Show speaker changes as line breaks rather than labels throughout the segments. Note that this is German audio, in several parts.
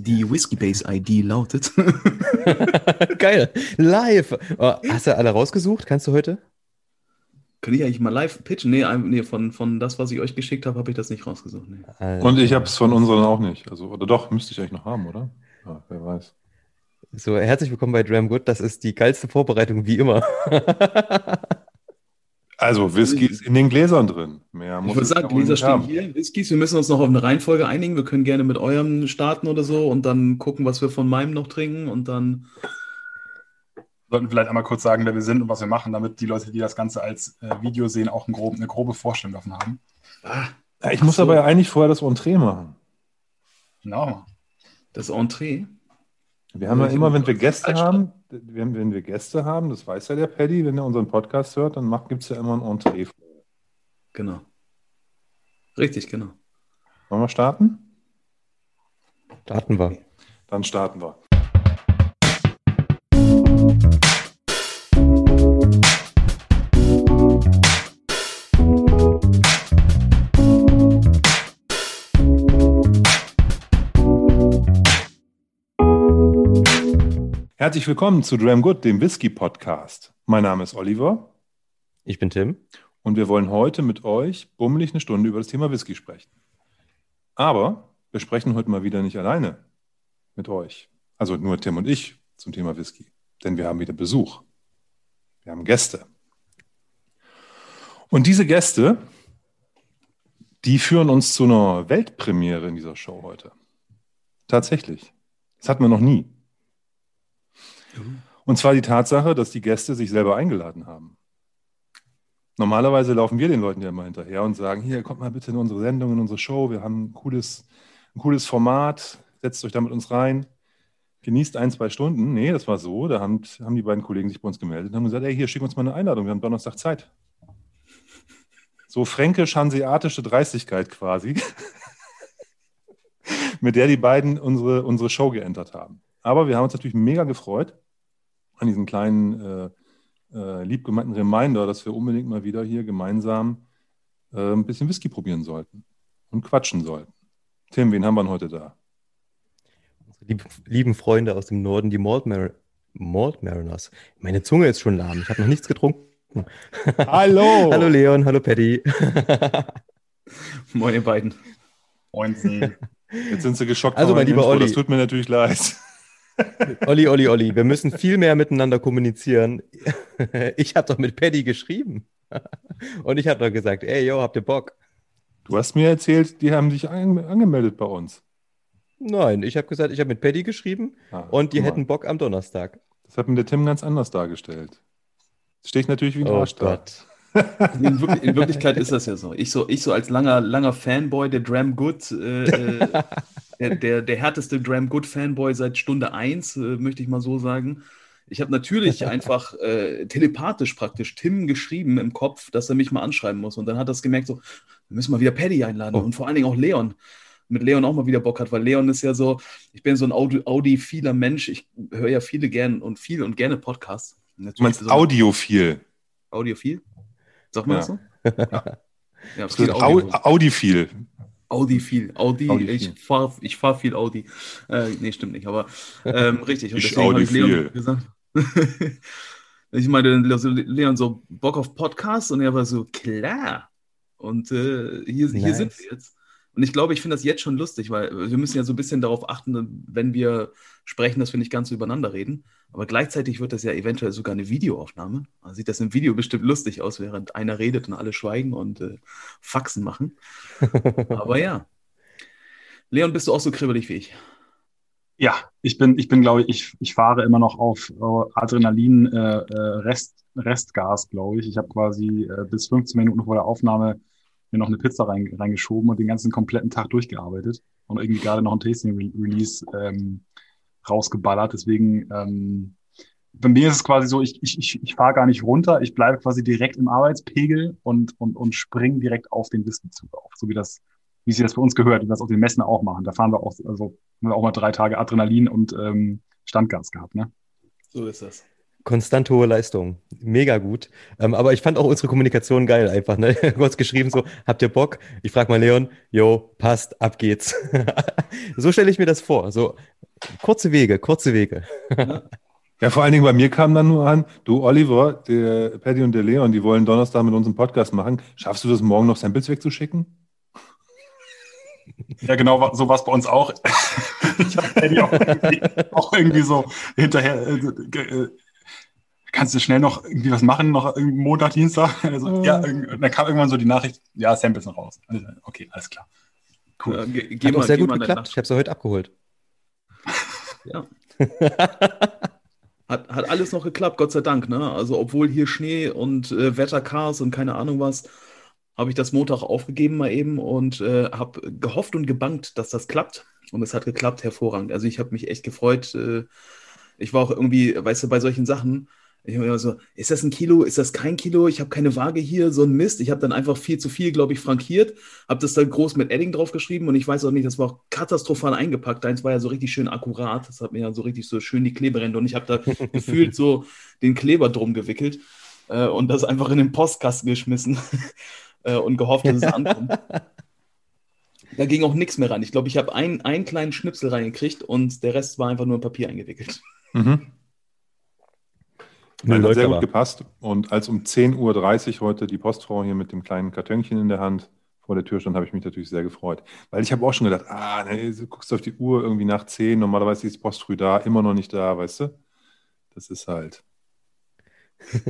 Die Whiskey-Base-ID lautet.
Geil. Live. Oh, hast du alle rausgesucht? Kannst du heute?
Kann ich eigentlich mal live pitchen? Nee, nee von, von das, was ich euch geschickt habe, habe ich das nicht rausgesucht. Nee.
Und ich habe es von unseren auch nicht. Also, oder doch, müsste ich eigentlich noch haben, oder? Ja, wer weiß.
So, herzlich willkommen bei Dram Good. Das ist die geilste Vorbereitung wie immer.
Also Whisky ist in den Gläsern drin.
Mehr muss ich würde sagen, Gläser stehen hier. Whiskys, wir müssen uns noch auf eine Reihenfolge einigen. Wir können gerne mit eurem starten oder so und dann gucken, was wir von meinem noch trinken und dann.
Sollten vielleicht einmal kurz sagen, wer wir sind und was wir machen, damit die Leute, die das Ganze als äh, Video sehen, auch ein grob, eine grobe Vorstellung davon haben.
Ah, ich muss so. aber ja eigentlich vorher das Entree machen.
Genau. Das Entree?
Wir haben ja immer, wenn wir Gäste haben, wenn, wenn wir Gäste haben, das weiß ja der Paddy, wenn er unseren Podcast hört, dann gibt es ja immer ein Entree.
Genau. Richtig, genau.
Wollen wir starten?
Starten wir.
Dann starten wir. Herzlich willkommen zu Dram Good, dem Whisky Podcast. Mein Name ist Oliver.
Ich bin Tim.
Und wir wollen heute mit euch bummelig eine Stunde über das Thema Whisky sprechen. Aber wir sprechen heute mal wieder nicht alleine mit euch. Also nur Tim und ich zum Thema Whisky. Denn wir haben wieder Besuch. Wir haben Gäste. Und diese Gäste, die führen uns zu einer Weltpremiere in dieser Show heute. Tatsächlich. Das hatten wir noch nie. Und zwar die Tatsache, dass die Gäste sich selber eingeladen haben. Normalerweise laufen wir den Leuten ja immer hinterher und sagen, hier, kommt mal bitte in unsere Sendung, in unsere Show, wir haben ein cooles, ein cooles Format, setzt euch da mit uns rein, genießt ein, zwei Stunden. Nee, das war so, da haben, haben die beiden Kollegen sich bei uns gemeldet und haben gesagt, ey, hier, schick uns mal eine Einladung, wir haben Donnerstag Zeit. So fränkisch-hanseatische Dreistigkeit quasi, mit der die beiden unsere, unsere Show geentert haben. Aber wir haben uns natürlich mega gefreut an diesen kleinen, äh, äh, liebgemeinten Reminder, dass wir unbedingt mal wieder hier gemeinsam äh, ein bisschen Whisky probieren sollten und quatschen sollten. Tim, wen haben wir denn heute da?
Unsere lieben Freunde aus dem Norden, die Malt, Mar Malt Mariners. Meine Zunge ist schon lahm, ich habe noch nichts getrunken.
Hallo!
hallo Leon, hallo Paddy.
Moin, ihr beiden.
Moin, Sie.
Jetzt sind sie geschockt.
Also, mein lieber Olli.
Das tut mir natürlich leid.
Olli, Olli, Olli, wir müssen viel mehr miteinander kommunizieren. Ich habe doch mit Paddy geschrieben. Und ich habe doch gesagt, ey, yo, habt ihr Bock?
Du hast mir erzählt, die haben sich an angemeldet bei uns.
Nein, ich habe gesagt, ich habe mit Paddy geschrieben ah, und die hätten Bock am Donnerstag.
Das hat mir der Tim ganz anders dargestellt. Stehe ich natürlich wie ein
oh Arsch
Gott.
In, Wirklich, in, Wirklichkeit ist das ja so. Ich so, ich so als langer, langer Fanboy der Dram Good äh, äh der, der, der härteste Dram Good Fanboy seit Stunde 1, äh, möchte ich mal so sagen. Ich habe natürlich einfach äh, telepathisch praktisch Tim geschrieben im Kopf, dass er mich mal anschreiben muss. Und dann hat er es gemerkt, so, wir müssen mal wieder Paddy einladen oh. und vor allen Dingen auch Leon. Mit Leon auch mal wieder Bock hat, weil Leon ist ja so, ich bin so ein Audi audiophiler Mensch. Ich höre ja viele gern und viel und gerne Podcasts.
Natürlich du meinst so audiophil?
Audiophil? Sag mal ja. das so?
Ja. ja viel Audio. Audiophil.
Audi viel. Audi, Audi ich fahre ich fahr viel Audi. Äh, nee, stimmt nicht, aber ähm, richtig.
Und ich Audi ich Leon viel.
gesagt. ich meine, Leon so Bock auf Podcast und er war so, klar. Und äh, hier, nice. hier sind wir jetzt. Und ich glaube, ich finde das jetzt schon lustig, weil wir müssen ja so ein bisschen darauf achten, wenn wir sprechen, dass wir nicht ganz so übereinander reden. Aber gleichzeitig wird das ja eventuell sogar eine Videoaufnahme. Also sieht das im Video bestimmt lustig aus, während einer redet und alle schweigen und äh, Faxen machen. Aber ja. Leon, bist du auch so kribbelig wie ich?
Ja, ich bin, ich bin, glaube ich, ich, ich fahre immer noch auf äh, Adrenalin äh, äh, Rest, Restgas, glaube ich. Ich habe quasi äh, bis 15 Minuten vor der Aufnahme mir noch eine Pizza rein, reingeschoben und den ganzen kompletten Tag durchgearbeitet und irgendwie gerade noch ein Tasting Release ähm, rausgeballert. Deswegen, ähm, bei mir ist es quasi so, ich, ich, ich, ich fahre gar nicht runter, ich bleibe quasi direkt im Arbeitspegel und, und, und springe direkt auf den Whiskyzug auf. So wie das, wie sie das bei uns gehört, wie das auf den Messen auch machen. Da fahren wir auch, also haben wir auch mal drei Tage Adrenalin und ähm, Standgas gehabt, ne?
So ist das.
Konstant hohe Leistung. Mega gut. Ähm, aber ich fand auch unsere Kommunikation geil einfach. Ne? Kurz geschrieben so, habt ihr Bock? Ich frage mal Leon, jo, passt, ab geht's. so stelle ich mir das vor. So kurze Wege, kurze Wege.
Ja, vor allen Dingen bei mir kam dann nur an, du Oliver, der Paddy und der Leon, die wollen Donnerstag mit uns einen Podcast machen. Schaffst du das morgen noch Samples wegzuschicken?
Ja, genau, so war es bei uns auch. ich habe Paddy auch irgendwie, auch irgendwie so hinterher. Kannst du schnell noch irgendwie was machen, noch Montag, Dienstag? Also, ja, dann kam irgendwann so die Nachricht, ja, Samples noch raus. Also, okay, alles klar.
Cool. Ja, ge Hat mal, sehr gut geklappt. Ich habe sie heute abgeholt.
ja. hat, hat alles noch geklappt, Gott sei Dank. Ne? Also, obwohl hier Schnee und äh, Wetterchaos und keine Ahnung was, habe ich das Montag aufgegeben mal eben und äh, habe gehofft und gebankt, dass das klappt. Und es hat geklappt, hervorragend. Also, ich habe mich echt gefreut. Äh, ich war auch irgendwie, weißt du, bei solchen Sachen, ich habe immer so, ist das ein Kilo, ist das kein Kilo? Ich habe keine Waage hier, so ein Mist. Ich habe dann einfach viel zu viel, glaube ich, frankiert, habe das dann groß mit Edding draufgeschrieben und ich weiß auch nicht, das war auch katastrophal eingepackt. Deins war ja so richtig schön akkurat, das hat mir ja so richtig so schön die Kleberänder und ich habe da gefühlt so den Kleber drum gewickelt äh, und das einfach in den Postkasten geschmissen äh, und gehofft, dass es ankommt. Da ging auch nichts mehr rein. Ich glaube, ich habe ein, einen kleinen Schnipsel reingekriegt und der Rest war einfach nur in Papier eingewickelt. Mhm.
Nein, hat sehr gut gepasst. Und als um 10.30 Uhr heute die Postfrau hier mit dem kleinen Kartönchen in der Hand vor der Tür stand, habe ich mich natürlich sehr gefreut. Weil ich habe auch schon gedacht, ah, ne, du guckst auf die Uhr irgendwie nach 10, normalerweise ist die Post früh da, immer noch nicht da, weißt du? Das ist halt.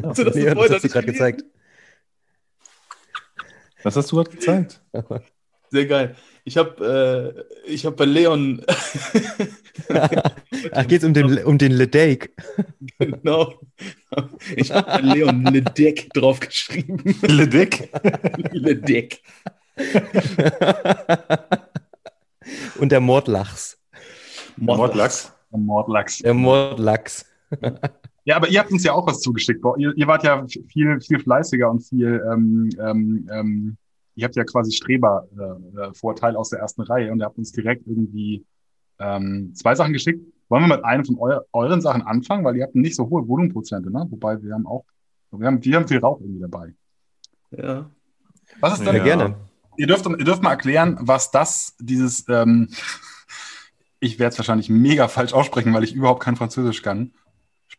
Hast du das, nee, das hast du gerade gezeigt.
Was hast du gerade gezeigt?
Sehr geil. Ich habe äh, hab bei Leon.
Ach, geht es um den, um den Ledek?
genau. Ich habe bei Leon Ledek draufgeschrieben.
Ledek?
Ledek.
Und der Mordlachs.
Mordlachs.
Der Mordlachs.
Der Mordlachs.
Ja, aber ihr habt uns ja auch was zugeschickt. Ihr, ihr wart ja viel, viel fleißiger und viel ähm, ähm, ähm ihr habt ja quasi Streber-Vorteil äh, aus der ersten Reihe und ihr habt uns direkt irgendwie ähm, zwei Sachen geschickt. Wollen wir mit einem von eu euren Sachen anfangen, weil ihr habt nicht so hohe Volumenprozente, ne? Wobei wir haben auch, wir haben, wir haben viel Rauch irgendwie dabei.
Ja.
Was ist denn? Ja.
Gerne.
Ihr dürft, ihr dürft mal erklären, was das, dieses, ähm, ich werde es wahrscheinlich mega falsch aussprechen, weil ich überhaupt kein Französisch kann,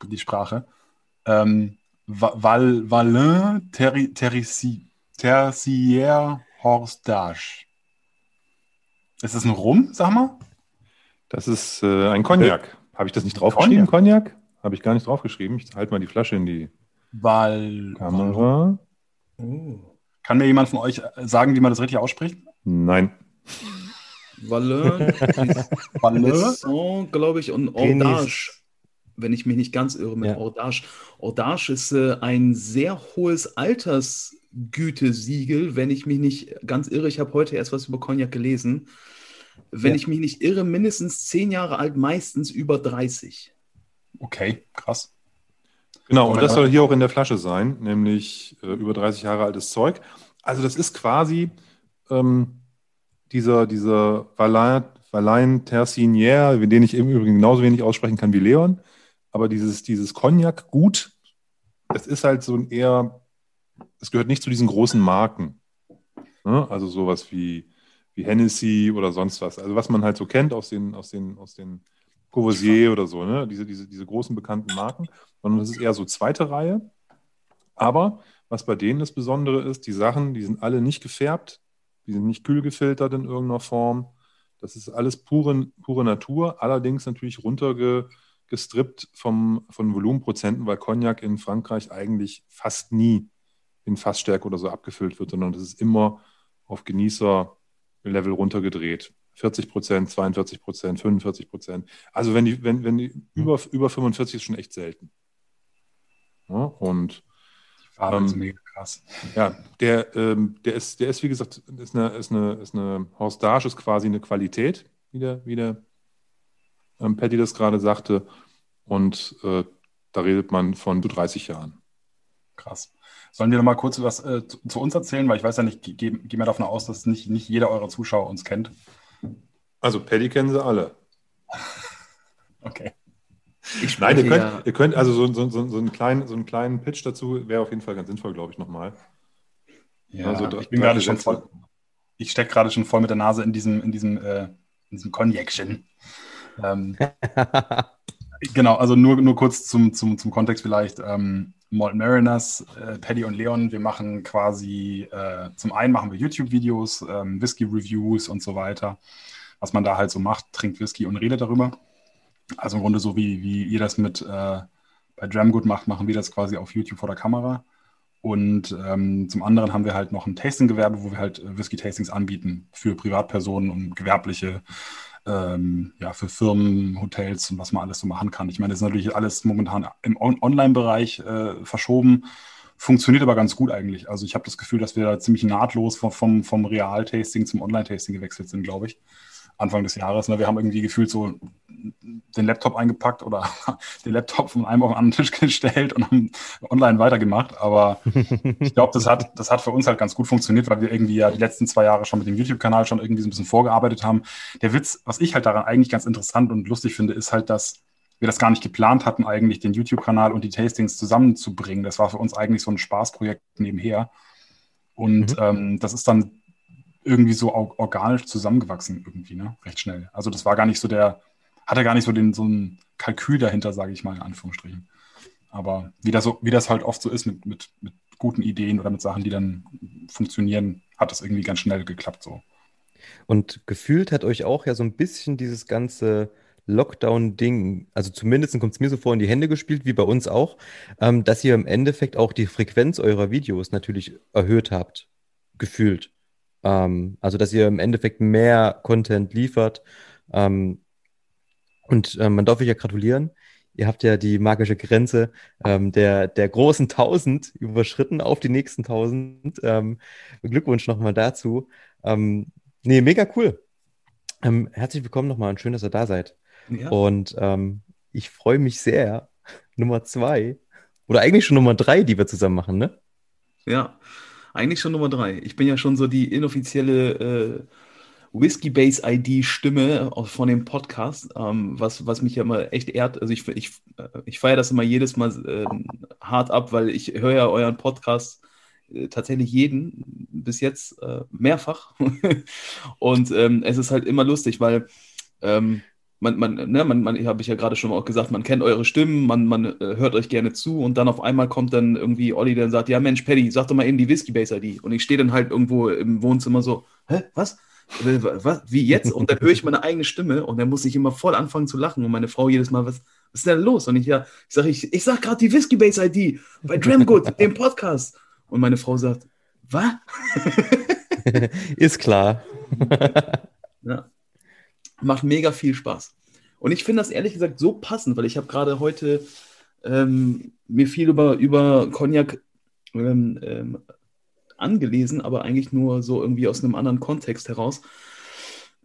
die Sprache. Ähm, Val, Valin Terrici, Tertiaire Horstage. Ist das ein Rum, sag mal?
Das ist äh, ein Cognac. Habe ich das nicht draufgeschrieben, Cognac? Cognac? Habe ich gar nicht draufgeschrieben. Ich halte mal die Flasche in die
Val
Kamera.
Oh. Kann mir jemand von euch sagen, wie man das richtig ausspricht?
Nein.
Valin, Valin, glaube ich, und Ordage, wenn ich mich nicht ganz irre mit ja. Ordage. Ordage ist äh, ein sehr hohes Alters, Gütesiegel, wenn ich mich nicht ganz irre. Ich habe heute erst was über Cognac gelesen. Wenn ja. ich mich nicht irre, mindestens zehn Jahre alt, meistens über 30.
Okay, krass.
Genau, und das soll hier auch in der Flasche sein, nämlich äh, über 30 Jahre altes Zeug. Also das ist quasi ähm, dieser, dieser Valain, Valain Tersinier, den ich im Übrigen genauso wenig aussprechen kann wie Leon. Aber dieses, dieses Cognac-Gut, das ist halt so ein eher es gehört nicht zu diesen großen Marken. Ne? Also sowas wie, wie Hennessy oder sonst was. Also was man halt so kennt aus den, aus den, aus den Courvoisier oder so, ne? diese, diese, diese großen bekannten Marken. Sondern das ist eher so zweite Reihe. Aber was bei denen das Besondere ist, die Sachen, die sind alle nicht gefärbt, die sind nicht kühl gefiltert in irgendeiner Form. Das ist alles pure, pure Natur, allerdings natürlich runtergestrippt vom, von Volumenprozenten, weil Cognac in Frankreich eigentlich fast nie in Fassstärke oder so abgefüllt wird, sondern das ist immer auf Genießer-Level runtergedreht. 40 Prozent, 42 Prozent, 45 Prozent. Also wenn die, wenn, wenn die hm. über, über 45 ist schon echt selten. Ja, und
ähm, ist mega krass.
Ja, der, ähm, der, ist, der ist, wie gesagt, ist eine, ist eine, ist eine Horstage, ist quasi eine Qualität, wie der, wie der ähm, Patty das gerade sagte. Und äh, da redet man von 30 Jahren.
Krass. Sollen wir noch mal kurz was äh, zu, zu, uns erzählen? Weil ich weiß ja nicht, gehe geh mir davon aus, dass nicht, nicht jeder eurer Zuschauer uns kennt.
Also Paddy kennen sie alle.
okay.
Ich
Nein, ihr könnt, ihr könnt also so, so, so, so, einen kleinen, so einen kleinen Pitch dazu wäre auf jeden Fall ganz sinnvoll, glaube ich, nochmal.
Ja,
Also
ich bin gerade schon voll. Ich stecke gerade schon voll mit der Nase in diesem, in diesem, äh, in diesem Conjection. Ähm, genau, also nur, nur kurz zum, zum, zum Kontext vielleicht. Ähm, Malt Mariners, äh, Paddy und Leon, wir machen quasi, äh, zum einen machen wir YouTube-Videos, ähm, Whisky-Reviews und so weiter. Was man da halt so macht, trinkt Whisky und redet darüber. Also im Grunde so wie, wie ihr das mit äh, bei Dramgood macht, machen wir das quasi auf YouTube vor der Kamera. Und ähm, zum anderen haben wir halt noch ein Tasting-Gewerbe, wo wir halt äh, Whisky-Tastings anbieten für Privatpersonen und gewerbliche, ähm, ja, für Firmen, Hotels und was man alles so machen kann. Ich meine, das ist natürlich alles momentan im On Online-Bereich äh, verschoben, funktioniert aber ganz gut eigentlich. Also ich habe das Gefühl, dass wir da ziemlich nahtlos vom, vom, vom Real-Tasting zum Online-Tasting gewechselt sind, glaube ich. Anfang des Jahres. Ne? Wir haben irgendwie gefühlt so den Laptop eingepackt oder den Laptop von einem auf den anderen Tisch gestellt und haben online weitergemacht. Aber ich glaube, das hat, das hat für uns halt ganz gut funktioniert, weil wir irgendwie ja die letzten zwei Jahre schon mit dem YouTube-Kanal schon irgendwie so ein bisschen vorgearbeitet haben. Der Witz, was ich halt daran eigentlich ganz interessant und lustig finde, ist halt, dass wir das gar nicht geplant hatten, eigentlich den YouTube-Kanal und die Tastings zusammenzubringen. Das war für uns eigentlich so ein Spaßprojekt nebenher. Und
Mhm.
ähm, das ist dann irgendwie so or- organisch zusammengewachsen, irgendwie, ne? Recht schnell. Also das war gar nicht so der, hatte gar nicht so den so ein Kalkül dahinter, sage ich mal, in Anführungsstrichen. Aber wie das, so, wie das halt oft so ist mit, mit, mit guten Ideen oder mit Sachen, die dann funktionieren, hat das irgendwie ganz schnell geklappt so.
Und gefühlt hat euch auch ja so ein bisschen dieses ganze Lockdown-Ding, also zumindest kommt es mir so vor, in die Hände gespielt, wie bei uns auch, ähm, dass ihr im Endeffekt auch die Frequenz eurer Videos natürlich erhöht habt, gefühlt. Ähm, also, dass ihr im Endeffekt mehr Content liefert. Ähm, und ähm, man darf euch ja gratulieren. Ihr habt ja die magische Grenze ähm, der, der großen 1000 überschritten auf die nächsten 1000. Ähm, Glückwunsch nochmal dazu. Ähm, nee, mega cool. Ähm, herzlich willkommen nochmal und schön, dass ihr da seid.
Ja.
Und ähm, ich freue mich sehr. Nummer zwei oder eigentlich schon Nummer drei, die wir zusammen machen, ne?
Ja, eigentlich schon Nummer drei. Ich bin ja schon so die inoffizielle äh, Whiskey Base ID Stimme aus- von dem Podcast, ähm, was, was mich ja immer echt ehrt. Also ich, ich, äh, ich feiere das immer jedes Mal äh, hart ab, weil ich höre ja euren Podcast äh, tatsächlich jeden bis jetzt äh, mehrfach. Und ähm, es ist halt immer lustig, weil ähm, man, man, ne, man, man habe ich ja gerade schon auch gesagt, man kennt eure Stimmen, man, man äh, hört euch gerne zu und dann auf einmal kommt dann irgendwie Olli, der sagt, ja Mensch, Paddy, sag doch mal eben die Whiskey Base ID. Und ich stehe dann halt irgendwo im Wohnzimmer so, hä, was? Äh, Was? Wie jetzt? Und dann höre ich meine eigene Stimme und dann muss ich immer voll anfangen zu lachen und meine Frau jedes Mal, was, was ist denn los? Und ich ja, ich sage, ich, ich sag gerade die Whiskey Base ID bei Dramgood, dem Podcast. Und meine Frau sagt, was?
Ist klar.
Ja. Macht mega viel Spaß. Und ich finde das ehrlich gesagt so passend, weil ich habe gerade heute ähm, mir viel über, über Cognac ähm, ähm, angelesen, aber eigentlich nur so irgendwie aus einem anderen Kontext heraus.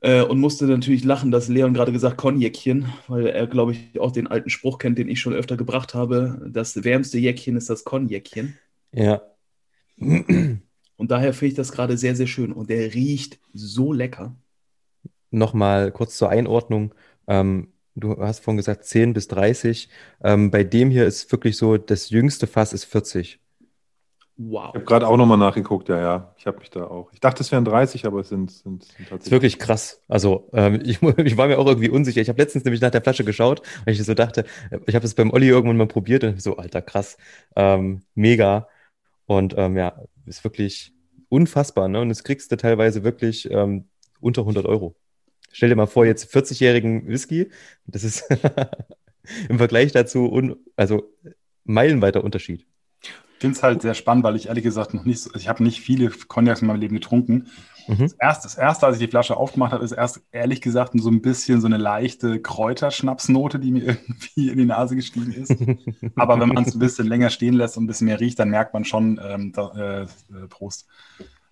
Äh, und musste natürlich lachen, dass Leon gerade gesagt Cognacchen, weil er, glaube ich, auch den alten Spruch kennt, den ich schon öfter gebracht habe. Das wärmste Jäckchen ist das Cognacchen.
Ja.
Und daher finde ich das gerade sehr, sehr schön. Und der riecht so lecker.
Nochmal kurz zur Einordnung. Ähm, du hast vorhin gesagt 10 bis 30. Ähm, bei dem hier ist wirklich so, das jüngste Fass ist 40.
Wow.
Ich habe gerade auch nochmal nachgeguckt, ja, ja. Ich habe mich da auch. Ich dachte, es wären 30, aber es sind, sind, sind
Das ist
tatsächlich.
wirklich krass. Also ähm, ich, ich war mir auch irgendwie unsicher. Ich habe letztens nämlich nach der Flasche geschaut, weil ich so dachte, äh, ich habe es beim Olli irgendwann mal probiert und so, alter, krass, ähm, mega. Und ähm, ja, ist wirklich unfassbar. Ne? Und das kriegst du teilweise wirklich ähm, unter 100 Euro. Stell dir mal vor, jetzt 40-jährigen Whisky, das ist im Vergleich dazu un also meilenweiter Unterschied.
Ich finde es halt sehr spannend, weil ich ehrlich gesagt noch nicht so, ich habe nicht viele Cognacs in meinem Leben getrunken.
Mhm.
Das erste, das erste, als ich die Flasche aufgemacht habe, ist erst ehrlich gesagt so ein bisschen so eine leichte Kräuterschnapsnote, die mir irgendwie in die Nase gestiegen ist. Aber wenn man es ein bisschen länger stehen lässt und ein bisschen mehr riecht, dann merkt man schon, ähm, da, äh, äh, Prost,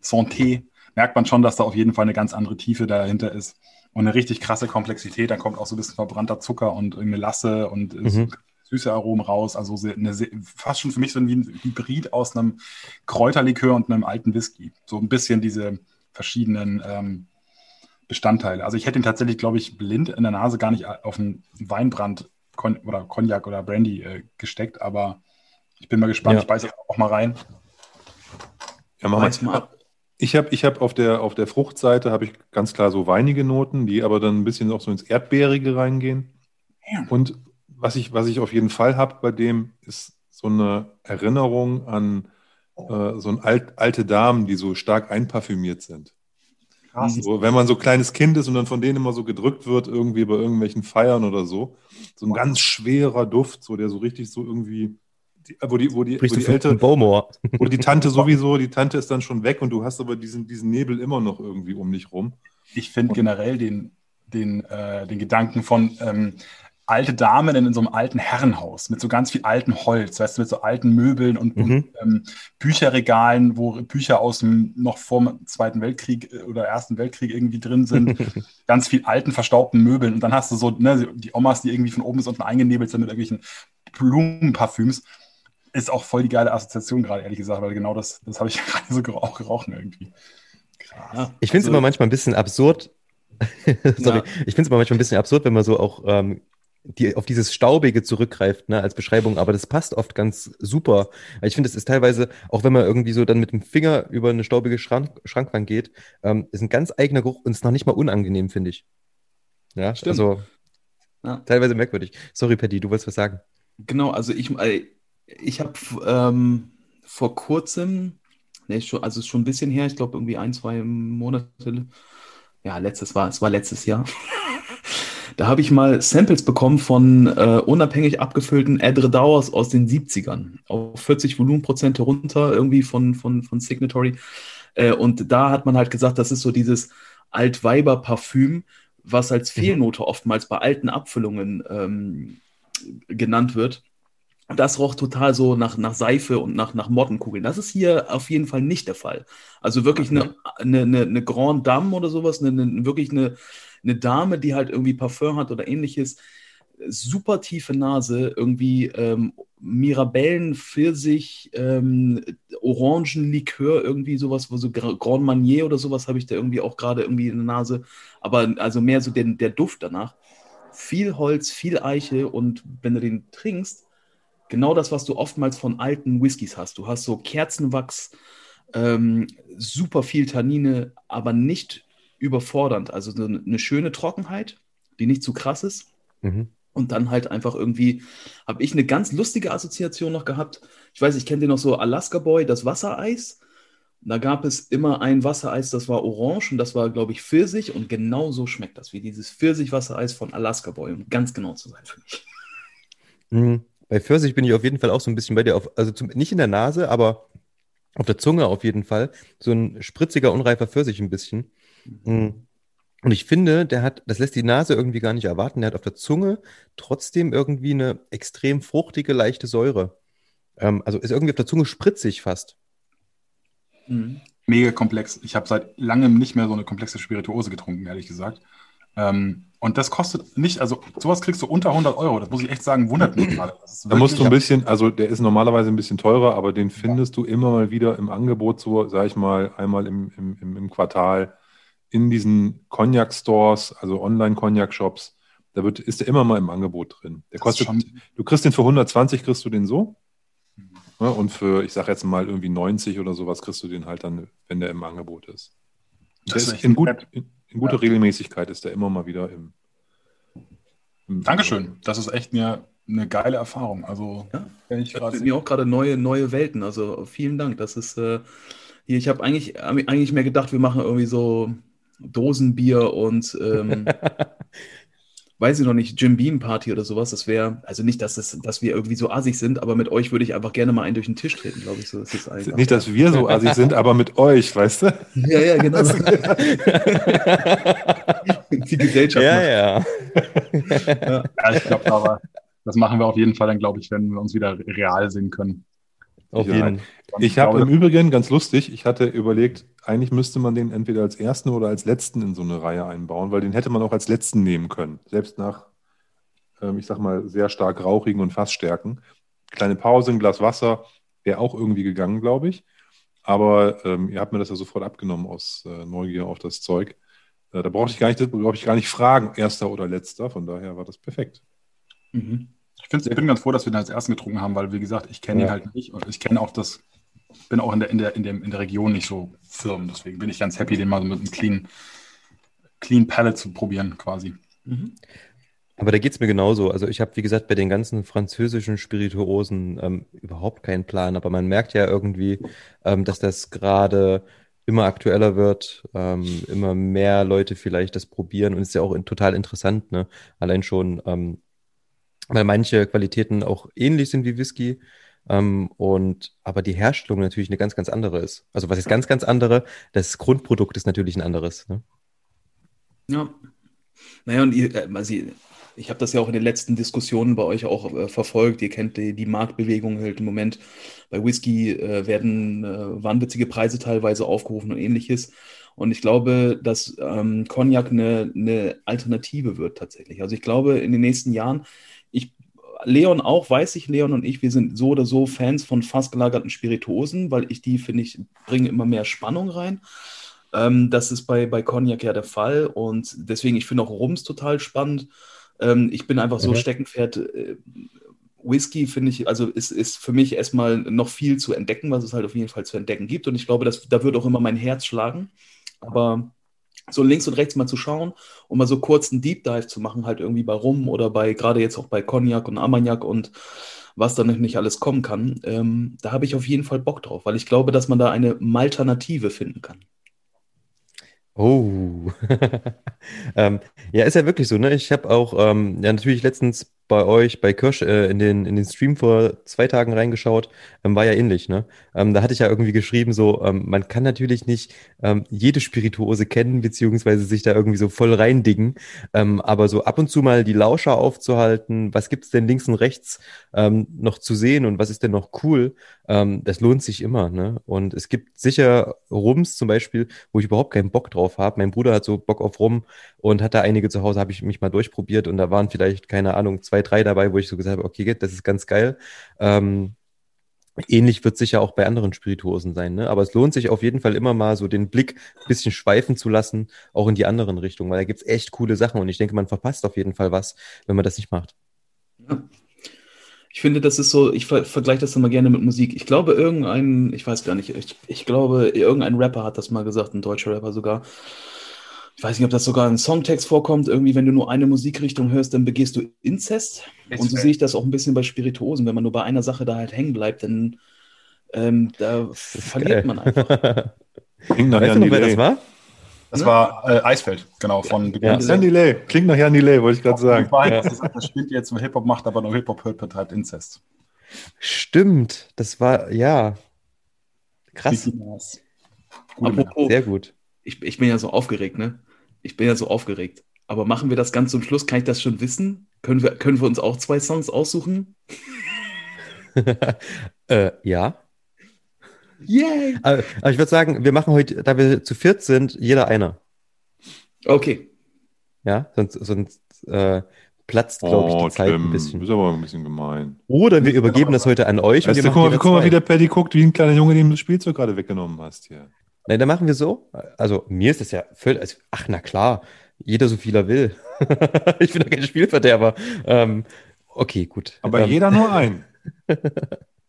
Santé, merkt man schon, dass da auf jeden Fall eine ganz andere Tiefe dahinter ist. Und eine richtig krasse Komplexität. Dann kommt auch so ein bisschen verbrannter Zucker und eine Lasse und so
Mhm.
süße Aromen raus. Also sehr, eine, sehr, fast schon für mich so ein, wie ein Hybrid aus einem Kräuterlikör und einem alten Whisky. So ein bisschen diese verschiedenen ähm, Bestandteile. Also ich hätte ihn tatsächlich, glaube ich, blind in der Nase gar nicht auf einen Weinbrand Kon oder Cognac oder Brandy äh, gesteckt, aber ich bin mal gespannt.
Ja.
Ich beiße auch mal rein.
Ja, mach mal.
mal.
Ich habe ich hab auf, der, auf der Fruchtseite habe ich ganz klar so weinige Noten, die aber dann ein bisschen auch so ins Erdbeerige reingehen.
Ja.
Und was ich, was ich auf jeden Fall habe bei dem, ist so eine Erinnerung an äh, so ein alt, alte Damen, die so stark einparfümiert sind.
Krass.
So, wenn man so kleines Kind ist und dann von denen immer so gedrückt wird, irgendwie bei irgendwelchen Feiern oder so. So ein ganz schwerer Duft, so der so richtig so irgendwie, die, wo die, wo die, wo
Sprichst
die ältere,
Bowmore?
wo die Tante sowieso, die Tante ist dann schon weg und du hast aber diesen, diesen Nebel immer noch irgendwie um dich rum.
Ich finde generell den, den, äh, den Gedanken von ähm, alte Damen in so einem alten Herrenhaus mit so ganz viel altem Holz, weißt du, mit so alten Möbeln und,
Mhm.
und ähm, Bücherregalen, wo Bücher aus dem noch vor dem Zweiten Weltkrieg äh, oder Ersten Weltkrieg irgendwie drin sind. ganz viel alten, verstaubten Möbeln. Und dann hast du so ne, die Omas, die irgendwie von oben bis unten eingenebelt sind mit irgendwelchen Blumenparfüms. Ist auch voll die geile Assoziation gerade, ehrlich gesagt, weil genau das, das habe ich gerade so auch gerochen irgendwie. Krass.
Ich finde es
also-
immer manchmal ein bisschen absurd. Sorry,
Ja.
ich finde es immer manchmal ein bisschen absurd, wenn man so auch ähm, die, auf dieses Staubige zurückgreift, ne, als Beschreibung, aber das passt oft ganz super. Ich finde, es ist teilweise, auch wenn man irgendwie so dann mit dem Finger über eine staubige Schrank, Schrankwand geht, ähm, ist ein ganz eigener Geruch und ist noch nicht mal unangenehm, finde ich. Ja,
Stimmt.
also
Ja.
teilweise merkwürdig. Sorry, Patty, du wolltest was sagen.
Genau, also ich, äh, ich habe ähm, vor kurzem, ne, schon, also schon ein bisschen her, ich glaube irgendwie ein, zwei Monate, ja, letztes war, es war letztes Jahr. Da habe ich mal Samples bekommen von äh, unabhängig abgefüllten Edre Dowers aus den 70ern. Auf 40 Volumenprozente runter, irgendwie von, von, von Signatory. Äh, und da hat man halt gesagt, das ist so dieses Altweiber-Parfüm, was als Fehlnote oftmals bei alten Abfüllungen ähm, genannt wird. Das roch total so nach, nach Seife und nach, nach Mottenkugeln. Das ist hier auf jeden Fall nicht der Fall. Also wirklich eine, eine, eine, eine Grande Dame oder sowas, eine, eine, wirklich eine, eine Dame, die halt irgendwie Parfum hat oder ähnliches. Super tiefe Nase, irgendwie ähm, Mirabellen, Pfirsich, ähm, Orangenlikör, irgendwie sowas, wo so Gra- Grand Marnier oder sowas habe ich da irgendwie auch gerade irgendwie in der Nase. Aber also mehr so den, der Duft danach. Viel Holz, viel Eiche und wenn du den trinkst, genau das, was du oftmals von alten Whiskys hast. Du hast so Kerzenwachs, ähm, super viel Tannine, aber nicht überfordernd. Also so eine schöne Trockenheit, die nicht zu krass ist.
Mhm.
Und dann halt einfach irgendwie, habe ich eine ganz lustige Assoziation noch gehabt. Ich weiß, ich kenne den noch so Alaska Boy, das Wassereis. Da gab es immer ein Wassereis, das war orange und das war, glaube ich, Pfirsich. Und genau so schmeckt das, wie dieses Pfirsich-Wassereis von Alaska Boy, um ganz genau zu sein für mich.
Mhm. Bei Pfirsich bin ich auf jeden Fall auch so ein bisschen bei dir, auf, also zum, nicht in der Nase, aber auf der Zunge auf jeden Fall. So ein spritziger, unreifer Pfirsich ein bisschen. Mhm. Und ich finde, der hat, das lässt die Nase irgendwie gar nicht erwarten, der hat auf der Zunge trotzdem irgendwie eine extrem fruchtige, leichte Säure. Ähm, also ist irgendwie auf der Zunge spritzig fast.
Mhm.
Mega komplex. Ich habe seit langem nicht mehr so eine komplexe Spirituose getrunken, ehrlich gesagt. Ähm, und das kostet nicht, also sowas kriegst du unter 100 Euro. Das muss ich echt sagen, wundert mich gerade. Ist
Da musst du ein bisschen, also der ist normalerweise ein bisschen teurer, aber den findest du immer mal wieder im Angebot, so sag ich mal, einmal im, im, im, Quartal in diesen Cognac-Stores, also Online-Cognac-Shops. Da wird, ist der immer mal im Angebot drin. Der
Das ist
kostet, du kriegst den für 120, kriegst du den so.
Mhm.
Ja, und für, ich sag jetzt mal, irgendwie 90 oder sowas kriegst du den halt dann, wenn der im Angebot ist. Der
Das ist
ist
echt
in, gut, in, in guter
Ja.
Regelmäßigkeit ist der immer mal wieder im. im
Dankeschön. Das ist echt eine, eine geile Erfahrung. Also,
Ja.
wenn ich
Das
gerade
sind mir auch gerade neue, neue Welten. Also vielen Dank. Das ist äh, hier, ich habe eigentlich, eigentlich mehr gedacht, wir machen irgendwie so Dosenbier und ähm, weiß ich noch nicht, Jim Beam Party oder sowas. Das wäre, also nicht, dass, das, dass wir irgendwie so assig sind, aber mit euch würde ich einfach gerne mal einen durch den Tisch treten, glaube ich. So ist es einfach.
Nicht, dass wir so assig sind, aber mit euch, weißt du?
ja, ja, genau. Die Gesellschaft.
Ja,
macht.
ja.
Ja, ich glaube aber, das machen wir auf jeden Fall dann, glaube ich, wenn wir uns wieder real sehen können.
Auf jeden.
Ich habe
glaube,
im Übrigen, ganz lustig, ich hatte überlegt, eigentlich müsste man den entweder als ersten oder als letzten in so eine Reihe einbauen, weil den hätte man auch als letzten nehmen können. Selbst nach, ähm, ich sag mal, sehr stark rauchigen und Fassstärken. Kleine Pause, ein Glas Wasser, wäre auch irgendwie gegangen, glaube ich. Aber ähm, ihr habt mir das ja sofort abgenommen aus äh, Neugier auf das Zeug. Äh, da brauchte ich gar nicht, brauchte ich gar nicht fragen, erster oder letzter. Von daher war das perfekt.
Mhm. Ich, find's, ich bin ganz froh, dass wir den als ersten getrunken haben, weil, wie gesagt, ich kenne
Ja.
ihn halt nicht und ich kenne auch das, bin auch in der, in, der, in, dem, in der Region nicht so firm. Deswegen bin ich ganz happy, den mal so mit einem clean, clean Palette zu probieren, quasi.
Mhm.
Aber da geht's mir genauso. Also ich habe, wie gesagt, bei den ganzen französischen Spirituosen ähm, überhaupt keinen Plan. Aber man merkt ja irgendwie, ähm, dass das gerade immer aktueller wird, ähm, immer mehr Leute vielleicht das probieren und ist ja auch in, total interessant, ne? Allein schon, ähm, weil manche Qualitäten auch ähnlich sind wie Whisky. Ähm, und aber die Herstellung natürlich eine ganz, ganz andere ist. Also was ist ganz, ganz andere? Das Grundprodukt ist natürlich ein anderes. Ne?
Ja. Naja, und ihr, äh, also ich habe das ja auch in den letzten Diskussionen bei euch auch äh, verfolgt. Ihr kennt die, die Marktbewegung halt im Moment. Bei Whisky äh, werden äh, wahnwitzige Preise teilweise aufgerufen und ähnliches. Und ich glaube, dass ähm, Cognac eine, eine Alternative wird tatsächlich. Also ich glaube, in den nächsten Jahren, Leon auch, weiß ich, Leon und ich, wir sind so oder so Fans von fast gelagerten Spirituosen, weil ich die, finde ich, bringen immer mehr Spannung rein. Ähm, das ist bei, bei Cognac ja der Fall und deswegen, ich finde auch Rums total spannend. Ähm, ich bin einfach so
Mhm.
Steckenpferd. Äh, Whisky finde ich, also ist, ist für mich erstmal noch viel zu entdecken, was es halt auf jeden Fall zu entdecken gibt. Und ich glaube, dass, da wird auch immer mein Herz schlagen. Aber so links und rechts mal zu schauen und mal so kurz einen Deep Dive zu machen, halt irgendwie bei Rum oder bei, gerade jetzt auch bei Cognac und Armagnac und was dann nicht alles kommen kann, ähm, da habe ich auf jeden Fall Bock drauf, weil ich glaube, dass man da eine Malternative finden kann.
Oh, ähm, ja, ist ja wirklich so, ne? Ich habe auch ähm, ja natürlich letztens bei euch bei Kirsch äh, in den in den Stream vor zwei Tagen reingeschaut, ähm, war ja ähnlich, ne? Ähm, da hatte ich ja irgendwie geschrieben, so ähm, man kann natürlich nicht ähm, jede Spirituose kennen beziehungsweise sich da irgendwie so voll reindingen, ähm, aber so ab und zu mal die Lauscher aufzuhalten, was gibt's denn links und rechts ähm, noch zu sehen und was ist denn noch cool, das lohnt sich immer, ne? Und es gibt sicher Rums zum Beispiel, wo ich überhaupt keinen Bock drauf habe. Mein Bruder hat so Bock auf Rum und hat da einige zu Hause, habe ich mich mal durchprobiert und da waren vielleicht, keine Ahnung, zwei, drei dabei, wo ich so gesagt habe, okay, das ist ganz geil. Ähm, ähnlich wird sicher auch bei anderen Spirituosen sein, ne? Aber es lohnt sich auf jeden Fall immer mal so den Blick ein bisschen schweifen zu lassen, auch in die anderen Richtungen, weil da gibt's echt coole Sachen und ich denke, man verpasst auf jeden Fall was, wenn man das nicht macht.
Ja. Ich finde, das ist so, ich ver vergleiche das immer gerne mit Musik. Ich glaube, irgendein, ich weiß gar nicht, ich, ich glaube, irgendein Rapper hat das mal gesagt, ein deutscher Rapper sogar. Ich weiß nicht, ob das sogar im Songtext vorkommt. Irgendwie, wenn du nur eine Musikrichtung hörst, dann begehst du Inzest. Und so sehe ich das auch ein bisschen bei Spirituosen. Wenn man nur bei einer Sache da halt hängen bleibt, dann ähm, da verliert
geil.
man einfach.
Klingt nach
Weißt
Jan
du noch, wer das war?
Das
Ne?
war äh, Eisfeld, genau, von
Ja.
Delay. Klingt nach Jan Delay, wollte ich gerade sagen.
Das ist das spielt jetzt, Hip-Hop macht, aber nur Hip-Hop hört, betreibt Inzest.
Stimmt, das war, ja, krass.
Apropos,
sehr gut.
Ich, ich bin ja so aufgeregt, ne? Ich bin ja so aufgeregt. Aber machen wir das ganz zum Schluss? Kann ich das schon wissen? Können wir, können wir uns auch zwei Songs aussuchen?
äh, ja.
Yay!
Aber, aber ich würde sagen, wir machen heute, da wir zu viert sind, jeder einer.
Okay.
Ja, sonst, sonst äh, platzt, glaube ich,
Oh,
die Zeit
Tim,
ein
das
bisschen.
ist aber ein bisschen gemein.
Oder wir übergeben das heute an euch und
Weißt
wir
du, guck mal, guck wie der Paddy guckt, wie ein kleiner Junge, dem du das Spielzeug gerade weggenommen hast hier.
Nein, dann machen wir so. Also mir ist das ja völlig, also, ach na klar, jeder so viel er will. ich bin doch kein Spielverderber. Ähm, okay, gut.
Aber
ähm,
jeder nur ein.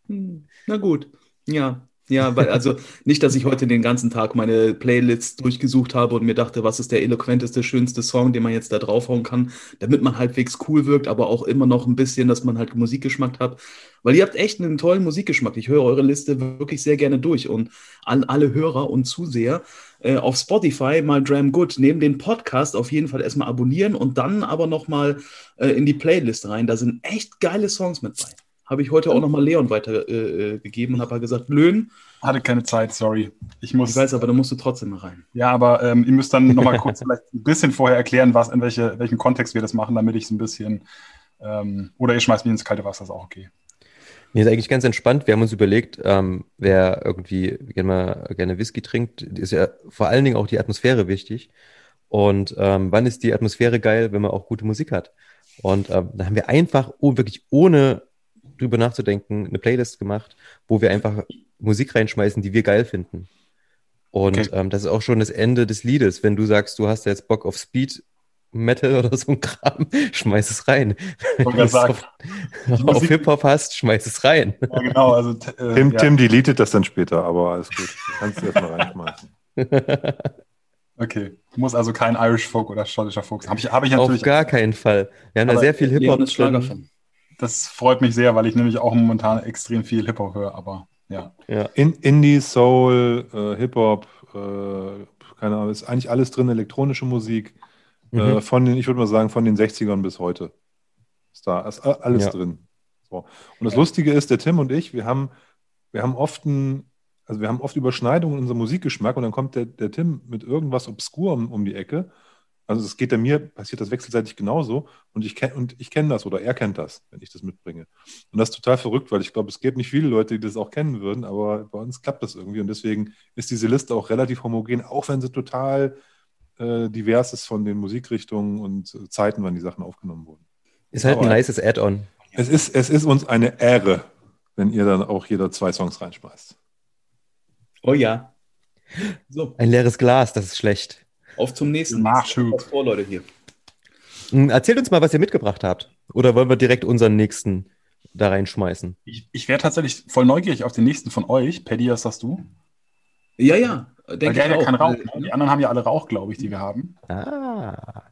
Hm, Na gut. Ja. Ja, weil, also nicht, dass ich heute den ganzen Tag meine Playlists durchgesucht habe und mir dachte, was ist der eloquenteste, schönste Song, den man jetzt da draufhauen kann, damit man halbwegs cool wirkt, aber auch immer noch ein bisschen, dass man halt Musikgeschmack hat. Weil ihr habt echt einen tollen Musikgeschmack. Ich höre eure Liste wirklich sehr gerne durch und an alle Hörer und Zuseher äh, auf Spotify mal Dram Good neben den Podcast auf jeden Fall erstmal abonnieren und dann aber nochmal äh, in die Playlist rein. Da sind echt geile Songs mit bei. Habe ich heute auch nochmal Leon weitergegeben äh, gegeben und habe halt gesagt, Löhn,
Hatte keine Zeit, sorry. Ich
ich
muss.
weiß, aber da musst du trotzdem mal rein.
Ja, aber ähm, ihr müsst dann nochmal kurz vielleicht ein bisschen vorher erklären, was, in welche, welchem Kontext wir das machen, damit ich es ein bisschen. Ähm, oder ihr schmeißt mich ins kalte Wasser, ist auch okay.
Mir ist eigentlich ganz entspannt. Wir haben uns überlegt, ähm, wer irgendwie gerne, gerne Whisky trinkt, ist ja vor allen Dingen auch die Atmosphäre wichtig. Und ähm, wann ist die Atmosphäre geil, wenn man auch gute Musik hat? Und ähm, da haben wir einfach oh, wirklich ohne drüber nachzudenken eine Playlist gemacht, wo wir einfach Musik reinschmeißen, die wir geil finden. Und
Okay.
ähm, das ist auch schon das Ende des Liedes. Wenn du sagst, du hast jetzt Bock auf Speed, Metal oder so ein Kram, schmeiß es rein.
Gerade sagen,
auf, auf Hip-Hop hast, schmeiß es rein.
ja, genau. Also, äh,
Tim,
ja.
Tim deletet das dann später, aber alles gut. Du kannst es erstmal reinschmeißen.
Okay. Muss also kein Irish Folk oder schottischer Folk sein. Habe ich, hab ich
Auf gar keinen Fall. Wir haben da sehr viel Hip-Hop drin.
Das freut mich sehr, weil ich nämlich auch momentan extrem viel Hip-Hop höre, aber ja.
Ja.
In, Indie, Soul, äh, Hip-Hop, äh, keine Ahnung, ist eigentlich alles drin, elektronische Musik. Äh,
Mhm.
von den, ich würde mal sagen, von den 60ern bis heute. Ist da ist alles
Ja.
drin. So. Und das Lustige ist, der Tim und ich, wir haben, wir haben oft ein, also wir haben oft Überschneidungen in unserem Musikgeschmack und dann kommt der, der Tim mit irgendwas Obskurem um die Ecke. Also es geht bei mir, passiert das wechselseitig genauso und ich kenne und ich kenne das oder er kennt das, wenn ich das mitbringe. Und das ist total verrückt, weil ich glaube, es gibt nicht viele Leute, die das auch kennen würden, aber bei uns klappt das irgendwie und deswegen ist diese Liste auch relativ homogen, auch wenn sie total äh, divers ist von den Musikrichtungen und äh, Zeiten, wann die Sachen aufgenommen wurden.
Ist halt ein
Aber-
nices Add-on.
Es ist, es ist uns eine Ehre, wenn ihr dann auch jeder zwei Songs reinschmeißt.
Oh ja. So,
Ein leeres Glas, das ist schlecht.
Auf zum nächsten.
Nachschub.
Vor, Leute, hier.
Hm, Erzählt uns mal, was ihr mitgebracht habt. Oder wollen wir direkt unseren nächsten da reinschmeißen?
Ich, ich wäre tatsächlich voll neugierig auf den nächsten von euch. Paddy, was sagst du?
Ja, ja. Denke
der hat
ich
ja
auch.
keinen Rauch.
Äh,
Die anderen haben ja alle Rauch, glaube ich, die wir haben.
Ah.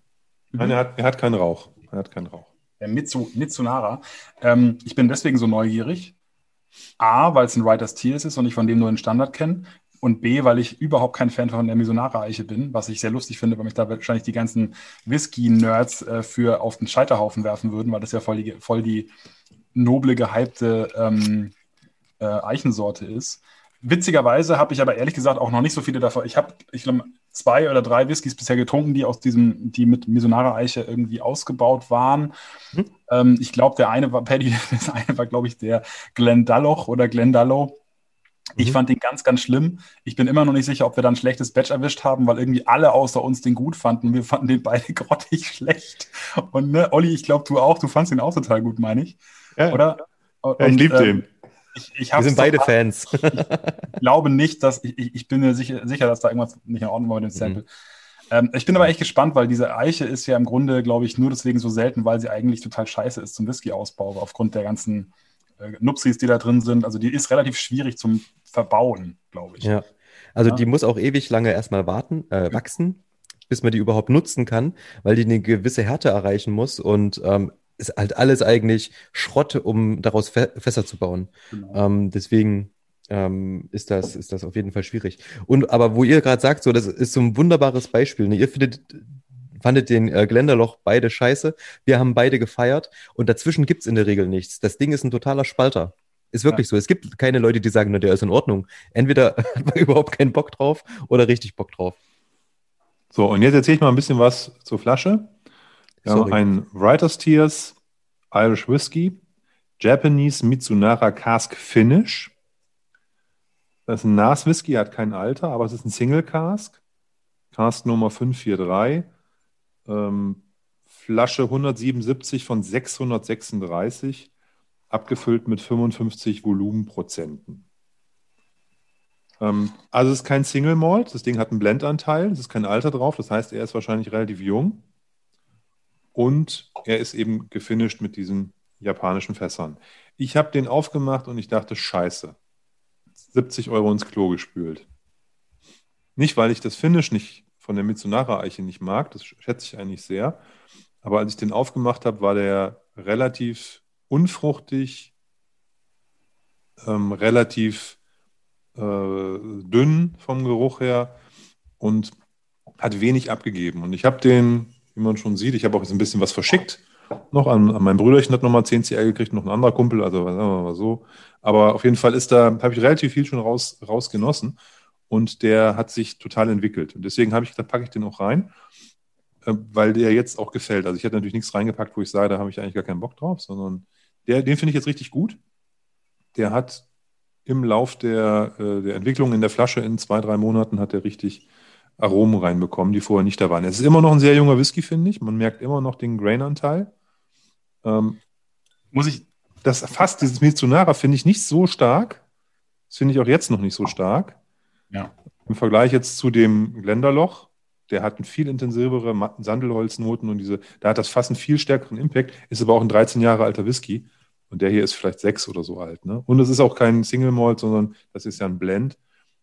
Nein, er hat, er hat keinen Rauch. Er hat keinen Rauch.
Der Mitsu, Mitsunara. Ähm, ich bin deswegen so neugierig. A, weil es ein Writers Tears ist und ich von dem nur den Standard kenne. Und B, weil ich überhaupt kein Fan von der Misonara-Eiche bin, was ich sehr lustig finde, weil mich da wahrscheinlich die ganzen Whisky-Nerds äh, für auf den Scheiterhaufen werfen würden, weil das ja voll die, voll die noble, gehypte ähm, äh, Eichensorte ist. Witzigerweise habe ich aber ehrlich gesagt auch noch nicht so viele davon. Ich habe, ich glaube, zwei oder drei Whiskys bisher getrunken, die aus diesem, die mit Misonara-Eiche irgendwie ausgebaut waren.
Hm.
Ähm, ich glaube, der eine war, Paddy, das eine war, glaube ich, der Glendaloch oder Glendallow. Ich
Mhm.
fand den ganz, ganz schlimm. Ich bin immer noch nicht sicher, ob wir da ein schlechtes Batch erwischt haben, weil irgendwie alle außer uns den gut fanden. Wir fanden den beide grottig schlecht. Und ne, Olli, ich glaube, du auch. Du fandst den auch total gut, meine ich.
Ja,
Oder?
ja, ich liebe
ähm,
den.
Ich, ich
Wir sind beide
doch-
Fans.
ich glaube nicht, dass ich, ich, ich bin mir sicher, sicher, dass da irgendwas nicht in Ordnung war mit dem Sample. Ähm, ich bin aber echt gespannt, weil diese Eiche ist ja im Grunde, glaube ich, nur deswegen so selten, weil sie eigentlich total scheiße ist zum Whisky-Ausbau, aufgrund der ganzen äh, Nupsis, die da drin sind. Also die ist relativ schwierig zum Verbauen, glaube ich.
Ja. Also
Ja.
die muss auch ewig lange erstmal warten, äh, wachsen, bis man die überhaupt nutzen kann, weil die eine gewisse Härte erreichen muss und ähm, ist halt alles eigentlich Schrott, um daraus Fä Fässer zu bauen.
Genau.
Ähm, deswegen ähm, ist das, ist das auf jeden Fall schwierig. Und aber wo ihr gerade sagt, so, das ist so ein wunderbares Beispiel. Ne? Ihr findet, fandet den äh, Gländerloch beide scheiße. Wir haben beide gefeiert und dazwischen gibt's in der Regel nichts. Das Ding ist ein totaler Spalter. Ist wirklich so. Es gibt keine Leute, die sagen, na, der ist in Ordnung. Entweder hat man überhaupt keinen Bock drauf oder richtig Bock drauf.
So, und jetzt erzähle ich mal ein bisschen was zur Flasche. Wir
Sorry.
haben einen Writer's Tears Irish Whiskey, Japanese Mitsunara Cask Finish. Das ist ein Nas Whisky, hat kein Alter, aber es ist ein Single Cask. Cask Nummer 543. Ähm, Flasche 177 von 636, abgefüllt mit 55 Volumenprozenten. Ähm, also es ist kein Single Malt, das Ding hat einen Blendanteil, es ist kein Alter drauf, das heißt, er ist wahrscheinlich relativ jung. Und er ist eben gefinisht mit diesen japanischen Fässern. Ich habe den aufgemacht und ich dachte, scheiße, 70 Euro ins Klo gespült. Nicht, weil ich das Finish nicht von der Mitsunara-Eiche nicht mag, das schätze ich eigentlich sehr. Aber als ich den aufgemacht habe, war der relativ unfruchtig, ähm, relativ äh, dünn vom Geruch her und hat wenig abgegeben. Und ich habe den, wie man schon sieht, ich habe auch jetzt ein bisschen was verschickt. Noch an, an mein Brüderchen hat nochmal 10 CL gekriegt, noch ein anderer Kumpel, also sagen wir mal so. Aber auf jeden Fall ist da, habe ich relativ viel schon raus, rausgenossen und der hat sich total entwickelt. Und deswegen habe ich gesagt, packe ich den auch rein, äh, weil der jetzt auch gefällt. Also ich hätte natürlich nichts reingepackt, wo ich sage, da habe ich eigentlich gar keinen Bock drauf, sondern der, den finde ich jetzt richtig gut. Der hat im Lauf der, äh, der Entwicklung in der Flasche in zwei, drei Monaten hat er richtig Aromen reinbekommen, die vorher nicht da waren. Es ist immer noch ein sehr junger Whisky, finde ich. Man merkt immer noch den Grain-Anteil. Ähm,
Muss ich,
das fast dieses Mitsunara finde ich nicht so stark. Das finde ich auch jetzt noch nicht so stark.
Ja.
Im Vergleich jetzt zu dem Gländerloch, der hat einen viel intensivere Sandelholznoten und diese, da hat das fast einen viel stärkeren Impact, ist aber auch ein 13 Jahre alter Whisky. Und der hier ist vielleicht sechs oder so alt. Ne? Und es ist auch kein Single Malt, sondern das ist ja ein Blend.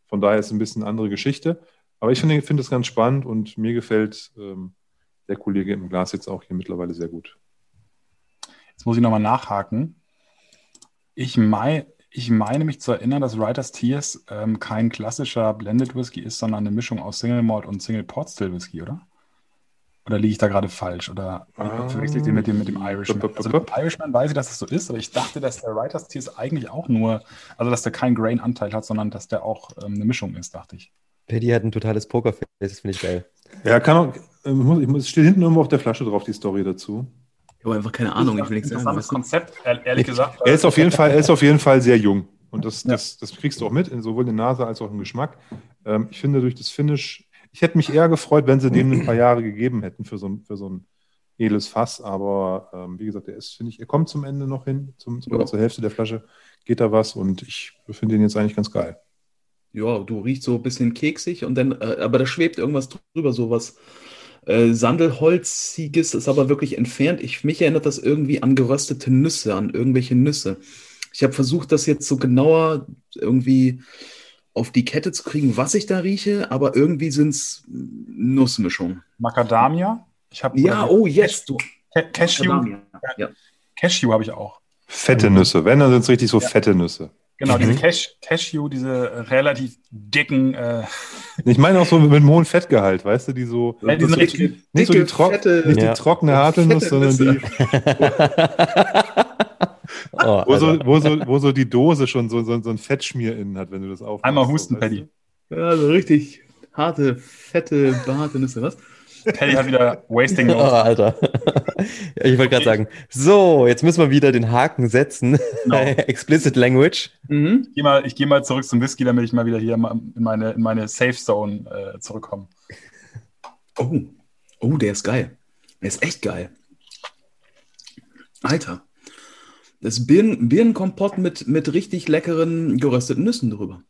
Von daher ist es ein bisschen eine andere Geschichte. Aber ich finde es ganz spannend und mir gefällt ähm, der Kollege im Glas jetzt auch hier mittlerweile sehr gut.
Jetzt muss ich nochmal nachhaken. Ich, mei ich meine mich zu erinnern, dass Writer's Tears ähm, kein klassischer Blended Whisky ist, sondern eine Mischung aus Single Malt und Single Port Still Whisky, oder? Oder liege ich da gerade falsch? Oder
Ah.
verwechsel ich den mit dem, mit dem Irishman? Also mit dem Irishman weiß ich, dass das so ist, aber ich dachte, dass der Writer's Tears eigentlich auch nur, also dass der keinen Grain-Anteil hat, sondern dass der auch ähm, eine Mischung ist, dachte ich.
Paddy hat ein totales Pokerface, das finde ich geil.
Ja, kann auch, äh, muss, ich muss, steht hinten irgendwo auf der Flasche drauf, die Story dazu.
Ich habe einfach keine Ahnung, ich will nichts sagen.
Konzept, ehr- ehrlich gesagt.
Er ist auf jeden Fall, er ist auf jeden Fall sehr jung. Und das,
Ja.
das, das kriegst du auch mit, in sowohl in der Nase als auch im Geschmack. Ähm, ich finde, durch das Finish, ich hätte mich eher gefreut, wenn sie dem ein paar Jahre gegeben hätten für so ein, für so ein edles Fass. Aber ähm, wie gesagt, er ist, finde ich, er kommt zum Ende noch hin, zum, sogar
Ja.
zur Hälfte der Flasche geht da was und ich finde ihn jetzt eigentlich ganz geil.
Ja, du riechst so ein bisschen keksig und dann, äh, aber da schwebt irgendwas drüber, so was äh, Sandelholziges, ist aber wirklich entfernt. Ich, mich erinnert das irgendwie an geröstete Nüsse, an irgendwelche Nüsse. Ich habe versucht, das jetzt so genauer irgendwie auf die Kette zu kriegen, was ich da rieche, aber irgendwie sind es Nussmischungen.
Macadamia. Ich habe
Ja, oh, jetzt, du.
Ca- Cashew.
Ja.
Cashew habe ich auch.
Fette Nüsse, wenn, dann sind es richtig so fette Nüsse.
Genau,
Mhm.
diese Cash, Cashew, diese äh, relativ dicken. Äh,
Ich meine auch so mit hohen Fettgehalt, weißt du, die so,
Ja, die sind
so
richtig
nicht so die,
dicke,
trock,
fette-
nicht
Ja.
die trockene Haselnuss, sondern die,
Oh,
Wo so, wo, so, wo so die Dose schon so, so, so ein Fettschmier innen hat, wenn du das aufmachst.
Einmal husten,
so, weißt
Paddy.
Ja, so richtig harte, fette, behaarte Nüsse, was?
Paddy hat wieder Wasting
Oh. Alter. Ich wollte gerade sagen, so, jetzt müssen wir wieder den Haken setzen.
Genau.
Explicit Language.
Mhm.
Ich gehe mal, geh mal zurück zum Whisky, damit ich mal wieder hier in meine, in meine Safe Zone äh, zurückkomme.
Oh, oh, der ist geil. Der ist echt geil. Alter. Das Birnen, Birnenkompott mit, mit richtig leckeren gerösteten Nüssen drüber.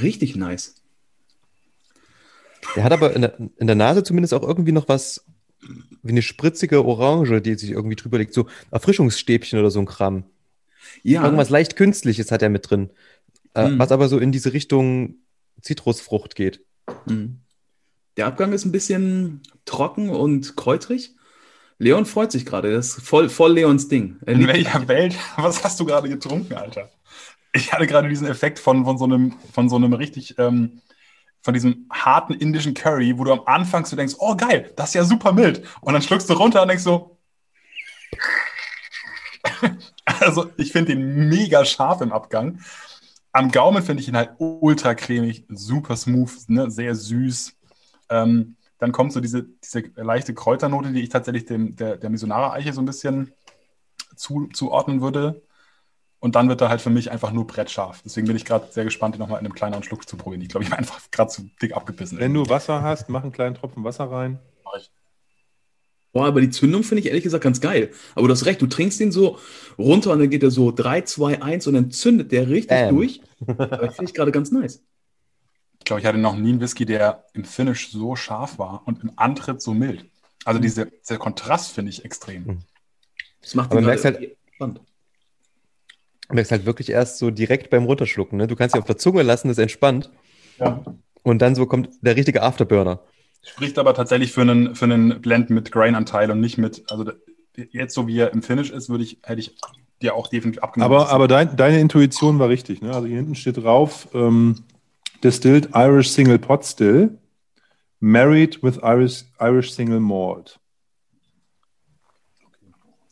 Richtig nice.
Der hat aber in der, in der Nase zumindest auch irgendwie noch was wie eine spritzige Orange, die sich irgendwie drüber liegt. So Erfrischungsstäbchen oder so ein Kram.
Ja,
Irgendwas leicht Künstliches hat er mit drin. Äh,
Mhm.
Was aber so in diese Richtung Zitrusfrucht geht.
Mhm. Der Abgang ist ein bisschen trocken und kräutrig. Leon freut sich gerade. Das ist voll, voll Leons Ding. Er
In welcher Welt? Was hast du gerade getrunken, Alter? Ich hatte gerade diesen Effekt von, von, so, einem, von so einem richtig, ähm, von diesem harten indischen Curry, wo du am Anfang so denkst, oh geil, das ist ja super mild. Und dann schluckst du runter und denkst so. Also, ich finde den mega scharf im Abgang. Am Gaumen finde ich ihn halt ultra cremig, super smooth, ne, sehr süß. Ähm, dann kommt so diese, diese leichte Kräuternote, die ich tatsächlich dem, der, der Misonara-Eiche so ein bisschen zu, zuordnen würde. Und dann wird er halt für mich einfach nur brettscharf. Deswegen bin ich gerade sehr gespannt, den nochmal in einem kleineren Schluck zu probieren. Ich glaube, ich bin einfach gerade zu dick abgebissen.
Wenn du Wasser hast, mach einen kleinen Tropfen Wasser rein.
Boah, aber die Zündung finde ich ehrlich gesagt ganz geil. Aber du hast recht, du trinkst den so runter und dann geht er so 3, 2, 1 und dann zündet der richtig
Bam.
durch. Das finde ich gerade ganz nice.
Ich glaube, ich hatte noch nie einen Whisky, der im Finish so scharf war und im Antritt so mild. Also diese, dieser Kontrast finde ich extrem.
Das macht
Aber
ihn
merkst halt-
spannend.
Du merkst halt wirklich erst so direkt beim Runterschlucken. Ne? Du kannst sie auf der Zunge lassen, das ist entspannt.
Ja.
Und dann so kommt der richtige Afterburner.
Spricht aber tatsächlich für einen, für einen Blend mit Grain-Anteil und nicht mit, also jetzt so wie er im Finish ist, würde ich, hätte ich dir auch definitiv abgenommen.
Aber, aber dein, deine Intuition war richtig. Ne? Also hier hinten steht drauf, ähm, Distilled Irish Single Pot Still, Married with Irish, Irish Single Malt.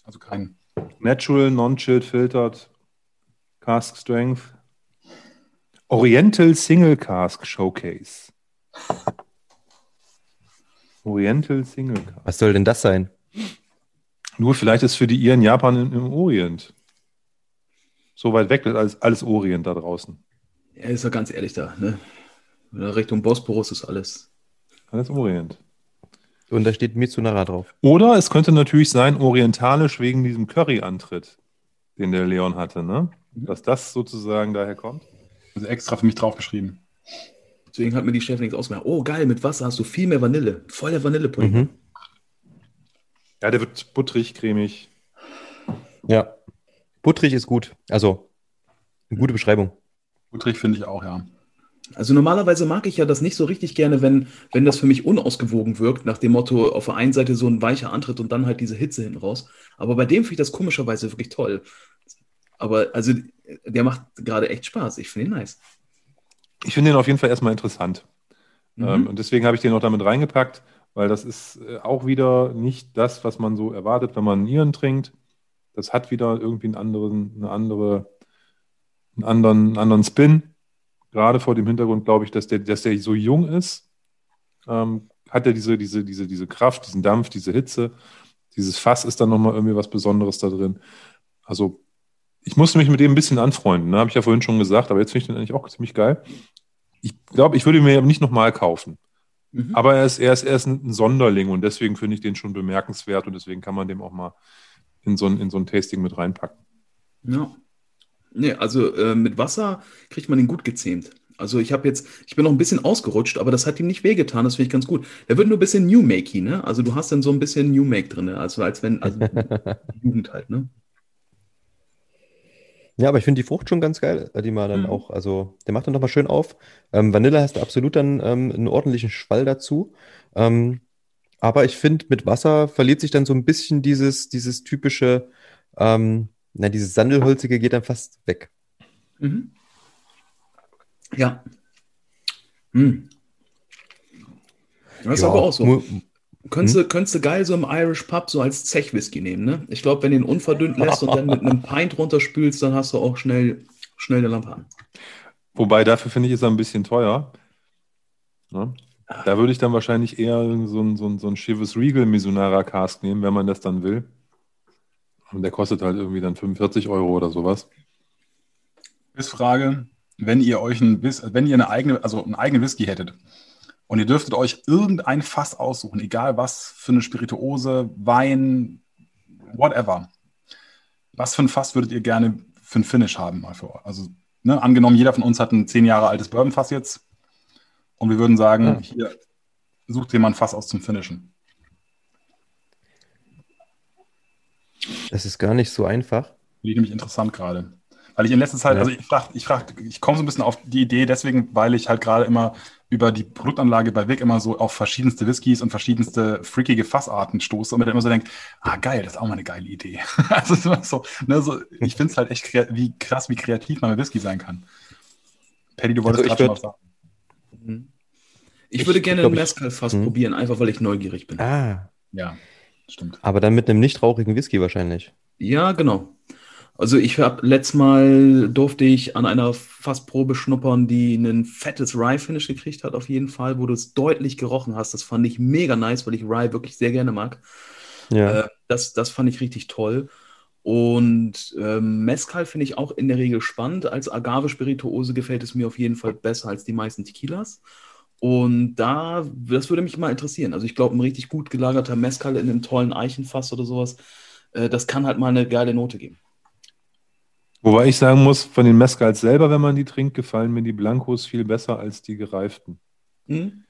also kein,
Natural, non-chilled, filtered, Cask Strength. Oriental Single Cask Showcase. Oriental Single Cask.
Was soll denn das sein?
Nur vielleicht ist für die Iren Japan im, im Orient. So weit weg ist alles, alles Orient da draußen.
Er ist ja ganz ehrlich da. Ne? Richtung Bosporus ist alles.
Alles Orient.
Und da steht Mitsunara drauf.
Oder es könnte natürlich sein, orientalisch wegen diesem Curry-Antritt, den der Leon hatte, ne? Dass das sozusagen daher kommt.
also extra für mich draufgeschrieben.
Deswegen hat mir die Chefin nichts ausgemacht. Oh, geil, mit Wasser hast du viel mehr Vanille. Voll der Vanillepudding.
Mhm.
Ja, der wird butterig, cremig.
Ja. Butterig ist gut. Also, eine gute Beschreibung.
Butterig finde ich auch, ja.
Also normalerweise mag ich ja das nicht so richtig gerne, wenn, wenn das für mich unausgewogen wirkt, nach dem Motto, auf der einen Seite so ein weicher Antritt und dann halt diese Hitze hinten raus. Aber bei dem finde ich das komischerweise wirklich toll. Aber also, der macht gerade echt Spaß. Ich finde ihn nice.
Ich finde den auf jeden Fall erstmal interessant.
Mhm.
Ähm, und deswegen habe ich den auch damit reingepackt, weil das ist äh, auch wieder nicht das, was man so erwartet, wenn man einen Iren trinkt. Das hat wieder irgendwie einen anderen, eine andere, einen anderen, einen anderen Spin. Gerade vor dem Hintergrund glaube ich, dass der, dass der so jung ist, ähm, hat er diese, diese, diese, diese Kraft, diesen Dampf, diese Hitze. Dieses Fass ist dann nochmal irgendwie was Besonderes da drin. Also ich musste mich mit dem ein bisschen anfreunden, ne? habe ich ja vorhin schon gesagt, aber jetzt finde ich den eigentlich auch ziemlich geil. Ich glaube, ich würde ihn mir nicht nochmal kaufen.
Mhm.
Aber er ist, er ist, er ist ein Sonderling und deswegen finde ich den schon bemerkenswert und deswegen kann man dem auch mal in so ein, in so ein Tasting mit reinpacken.
Ja. Nee, also äh, mit Wasser kriegt man ihn gut gezähmt. Also ich habe jetzt, ich bin noch ein bisschen ausgerutscht, aber das hat ihm nicht wehgetan, das finde ich ganz gut. Der wird nur ein bisschen New Makey, ne? Also du hast dann so ein bisschen New Make drin, also als wenn, also Jugend halt, ne?
Ja, aber ich finde die Frucht schon ganz geil, die man dann
Mhm.
auch, also der macht dann nochmal schön auf. Ähm, Vanille hast du absolut dann ähm, einen ordentlichen Schwall dazu. Ähm, aber ich finde, mit Wasser verliert sich dann so ein bisschen dieses, dieses typische, ähm, na, dieses Sandelholzige geht dann fast weg.
Mhm. Ja. Hm. Das ist
Ja,
aber auch so.
mu-
Könntest, du, könntest du geil so im Irish Pub so als Zech-Whisky nehmen, ne? Ich glaube, wenn du ihn unverdünnt lässt und dann mit einem Pint runterspülst, dann hast du auch schnell, schnell eine Lampe an.
Wobei dafür finde ich, ist er ein bisschen teuer. Ne? Da würde ich dann wahrscheinlich eher so ein, so ein, so ein Chivas Regal Mizunara Cask nehmen, wenn man das dann will. Und der kostet halt irgendwie dann 45 Euro oder sowas.
Quizfrage, wenn ihr euch ein wenn ihr eine eigene, also einen eigenen Whisky hättet und ihr dürftet euch irgendein Fass aussuchen, egal was für eine Spirituose, Wein, whatever. Was für ein Fass würdet ihr gerne für ein Finish haben? Mal für, also, ne, angenommen, jeder von uns hat ein zehn Jahre altes Bourbonfass jetzt und wir würden sagen,
Ja.
hier, sucht jemand ein Fass aus zum Finishen.
Das ist gar nicht so einfach.
Finde ich nämlich interessant gerade. Weil ich in letzter Zeit,
Ja.
also ich frage, ich, frag, ich komme so ein bisschen auf die Idee, deswegen, weil ich halt gerade immer über die Produktanlage bei Vic immer so auf verschiedenste Whiskys und verschiedenste freakige Fassarten stoße und mir dann immer so denke, ah geil, das ist auch mal eine geile Idee. also es ist immer so, ne, so ich finde es halt echt krea- wie krass, wie kreativ man mit Whisky sein kann. Paddy, du wolltest
Also
gerade schon was sagen.
Ich,
Ich-
würde gerne
glaub,
einen
ich-
Mezcal-Fass
Hm.
probieren, einfach weil ich neugierig bin.
Ah,
Ja, stimmt.
aber dann mit einem nicht rauchigen Whisky wahrscheinlich.
Ja, genau. Also ich habe letztes Mal durfte ich an einer Fassprobe schnuppern, die ein fettes Rye-Finish gekriegt hat, auf jeden Fall, wo du es deutlich gerochen hast. Das fand ich mega nice, weil ich Rye wirklich sehr gerne mag.
Ja.
Äh, das, das fand ich richtig toll. Und ähm, Mezcal finde ich auch in der Regel spannend. Als Agave-Spirituose gefällt es mir auf jeden Fall besser als die meisten Tequilas. Und da, das würde mich mal interessieren. Also ich glaube, ein richtig gut gelagerter Mezcal in einem tollen Eichenfass oder sowas, äh, das kann halt mal eine geile Note geben.
Wobei ich sagen muss, von den Mezcals selber, wenn man die trinkt, gefallen mir die Blancos viel besser als die gereiften.
Hm?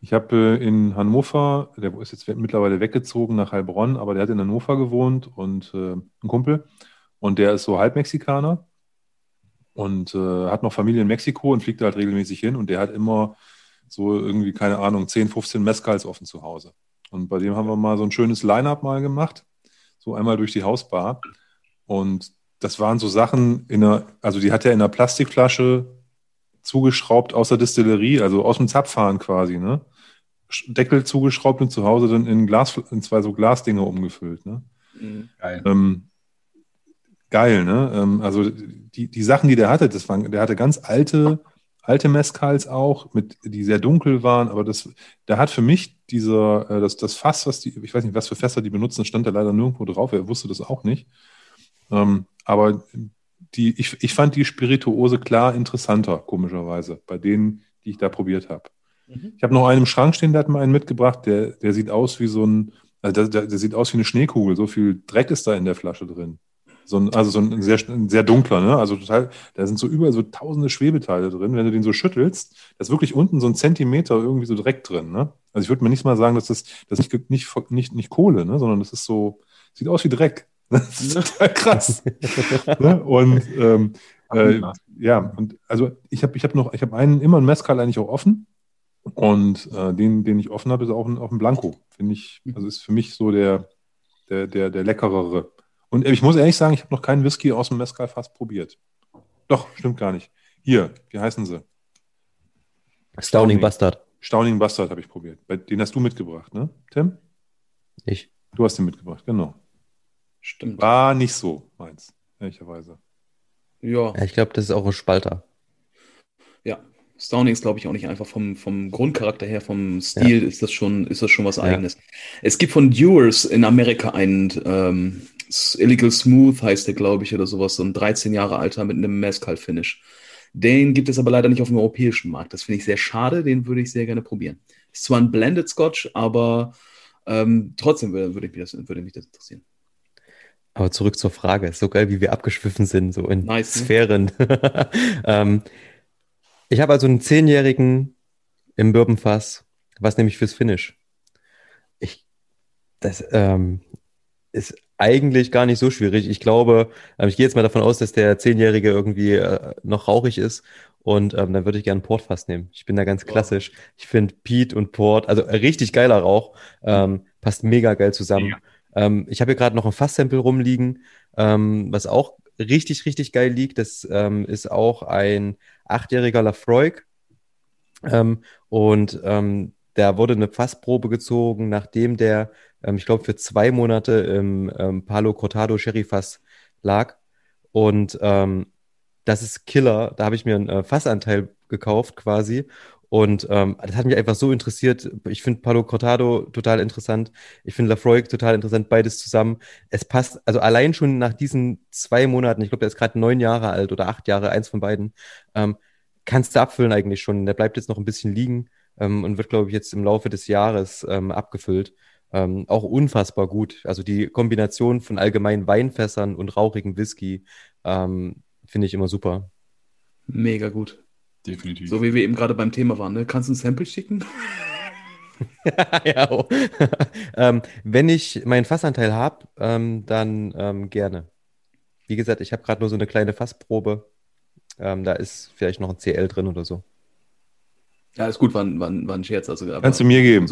Ich habe äh, in Hannover, der ist jetzt mittlerweile weggezogen nach Heilbronn, aber der hat in Hannover gewohnt und äh, ein Kumpel und der ist so halb Mexikaner und äh, hat noch Familie in Mexiko und fliegt da halt regelmäßig hin und der hat immer so irgendwie, keine Ahnung, 10, 15 Mezcals offen zu Hause. Und bei dem haben wir mal so ein schönes Line-Up mal gemacht, so einmal durch die Hausbar und das waren so Sachen in einer, also die hat er in einer Plastikflasche zugeschraubt aus der Distillerie, also aus dem Zapfhahn quasi, ne? Deckel zugeschraubt und zu Hause dann in, Glas, in zwei so Glasdinge umgefüllt. Ne?
Hm.
Geil.
Ähm, geil, ne? Ähm, also die, die Sachen, die der hatte, das waren, der hatte ganz alte, alte Mezcals auch, mit, die sehr dunkel waren, aber das, der hat für mich dieser, äh, das, das Fass, was die, ich weiß nicht, was für Fässer die benutzen, stand da leider nirgendwo drauf, er wusste das auch nicht. Ähm, aber die, ich, ich fand die Spirituose klar interessanter, komischerweise, bei denen, die ich da probiert habe.
Mhm.
Ich habe noch einen im Schrank stehen, der hat mir einen mitgebracht, der, der sieht aus wie so ein, also der, der, sieht aus wie eine Schneekugel, so viel Dreck ist da in der Flasche drin. So ein, also so ein sehr, ein sehr dunkler, ne? Also total, da sind so überall so tausende Schwebeteile drin. Wenn du den so schüttelst, da ist wirklich unten so ein Zentimeter irgendwie so direkt drin, ne? Also ich würde mir nicht mal sagen, dass das, das ist nicht, nicht, nicht, nicht Kohle, ne? Sondern das ist so, sieht aus wie Dreck. Das ist total krass. ne? Und ähm, äh, ja, und also ich habe ich hab noch, ich habe einen, immer einen Mescal eigentlich auch offen. Und äh, den, den ich offen habe, ist auch ein, auch ein Blanco. Finde ich, also ist für mich so der, der, der, der leckerere. Und ich muss ehrlich sagen, ich habe noch keinen Whisky aus dem Mescal fast probiert. Doch, stimmt gar nicht. Hier, wie heißen sie?
Stauning Bastard.
Stauning Bastard habe ich probiert. Den hast du mitgebracht, ne, Tim?
Ich.
Du hast den mitgebracht, genau.
Stimmt.
War nicht so meins, ehrlicherweise.
Ja.
Ja, ich glaube, das ist auch ein Spalter.
Ja. Stauning ist, glaube ich, auch nicht einfach vom, vom Grundcharakter her, vom Stil ist das schon, ist das schon was
Ja.
eigenes. Es gibt von Dewars in Amerika einen ähm, Illegal Smooth heißt der, glaube ich, oder sowas, so ein 13 Jahre alter mit einem Mezcal-Finish. Den gibt es aber leider nicht auf dem europäischen Markt. Das finde ich sehr schade, den würde ich sehr gerne probieren. Ist zwar ein Blended Scotch, aber ähm, trotzdem würde, würde, mich das, würde mich das interessieren.
Aber zurück zur Frage. Ist so geil, wie wir abgeschwiffen sind, so in
Nice, ne?
Sphären. ähm, ich habe also einen Zehnjährigen im Birbenfass. Was nehme ich fürs Finish? Ich, das ähm, ist eigentlich gar nicht so schwierig. Ich glaube, ähm, ich gehe jetzt mal davon aus, dass der Zehnjährige irgendwie äh, noch rauchig ist. Und ähm, dann würde ich gerne Portfass nehmen. Ich bin da ganz klassisch. Ich finde Peat und Port, also ein richtig geiler Rauch, ähm, passt mega geil zusammen.
Mega.
Ähm, ich habe hier gerade noch ein Fasssample rumliegen, ähm, was auch richtig, richtig geil liegt. Das ähm, ist auch ein achtjähriger Lafroig. Ähm, und ähm, da wurde eine Fassprobe gezogen, nachdem der, ähm, ich glaube, für zwei Monate im Palo Cortado Sherry Fass lag. Und das ist Killer. Da habe ich mir einen äh, Fassanteil gekauft quasi. Und ähm, das hat mich einfach so interessiert. Ich finde Palo Cortado total interessant. Ich finde Lafroig total interessant, beides zusammen. Es passt, also allein schon nach diesen zwei Monaten, ich glaube, der ist gerade neun Jahre alt oder acht Jahre, eins von beiden, ähm, kannst du abfüllen eigentlich schon. Der bleibt jetzt noch ein bisschen liegen ähm, und wird, glaube ich, jetzt im Laufe des Jahres ähm, abgefüllt. Ähm, auch unfassbar gut. Also die Kombination von allgemeinen Weinfässern und rauchigen Whisky ähm, finde ich immer super.
Mega gut.
Definitiv.
So wie wir eben gerade beim Thema waren. Ne? Kannst du ein Sample schicken?
ja, oh. ähm, wenn ich meinen Fassanteil habe, ähm, dann ähm, gerne. Wie gesagt, ich habe gerade nur so eine kleine Fassprobe. Ähm, da ist vielleicht noch ein CL drin oder so.
Ja, ist gut, war, ein- war, ein- war ein Scherz. Also, aber-
Kannst du mir geben.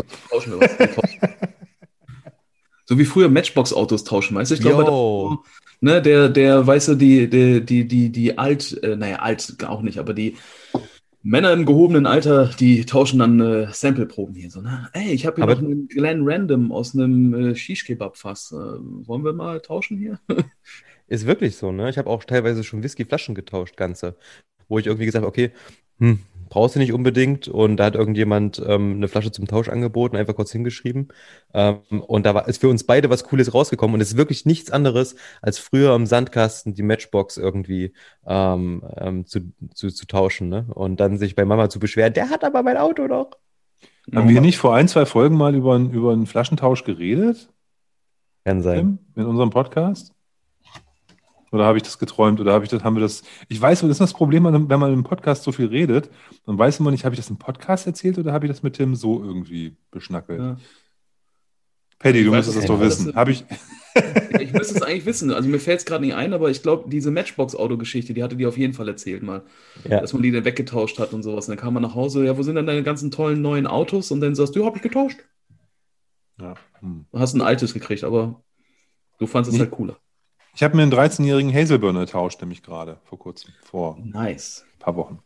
So, wie früher Matchbox-Autos tauschen, weißt du? Ich glaube, ne, der, der, weißt du, die, die, die, die, die alt, äh, naja, alt auch nicht, aber die Männer im gehobenen Alter, die tauschen dann äh, Sample-Proben hier so, ne? Ey, ich habe hier
Aber-
noch einen Glen Random aus einem äh, Shish-Kebab-Fass. Äh, wollen wir mal tauschen hier?
Ist wirklich so, ne? Ich habe auch teilweise schon Whiskyflaschen getauscht, ganze. Wo ich irgendwie gesagt habe, okay, hm, brauchst du nicht unbedingt. Und da hat irgendjemand ähm, eine Flasche zum Tausch angeboten, einfach kurz hingeschrieben. Ähm, und da war, ist für uns beide was Cooles rausgekommen. Und es ist wirklich nichts anderes, als früher im Sandkasten die Matchbox irgendwie ähm, ähm, zu, zu, zu tauschen, ne? Und dann sich bei Mama zu beschweren, der hat aber mein Auto noch.
Haben wir nicht vor ein, zwei Folgen mal über, einen- über einen Flaschentausch geredet?
Kann sein.
In unserem Podcast? Oder habe ich das geträumt? Oder habe ich das, haben wir das? Ich weiß, das ist das Problem, wenn man im Podcast so viel redet, dann weiß man nicht, habe ich das im Podcast erzählt oder habe ich das mit Tim so irgendwie beschnackelt?
Ja.
Paddy, du müsstest
es
das doch wissen. Habe ich,
Ich müsste es eigentlich wissen. Also mir fällt es gerade nicht ein, aber ich glaube, diese Matchbox-Auto-Geschichte, die hatte die auf jeden Fall erzählt mal.
Ja.
Dass man die dann weggetauscht hat und sowas. Und dann kam man nach Hause, ja, wo sind denn deine ganzen tollen neuen Autos? Und dann sagst du, ja, hab ich getauscht.
ja. hm.
Du hast ein altes gekriegt, aber du fandest es halt cooler.
Ich habe mir einen 13-jährigen Hazelburner getauscht, nämlich gerade vor kurzem, vor ein
Nice.
paar Wochen.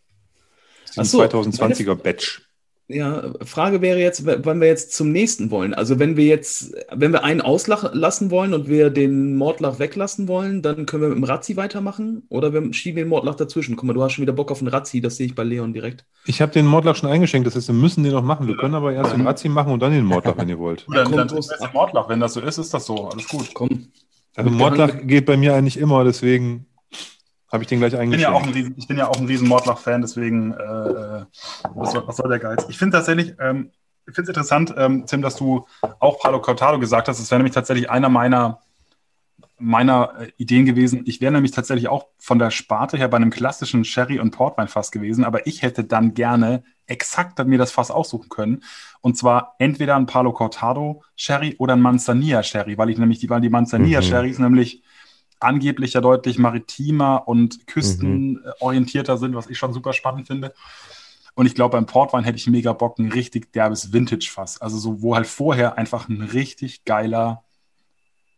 Das ist ein
so,
2020er Batch.
Ja, Frage wäre jetzt, wann wir jetzt zum nächsten wollen. Also wenn wir jetzt, wenn wir einen auslassen wollen und wir den Mordlach weglassen wollen, dann können wir mit dem Razzi weitermachen oder wir schieben den Mordlach dazwischen. Guck mal, du hast schon wieder Bock auf einen Razzi, das sehe ich bei Leon direkt.
Ich habe den Mordlach schon eingeschenkt, das heißt, wir müssen den noch machen. Wir können aber erst den. Razzi machen und dann den Mordlach, wenn ihr wollt.
Dann, dann
bloß
ist der Mordlach. Wenn das so ist, ist das so. Alles gut.
Komm.
Also Mordlach geht bei mir eigentlich immer, deswegen habe ich den gleich
Ich bin ja auch ein riesen, ich bin ja auch ein riesen Mordlach-Fan, deswegen äh, äh, was, soll, was soll der Geiz? Ich finde tatsächlich, ähm, ich finde es interessant, ähm, Tim, dass du auch Palo Cortado gesagt hast. Das wäre nämlich tatsächlich einer meiner meiner äh, Ideen gewesen. Ich wäre nämlich tatsächlich auch von der Sparte her bei einem klassischen Sherry- und Portwein-Fass gewesen, aber ich hätte dann gerne exakt mir das Fass aussuchen können. Und zwar entweder ein Palo Cortado Sherry oder ein Manzanilla Sherry, weil ich nämlich die, weil die Manzanilla Sherrys nämlich angeblich ja deutlich maritimer und küstenorientierter sind, was ich schon super spannend finde. Und ich glaube, beim Portwein hätte ich mega Bock, ein richtig derbes Vintage-Fass. Also so, wo halt vorher einfach ein richtig geiler,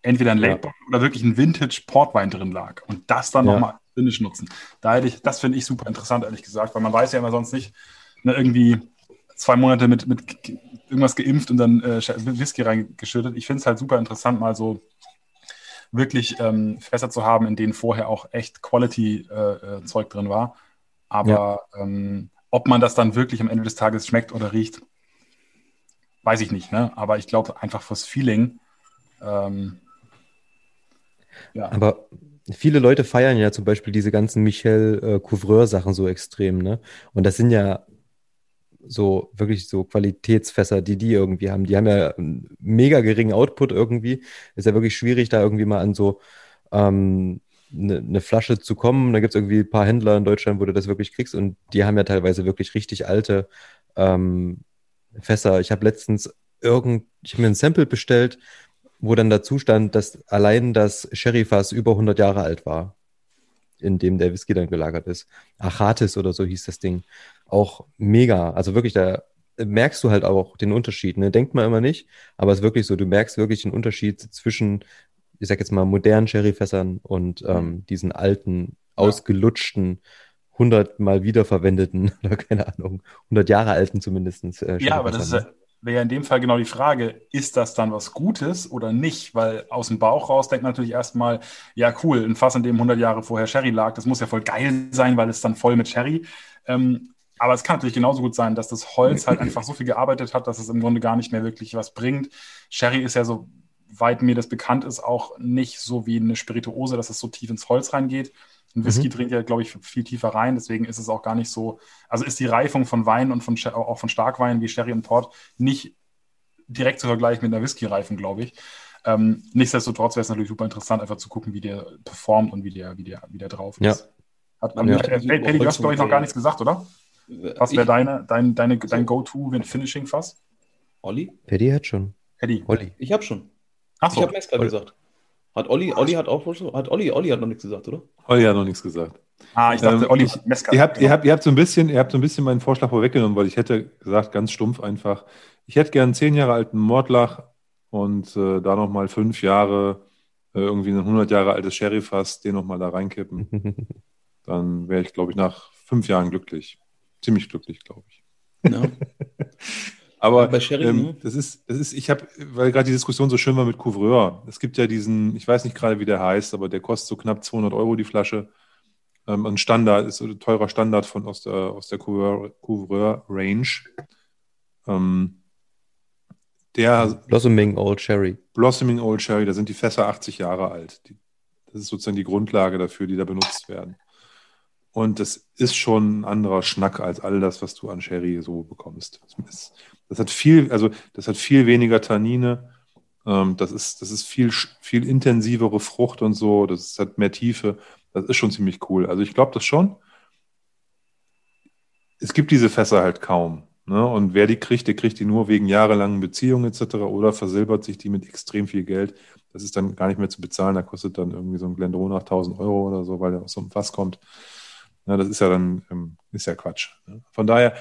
entweder ein
Ja.
Late oder wirklich ein Vintage-Portwein drin lag. Und das dann
Ja.
nochmal Finish nutzen. Da hätte ich, das finde ich super interessant, ehrlich gesagt, weil man weiß ja immer sonst nicht, ne, irgendwie zwei Monate mit, mit ge- irgendwas geimpft und dann äh, Whisky reingeschüttet. Ich finde es halt super interessant, mal so wirklich ähm, Fässer zu haben, in denen vorher auch echt Quality-Zeug drin war. Aber ähm, ob man das dann wirklich am Ende des Tages schmeckt oder riecht, weiß ich nicht. Ne? Aber ich glaube einfach fürs Feeling. Ähm, ja.
Aber viele Leute feiern ja zum Beispiel diese ganzen Michel äh, Couvreur-Sachen so extrem, ne? Und das sind ja so wirklich so Qualitätsfässer, die die irgendwie haben. Die haben ja einen mega geringen Output irgendwie. Ist ja wirklich schwierig, da irgendwie mal an so ähm, eine, eine Flasche zu kommen. Da gibt es irgendwie ein paar Händler in Deutschland, wo du das wirklich kriegst. Und die haben ja teilweise wirklich richtig alte ähm, Fässer. Ich habe letztens irgend, ich habe mir ein Sample bestellt, wo dann dazu stand, dass allein das Sherryfass über 100 Jahre alt war, in dem der Whisky dann gelagert ist. Achatis oder so hieß das Ding. Auch mega. Also wirklich, da merkst du halt auch den Unterschied. Ne? Denkt man immer nicht, aber es ist wirklich so, du merkst wirklich den Unterschied zwischen, ich sag jetzt mal, modernen Sherryfässern und ähm, diesen alten, ausgelutschten, 100 Mal wiederverwendeten, oder keine Ahnung, 100 Jahre alten zumindest. Äh,
Ja, aber das ist
Sherryfässern,
ja, wäre ja in dem Fall genau die Frage, ist das dann was Gutes oder nicht? Weil aus dem Bauch raus denkt man natürlich erstmal, ja cool, ein Fass, in dem 100 Jahre vorher Sherry lag, das muss ja voll geil sein, weil es dann voll mit Sherry. Ähm, aber es kann natürlich genauso gut sein, dass das Holz halt einfach so viel gearbeitet hat, dass es im Grunde gar nicht mehr wirklich was bringt. Sherry ist ja so weit mir das bekannt ist, auch nicht so wie eine Spirituose, dass es so tief ins Holz reingeht. Ein Whisky
Mhm.
dringt ja, glaube ich, viel tiefer rein, deswegen ist es auch gar nicht so. Also ist die Reifung von Wein und von, auch von Starkwein wie Sherry und Port nicht direkt zu vergleichen mit einer Whisky-Reifung, glaube ich. Ähm, nichtsdestotrotz wäre es natürlich super interessant, einfach zu gucken, wie der performt und wie der, wie der, wie der drauf
Ja.
ist. Hat,
Ja.
ja. Paddy, du hast, glaube ich, noch gar nichts gesagt, oder? Was wäre
Ich-
deine, dein, deine, dein Go-To-Finishing-Fass?
Olli?
Paddy hat schon.
Paddy.
Olli.
Ich habe schon.
Ach
Ich
so.
habe Mezcal gesagt. Hat Olli, Olli hat auch schon, hat Olli, Olli hat noch nichts gesagt, oder?
Olli hat noch nichts gesagt.
Ah, ich dachte,
Ähm,
Olli, Mescal.
Ihr habt,
genau.
ihr, habt, ihr, habt so ein bisschen, ihr habt so ein bisschen meinen Vorschlag vorweggenommen, weil ich hätte gesagt, ganz stumpf einfach, ich hätte gern einen zehn Jahre alten Mordlach und äh, da nochmal fünf Jahre äh, irgendwie ein 100 Jahre altes Sherryfass, den nochmal da reinkippen. Dann wäre ich, glaube ich, nach fünf Jahren glücklich. Ziemlich glücklich, glaube ich.
Ja.
Aber
Sherry,
ähm,
ne?
das ist, das ist, ich habe, weil gerade die Diskussion so schön war mit Couvreur. Es gibt ja diesen, ich weiß nicht gerade, wie der heißt, aber der kostet so knapp 200 Euro die Flasche. Ähm, ein Standard, ist ein teurer Standard von aus der, aus der Couvreur, Couvreur Range. Ähm, der
Blossoming Old Sherry.
Blossoming Old Sherry, da sind die Fässer 80 Jahre alt. Die, das ist sozusagen die Grundlage dafür, die da benutzt werden. Und das ist schon ein anderer Schnack als all das, was du an Sherry so bekommst. Das hat viel, also das hat viel weniger Tannine. Ähm, das ist, das ist viel, viel intensivere Frucht und so. Das hat mehr Tiefe. Das ist schon ziemlich cool. Also ich glaube das schon. Es gibt diese Fässer halt kaum. Ne? Und wer die kriegt, der kriegt die nur wegen jahrelangen Beziehungen etc. oder versilbert sich die mit extrem viel Geld. Das ist dann gar nicht mehr zu bezahlen. Da kostet dann irgendwie so ein Glendronach 1000 Euro oder so, weil der aus so einem Fass kommt. Ja, das ist ja dann ähm, ist ja Quatsch. Ne? Von daher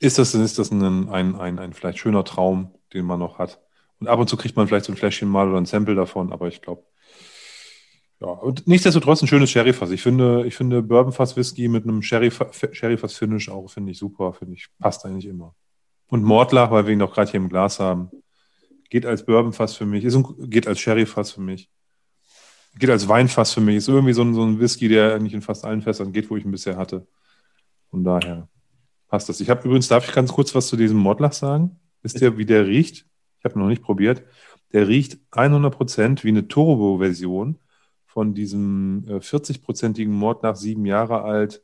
ist das, ist das ein, ein, ein, ein vielleicht schöner Traum, den man noch hat. Und ab und zu kriegt man vielleicht so ein Fläschchen mal oder ein Sample davon, aber ich glaube, ja, und nichtsdestotrotz ein schönes Sherryfass. Ich finde, ich finde Bourbonfass Whisky mit einem Sherryfa- Sherryfass Finish auch finde ich super, finde ich passt eigentlich immer. Und Mordlach, weil wir ihn doch gerade hier im Glas haben, geht als Bourbonfass für mich, ist ein, geht als Sherryfass für mich, geht als Weinfass für mich. Ist irgendwie so ein, so ein Whisky, der eigentlich in fast allen Fässern geht, wo ich ihn bisher hatte. Von daher passt das. Ich habe übrigens, darf ich ganz kurz was zu diesem Mordlach sagen? Wisst ihr, wie der riecht? Ich habe noch nicht probiert. Der riecht 100% wie eine Turbo-Version von diesem äh, 40-prozentigen Mord nach sieben Jahre alt,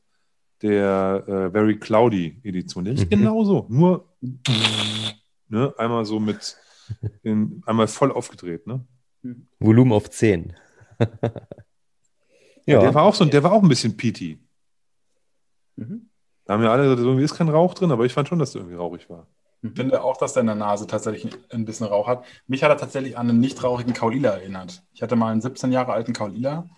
der äh, Very Cloudy Edition. Der riecht
Mhm.
genauso, nur ne, einmal so mit, in, einmal voll aufgedreht. Ne?
Volumen auf 10.
Ja. Der war auch so, der war auch ein bisschen peaty.
Mhm.
Da haben ja alle gesagt, irgendwie ist kein Rauch drin, aber ich fand schon, dass der irgendwie rauchig war.
Ich finde auch, dass der in der Nase tatsächlich ein bisschen Rauch hat. Mich hat er tatsächlich an einen nicht rauchigen Kaulila erinnert. Ich hatte mal einen 17 Jahre alten Kaulila.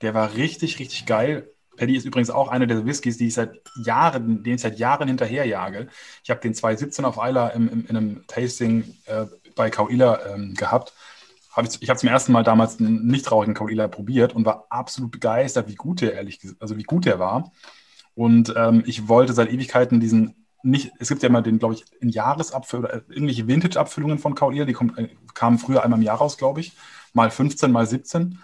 Der war richtig, richtig geil. Paddy ist übrigens auch einer der Whiskys, die ich seit Jahren, den ich seit Jahren hinterherjage. Ich habe den 2017 auf Eiler im, im, in einem Tasting äh, bei Kauila ähm, gehabt. Hab ich ich habe zum ersten Mal damals einen nicht rauchigen Kauila probiert und war absolut begeistert, wie gut der ehrlich also wie gut der war. Und ähm, ich wollte seit Ewigkeiten diesen nicht, es gibt ja immer den, glaube ich, in Jahresabfüllung oder irgendwelche Vintage-Abfüllungen von Kaulia, die kommt, äh, kamen früher einmal im Jahr raus, glaube ich. Mal 15, mal 17.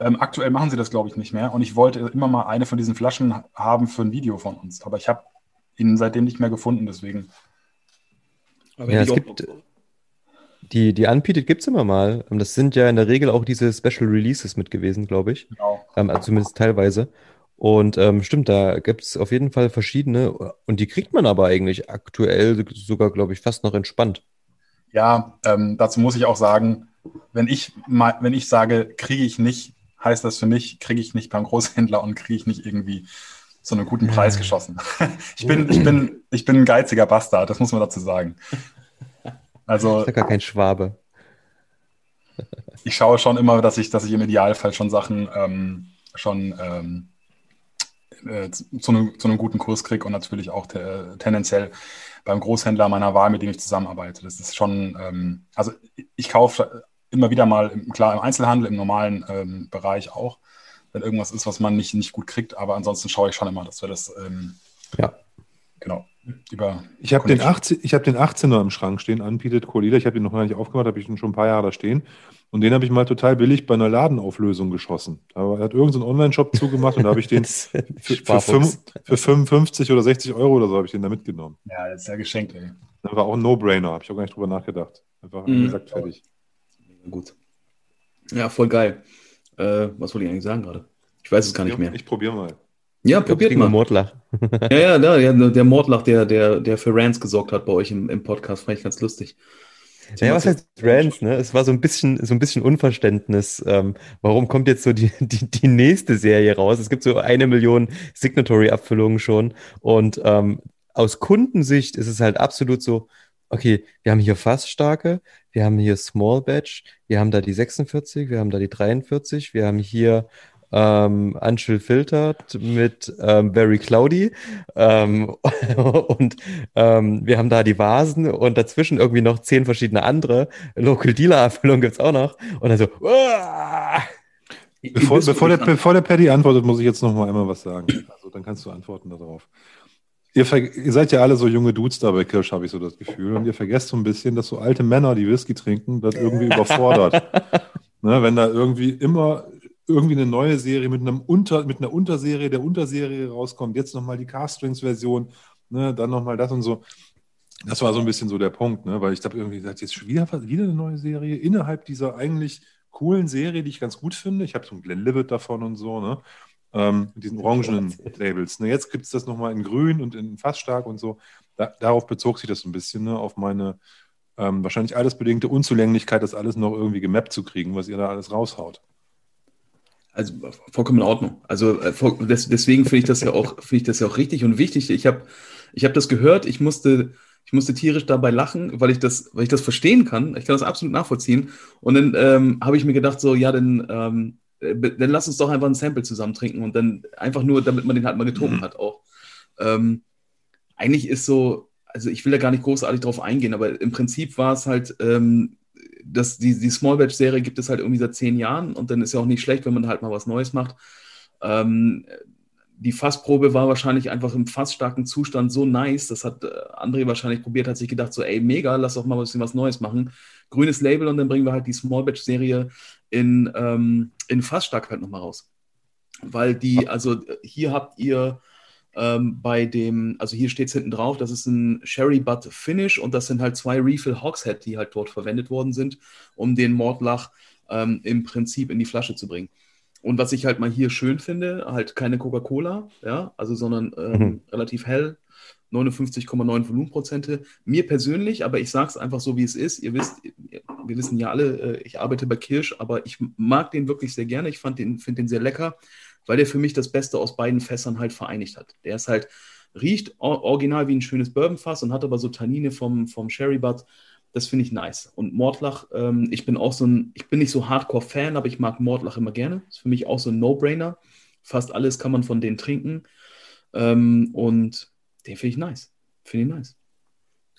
Ähm, aktuell machen sie das, glaube ich, nicht mehr. Und ich wollte immer mal eine von diesen Flaschen haben für ein Video von uns. Aber ich habe ihn seitdem nicht mehr gefunden, deswegen.
Aber
Ja, es gibt, die, die Unpeated gibt es immer mal. Ähm, Das sind ja in der Regel auch diese Special Releases mit gewesen, glaube ich.
Genau.
Ähm, also zumindest teilweise. Und ähm, stimmt, da gibt es auf jeden Fall verschiedene. Und die kriegt man aber eigentlich aktuell sogar, glaube ich, fast noch entspannt.
Ja, ähm, dazu muss ich auch sagen, wenn ich mal, wenn ich sage, kriege ich nicht, heißt das für mich, kriege ich nicht beim Großhändler und kriege ich nicht irgendwie so einen guten Preis geschossen. ich bin, ich bin, ich bin ein geiziger Bastard, das muss man dazu sagen. Also
Ist ja gar kein Schwabe.
ich schaue schon immer, dass ich, dass ich im Idealfall schon Sachen ähm, schon ähm, äh, zu, einem, zu einem guten Kurs kriege und natürlich auch te tendenziell beim Großhändler meiner Wahl, mit dem ich zusammenarbeite. Das ist schon, ähm, also ich, kaufe immer wieder mal, im- klar im Einzelhandel, im normalen ähm, Bereich auch, wenn irgendwas ist, was man nicht, nicht gut kriegt, aber ansonsten schaue ich schon immer, dass wir das, ähm,
Ja.
genau, über
Ich habe den,
Connection.
18, ich hab den 18er im Schrank stehen, Unpeated Colila. Ich habe den noch gar nicht aufgemacht, habe ich den schon ein paar Jahre da stehen. Und den habe ich mal total billig bei einer Ladenauflösung geschossen. Aber er hat irgendein so einen Online-Shop zugemacht und da habe ich den für, für, fünf- für 55 oder 60 Euro oder so habe ich den da mitgenommen.
Ja, das ist ja geschenkt, ey.
Das war auch ein No-Brainer, habe ich auch gar nicht drüber nachgedacht. Einfach
Mhm.
gesagt, fertig.
Gut. Ja, voll geil. Äh, was wollte ich eigentlich sagen gerade? Ich weiß es gar nicht mehr.
Ich probiere mal.
Ja,
Ich
probiert mal.
Mordlach.
Ja, ja, ja, der Mordlach, der, der, der für Rants gesorgt hat bei euch im, im Podcast, fand ich ganz lustig.
Naja, was heißt Rants, ne? Es war so ein bisschen, so ein bisschen Unverständnis. Ähm, warum kommt jetzt so die, die, die nächste Serie raus? Es gibt so eine Million Signatory-Abfüllungen schon. Und ähm, aus Kundensicht ist es halt absolut so, okay, wir haben hier fast starke, wir haben hier Small Batch, wir haben da die 46, wir haben da die 43, wir haben hier ähm, Unchill Filtered mit ähm, Very Cloudy ähm, und ähm, wir haben da die Vasen und dazwischen irgendwie noch zehn verschiedene andere. Local Dealer Abfüllungen gibt's auch noch. Und dann so, uah!
Bevor, bevor, der, bevor der Paddy antwortet, muss ich jetzt noch mal einmal was sagen. Also dann kannst du antworten darauf. Ihr, ihr seid ja alle so junge Dudes da bei Kirsch, habe ich so das Gefühl. Und ihr vergesst so ein bisschen, dass so alte Männer, die Whisky trinken, das irgendwie überfordert. ne, wenn da irgendwie immer irgendwie eine neue Serie mit, einem Unter, mit einer Unterserie der Unterserie rauskommt, jetzt nochmal die Car-Strings-Version, ne, dann nochmal das und so. Das war so ein bisschen so der Punkt, ne? weil ich habe irgendwie gesagt, jetzt schon wieder, wieder eine neue Serie innerhalb dieser eigentlich coolen Serie, die ich ganz gut finde. Ich habe so einen Glenlivet davon und so, ne? Ähm, mit diesen orangenen Labels. Ne? Jetzt gibt es das nochmal in grün und in fast stark und so. Da, darauf bezog sich das so ein bisschen, ne? auf meine ähm, wahrscheinlich allesbedingte Unzulänglichkeit, das alles noch irgendwie gemappt zu kriegen, was ihr da alles raushaut.
Also vollkommen in Ordnung. Also äh, deswegen finde ich das ja auch, finde ich das ja auch richtig und wichtig. Ich habe ich hab das gehört, ich musste, ich musste tierisch dabei lachen, weil ich das, weil ich das verstehen kann. Ich kann das absolut nachvollziehen. Und dann ähm, habe ich mir gedacht, so, ja, dann, ähm, äh, dann lass uns doch einfach ein Sample zusammen trinken und dann einfach nur, damit man den halt mal getrunken
Mhm.
hat auch. Ähm, eigentlich ist so, also ich will da gar nicht großartig drauf eingehen, aber im Prinzip war es halt, ähm, dass die, die Small Batch Serie gibt es halt irgendwie seit zehn Jahren und dann ist ja auch nicht schlecht, wenn man halt mal was Neues macht. Ähm, die Fassprobe war wahrscheinlich einfach im fassstarken Zustand so nice, das hat äh, André wahrscheinlich probiert, hat sich gedacht, so, ey, mega, lass doch mal ein bisschen was Neues machen. Grünes Label und dann bringen wir halt die Small Batch Serie in, ähm, in fassstark halt nochmal raus. Weil die, also hier habt ihr ähm, bei dem, also hier steht es hinten drauf, das ist ein Sherry Butt Finish und das sind halt zwei Refill Hogshead, die halt dort verwendet worden sind, um den Mordlach ähm, im Prinzip in die Flasche zu bringen. Und was ich halt mal hier schön finde, halt keine Coca-Cola, ja, also sondern ähm,
Mhm.
relativ hell. 59,9 Volumenprozente. Mir persönlich, aber ich sage es einfach so, wie es ist. Ihr wisst, wir wissen ja alle, äh, ich arbeite bei Kirsch, aber ich mag den wirklich sehr gerne. Ich den, finde den sehr lecker, weil der für mich das Beste aus beiden Fässern halt vereinigt hat. Der ist halt, riecht original wie ein schönes Bourbonfass und hat aber so Tannine vom, vom Sherry Butt. Das finde ich nice. Und Mordlach, ähm, ich bin auch so ein, ich bin nicht so Hardcore-Fan, aber ich mag Mordlach immer gerne. Ist für mich auch so ein No-Brainer. Fast alles kann man von denen trinken. Ähm, und den finde ich nice. Finde ich nice.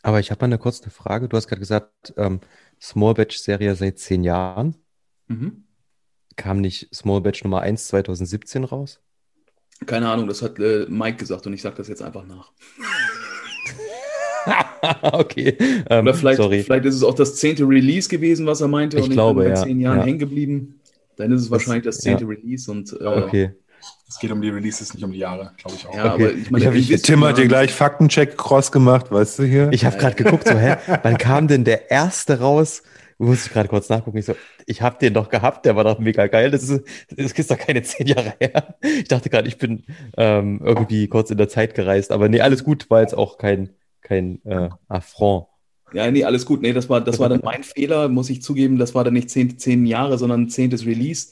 Aber ich habe mal eine kurze Frage. Du hast gerade gesagt, ähm, Small Batch Serie seit zehn Jahren. Mhm. Kam nicht Small Batch Nummer 1 2017 raus?
Keine Ahnung, das hat äh, Mike gesagt und ich sage das jetzt einfach nach.
okay.
Ähm, Oder vielleicht, sorry. vielleicht ist es auch das zehnte Release gewesen, was er meinte.
Ich und glaube, ich bin
bei
ja.
zehn Jahren
ja.
hängen geblieben. Dann ist es wahrscheinlich das zehnte ja. Release. Und, äh,
okay.
Es geht um die Releases, nicht um die Jahre, glaube ich auch.
Ja, okay. aber ich meine,
ich, Tim hat dir gleich Faktencheck cross gemacht, weißt du hier?
Ich habe gerade geguckt, so, hä, wann kam denn der erste raus? Muss ich gerade kurz nachgucken. Ich so, ich habe den doch gehabt, der war doch mega geil. Das ist, das ist doch keine zehn Jahre her. Ich dachte gerade, ich bin ähm, irgendwie kurz in der Zeit gereist. Aber nee, alles gut, war jetzt auch kein, kein äh, Affront.
Ja, nee, alles gut. Nee, das war, das war dann mein Fehler, muss ich zugeben. Das war dann nicht zehn, zehn Jahre, sondern zehntes Release,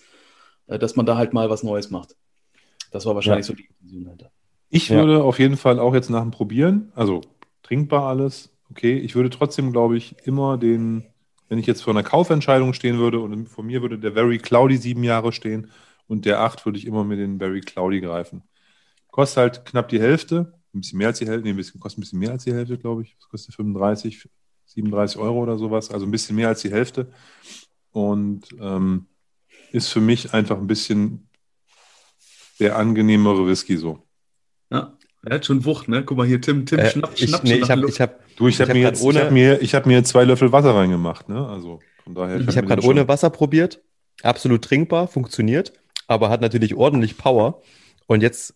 äh, dass man da halt mal was Neues macht. Das war wahrscheinlich ja. so die Intention
dahinter. Ich ja. würde auf jeden Fall auch jetzt nach dem Probieren, also trinkbar alles, okay. Ich würde trotzdem, glaube ich, immer den, wenn ich jetzt vor einer Kaufentscheidung stehen würde und vor mir würde der Very Cloudy sieben Jahre stehen und der acht, würde ich immer mit den Very Cloudy greifen. Kostet halt knapp die Hälfte, ein bisschen mehr als die Hälfte, nee, ein bisschen, kostet ein bisschen mehr als die Hälfte, glaube ich. Das kostet 35, 37 Euro oder sowas, also ein bisschen mehr als die Hälfte. Und ähm, ist für mich einfach ein bisschen der angenehmere Whisky so.
Ja, er hat schon Wucht, ne? Guck mal hier, Tim, Tim
Äh,
schnappt,
ich,
schnappt
nee, ich habe
Luft.
ich hab,
Du, ich
Ich
habe
hab
mir, jetzt- ich
ohne-
hab mir, ich hab mir zwei Löffel Wasser reingemacht, ne? Also von daher.
ich
kann
hab
mir
gerade ohne Wasser probiert. Absolut trinkbar, funktioniert, aber hat natürlich ordentlich Power. Und jetzt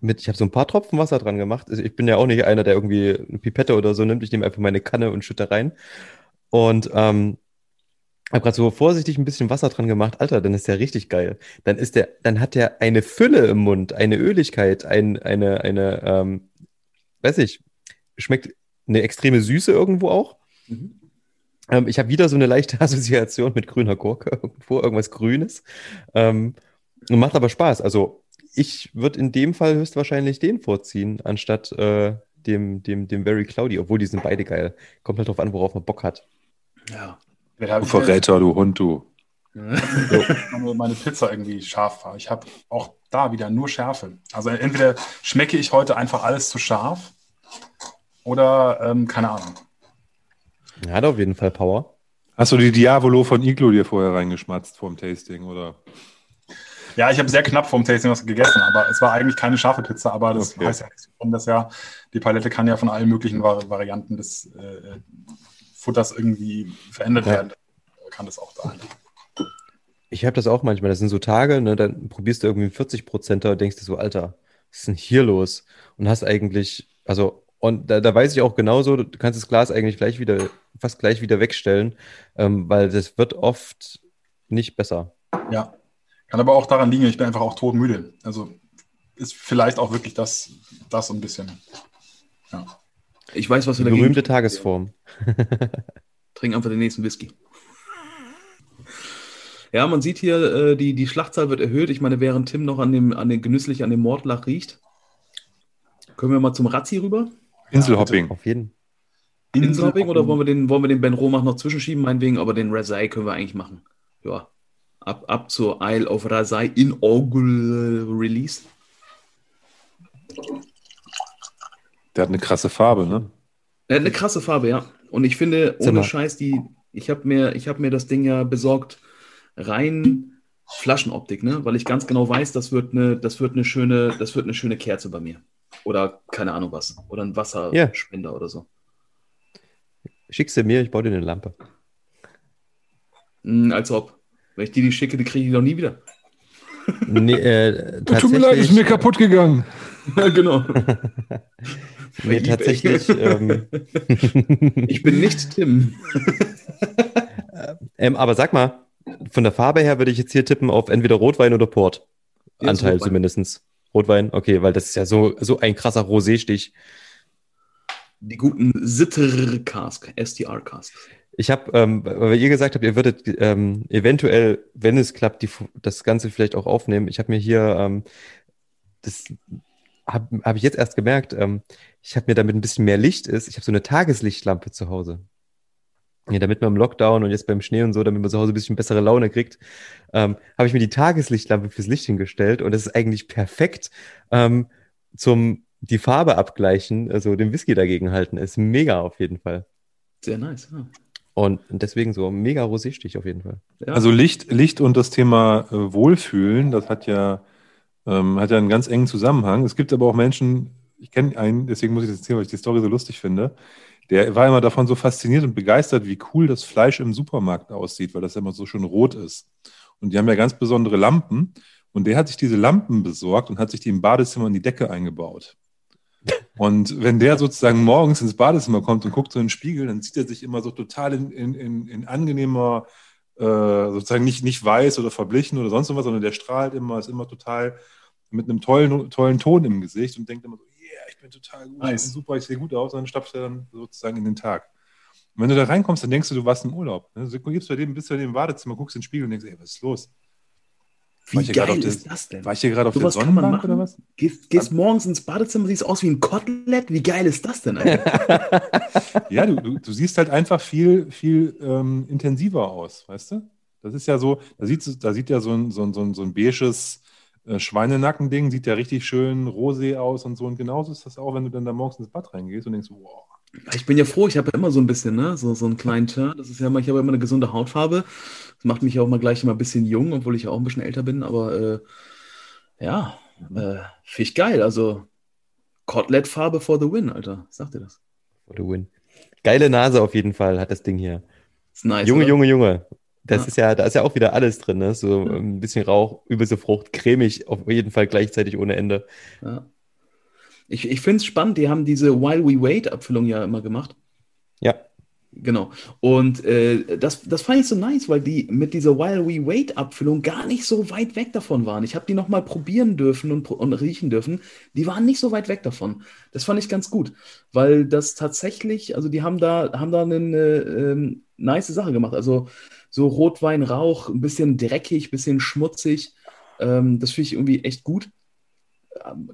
mit, ich habe so ein paar Tropfen Wasser dran gemacht. Also ich bin ja auch nicht einer, der irgendwie eine Pipette oder so nimmt. Ich nehme einfach meine Kanne und schütte rein. Und ähm, habe gerade so vorsichtig ein bisschen Wasser dran gemacht. Alter, dann ist der richtig geil. Dann ist der, dann hat der eine Fülle im Mund, eine Öligkeit, ein, eine, eine, ähm, weiß ich, schmeckt eine extreme Süße irgendwo auch.
Mhm.
Ähm, ich habe wieder so eine leichte Assoziation mit grüner Gurke irgendwo, irgendwas Grünes. Ähm, und macht aber Spaß. Also ich würde in dem Fall höchstwahrscheinlich den vorziehen, anstatt äh, dem, dem, dem Very Cloudy, obwohl die sind beide geil. Kommt halt drauf an, worauf man Bock hat.
Ja.
Du Verräter, du Hund, du.
meine, meine Pizza irgendwie scharf war. Ich habe auch da wieder nur Schärfe. Also entweder schmecke ich heute einfach alles zu scharf oder ähm, keine Ahnung.
Er hat auf jeden Fall Power.
Hast du die Diavolo von Iglo dir vorher reingeschmatzt vorm Tasting, oder?
Ja, ich habe sehr knapp vom Tasting was gegessen, aber es war eigentlich keine scharfe Pizza, aber das
Okay.
heißt ja nichts. Wir kennen das ja, die Palette kann ja von allen möglichen Vari Varianten des äh, Futters irgendwie verändert
Ja.
werden. Kann das auch sein.
Ich habe das auch manchmal. Das sind so Tage, ne, dann probierst du irgendwie 40 Prozent und denkst dir so, Alter, was ist denn hier los? Und hast eigentlich, also, und da, da weiß ich auch genauso, du kannst das Glas eigentlich gleich wieder, fast gleich wieder wegstellen, ähm, weil das wird oft nicht besser.
Ja. Kann aber auch daran liegen, ich bin einfach auch todmüde. Also ist vielleicht auch wirklich das, das ein bisschen. Ja.
Ich weiß, was
Die
wir dagegen
berühmte. Tagesform.
Trink einfach den nächsten Whisky. Ja, man sieht hier, äh, die, die Schlachtzahl wird erhöht. Ich meine, während Tim noch an dem, an dem genüsslich an dem Mordlach riecht, können wir mal zum Razzi rüber?
Inselhopping.
Auf jeden
Inselhopping oder wollen wir den, wollen wir den Ben Romach noch zwischenschieben, meinetwegen, aber den Rasai können wir eigentlich machen. Ja. Ab, ab zur Isle of Rasai Inaugural Release.
Der hat eine krasse Farbe, ne?
Er hat eine krasse Farbe, ja. Und ich finde, ohne
mal.
Scheiß, die, ich habe mir, ich hab mir das Ding ja besorgt, rein Flaschenoptik, ne? Weil ich ganz genau weiß, das wird eine, das wird eine schöne, das wird eine schöne Kerze bei mir. Oder keine Ahnung was. Oder ein Wasserspender oder so.
Schickst du mir, ich baue dir eine Lampe.
Hm, als ob. Wenn ich die, die schicke, die kriege ich doch nie wieder.
Nee, äh,
Tut mir leid, ist mir kaputt gegangen.
Ja, genau.
nee, tatsächlich. ähm,
Ich bin nicht Tim.
ähm, aber sag mal, von der Farbe her würde ich jetzt hier tippen auf entweder Rotwein oder Port.
Ist
Anteil
Rotwein.
zumindest. Rotwein, okay, weil das ist ja so, so ein krasser Rosé-Stich.
Die guten Sitter-Cask, SDR-Cask.
Ich habe, ähm, weil ihr gesagt habt, ihr würdet ähm, eventuell, wenn es klappt, die, das Ganze vielleicht auch aufnehmen. Ich habe mir hier, ähm, das habe hab ich jetzt erst gemerkt, ähm, ich habe mir damit ein bisschen mehr Licht ist. Ich habe so eine Tageslichtlampe zu Hause. Ja, damit man im Lockdown und jetzt beim Schnee und so, damit man zu Hause ein bisschen bessere Laune kriegt, ähm, habe ich mir die Tageslichtlampe fürs Licht hingestellt und das ist eigentlich perfekt ähm, zum die Farbe abgleichen, also den Whisky dagegen halten. Ist mega auf jeden Fall.
Sehr nice, ja.
Und deswegen so mega Rosé-Stich auf jeden Fall.
Ja. Also Licht, Licht und das Thema äh, Wohlfühlen, das hat ja, ähm, hat ja einen ganz engen Zusammenhang. Es gibt aber auch Menschen, ich kenne einen, deswegen muss ich das erzählen, weil ich die Story so lustig finde. Der war immer davon so fasziniert und begeistert, wie cool das Fleisch im Supermarkt aussieht, weil das ja immer so schön rot ist. Und die haben ja ganz besondere Lampen. Und der hat sich diese Lampen besorgt und hat sich die im Badezimmer in die Decke eingebaut. Und wenn der sozusagen morgens ins Badezimmer kommt und guckt so in den Spiegel, dann sieht er sich immer so total in, in, in, in angenehmer, äh, sozusagen nicht, nicht weiß oder verblichen oder sonst was, sondern der strahlt immer, ist immer total mit einem tollen, tollen Ton im Gesicht und denkt immer so, yeah, ich bin total gut, nice. ich bin super, ich sehe gut aus, und dann stapft er dann sozusagen in den Tag. Und wenn du da reinkommst, dann denkst du, du warst im Urlaub. Ne? Du gibst bei dem, bist bei dem im Badezimmer, guckst in den Spiegel und denkst, ey, was ist los?
Wie geil ist der, das denn?
War ich hier gerade auf Sowas der Sonnenbank oder was?
Gehst, gehst morgens ins Badezimmer, siehst aus wie ein Kotelett. Wie geil ist das denn
ja, du, du, du, siehst halt einfach viel, viel ähm, intensiver aus, weißt du? Das ist ja so, da sieht, da sieht ja so ein, so ein, so ein, so ein beiges äh, Schweinenackending, sieht ja richtig schön rosé aus und so. Und genauso ist das auch, wenn du dann da morgens ins Bad reingehst und denkst, wow,
ich bin ja froh, ich habe ja immer so ein bisschen, ne, so, so einen kleinen Turn. Das ist ja immer, ich habe immer eine gesunde Hautfarbe. Das macht mich auch mal gleich immer ein bisschen jung, obwohl ich ja auch ein bisschen älter bin. Aber äh, ja, äh, finde ich geil. Also Kotelett-Farbe for the win, Alter. Sagt ihr das?
For the win. Geile Nase auf jeden Fall hat das Ding hier. Ist nice, Junge, oder? Junge, Junge. Das ja. ist ja, da ist ja auch wieder alles drin, ne? So ein bisschen Rauch, übelste Frucht, cremig, auf jeden Fall gleichzeitig ohne Ende.
Ja. Ich, ich finde es spannend, die haben diese While We Wait-Abfüllung ja immer gemacht.
Ja.
Genau. Und äh, das, das fand ich so nice, weil die mit dieser While We Wait-Abfüllung gar nicht so weit weg davon waren. Ich habe die nochmal probieren dürfen und, und riechen dürfen. Die waren nicht so weit weg davon. Das fand ich ganz gut, weil das tatsächlich, also die haben da, haben da eine äh, nice Sache gemacht. Also so Rotweinrauch, ein bisschen dreckig, ein bisschen schmutzig. Ähm, das finde ich irgendwie echt gut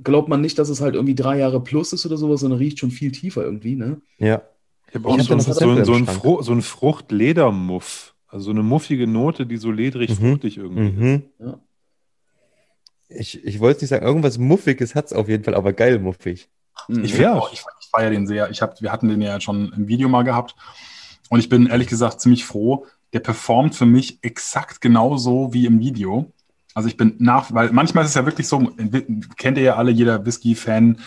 glaubt man nicht, dass es halt irgendwie drei Jahre plus ist oder sowas, sondern riecht schon viel tiefer irgendwie, ne?
Ja.
Ich habe auch so, so, so, so, ein Fru so ein Fruchtledermuff. Also so eine muffige Note, die so ledrig mhm. fruchtig irgendwie mhm. ist. Ja.
Ich, ich wollte nicht sagen, irgendwas Muffiges hat es auf jeden Fall, aber geil muffig.
Mhm. Ich, ja. ich, ich feiere den sehr. Ich hab, wir hatten den ja schon im Video mal gehabt. Und ich bin ehrlich gesagt ziemlich froh. Der performt für mich exakt genauso wie im Video. Also ich bin nach, weil manchmal ist es ja wirklich so, kennt ihr ja alle, jeder Whisky-Fan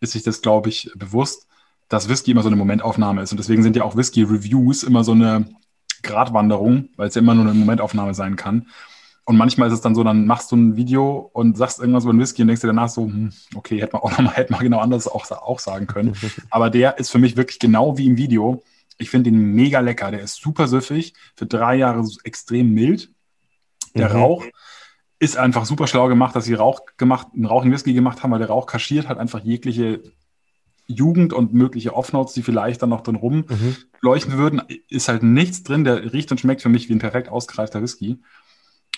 ist sich das, glaube ich, bewusst, dass Whisky immer so eine Momentaufnahme ist. Und deswegen sind ja auch Whisky-Reviews immer so eine Gratwanderung, weil es ja immer nur eine Momentaufnahme sein kann. Und manchmal ist es dann so, dann machst du ein Video und sagst irgendwas über den Whisky und denkst dir danach so, hm, okay, hätte man auch nochmal, hätte man genau anders auch, auch sagen können. Aber der ist für mich wirklich genau wie im Video. Ich finde ihn mega lecker. Der ist super süffig, für drei Jahre extrem mild. Der mhm. Rauch ist einfach super schlau gemacht, dass sie Rauch gemacht, einen Rauch in Whisky gemacht haben, weil der Rauch kaschiert halt einfach jegliche Jugend und mögliche Offnotes, die vielleicht dann noch drin rumleuchten mhm. würden. Ist halt nichts drin, der riecht und schmeckt für mich wie ein perfekt ausgereifter Whisky.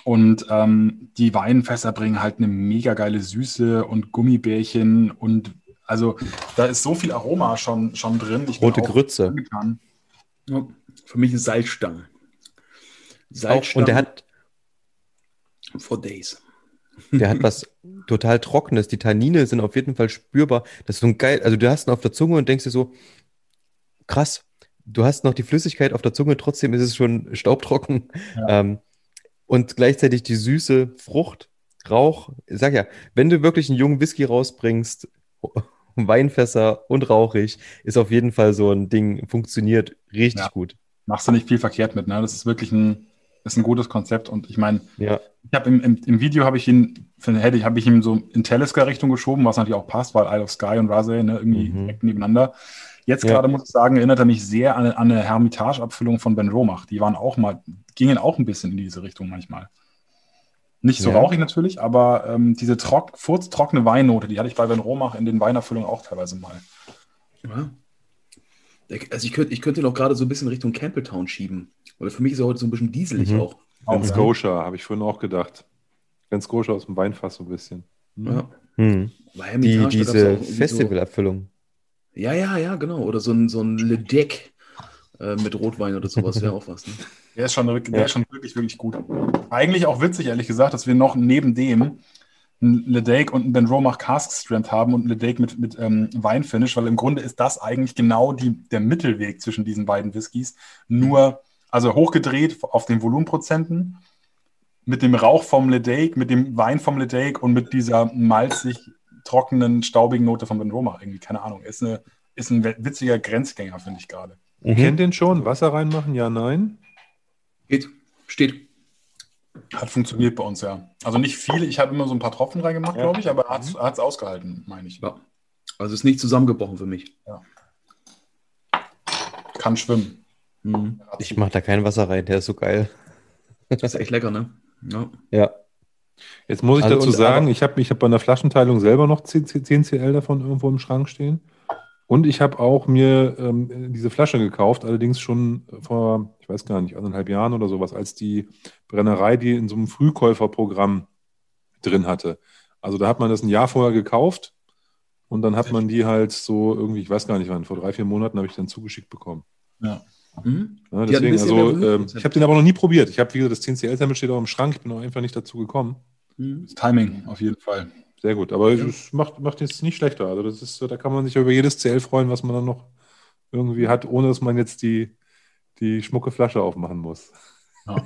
Und ähm, die Weinfässer bringen halt eine mega geile Süße und Gummibärchen und also da ist so viel Aroma schon, schon drin.
Ich Rote Grütze.
Ja, für mich ist Salzstangen.
Salzstangen. und der hat,
for days.
Der hat was total Trockenes. Die Tannine sind auf jeden Fall spürbar. Das ist so ein geil. Also du hast ihn auf der Zunge und denkst dir so, krass, du hast noch die Flüssigkeit auf der Zunge, trotzdem ist es schon staubtrocken. Ja. Ähm, und gleichzeitig die süße Frucht, Rauch. Ich sag ja, wenn du wirklich einen jungen Whisky rausbringst, Weinfässer und rauchig, ist auf jeden Fall so ein Ding, funktioniert richtig ja. gut.
Machst du nicht viel verkehrt mit, ne? Das ist wirklich ein, ist ein gutes Konzept und ich meine,
ja.
ich habe im, im, im, Video habe ich ihn, hätte ich, habe ich ihn so in Teleska-Richtung geschoben, was natürlich auch passt, weil Isle of Sky und Rase ne, irgendwie mhm. direkt nebeneinander. Jetzt ja. gerade muss ich sagen, erinnert er mich sehr an, an eine Hermitage-Abfüllung von Ben Romach. Die waren auch mal, gingen auch ein bisschen in diese Richtung manchmal. Nicht so ja. rauchig natürlich, aber ähm, diese trock, furztrockene Weinnote, die hatte ich bei Ben Romach in den Weinerfüllungen auch teilweise mal.
Ja. Also ich könnte, ich könnte noch gerade so ein bisschen Richtung Campbelltown schieben. Weil für mich ist er heute so ein bisschen dieselig
Mhm.
auch.
Auch
ja.
Scotia, habe ich vorhin auch gedacht. Ganz Scotia aus dem Weinfass so ein bisschen.
Ja.
Hm.
Bei
Die, diese
auch irgendwie
Festivalabfüllung.
So, ja, ja, ja, genau. Oder so ein, so ein Le Deck äh, mit Rotwein oder sowas wäre auch was. Ne?
Der ist, schon, der
Ja.
ist schon wirklich, wirklich gut. Eigentlich auch witzig, ehrlich gesagt, dass wir noch neben dem ein Ledake und ein Ben Romach Cask Strength haben und ein Ledake mit, mit ähm, Weinfinish, weil im Grunde ist das eigentlich genau die, der Mittelweg zwischen diesen beiden Whiskys. Nur, also hochgedreht auf den Volumenprozenten, mit dem Rauch vom Ledake, mit dem Wein vom Ledake und mit dieser malzig trockenen, staubigen Note von Ben Romach irgendwie. Keine Ahnung. Ist, eine, ist ein witziger Grenzgänger, finde ich gerade.
Mhm.
Kennt den schon? Wasser reinmachen? Ja, nein?
Geht, steht.
Hat funktioniert bei uns, ja. Also nicht viele, ich habe immer so ein paar Tropfen reingemacht,
Ja.
glaube ich, aber hat es ausgehalten, meine ich.
Ja. Also ist nicht zusammengebrochen für mich.
Kann schwimmen.
Mhm.
Ich mache da kein Wasser rein, der ist so geil.
Das ist echt lecker, ne? Ja.
Ja.
Jetzt muss ich
Also
dazu sagen,
aber-
ich habe ich hab bei einer Flaschenteilung selber noch 10, 10 CL davon irgendwo im Schrank stehen. Und ich habe auch mir ähm, diese Flasche gekauft, allerdings schon vor, ich weiß gar nicht, anderthalb Jahren oder sowas, als die Brennerei die in so einem Frühkäuferprogramm drin hatte. Also da hat man das ein Jahr vorher gekauft und dann hat man die halt so irgendwie, ich weiß gar nicht wann, vor drei, vier Monaten habe ich dann zugeschickt bekommen.
Mhm.
Ja,
hat ein
deswegen, also ähm, ich habe den aber noch nie probiert. Ich habe, wie gesagt, das 10 CL-Sample steht auch im Schrank, ich bin noch einfach nicht dazu gekommen.
Mhm.
Das Timing auf jeden Fall.
Sehr gut, aber
Ja.
es macht, macht jetzt nicht schlechter. Also das ist, da kann man sich über jedes CL freuen, was man dann noch irgendwie hat, ohne dass man jetzt die, die schmucke Flasche aufmachen muss.
Ja.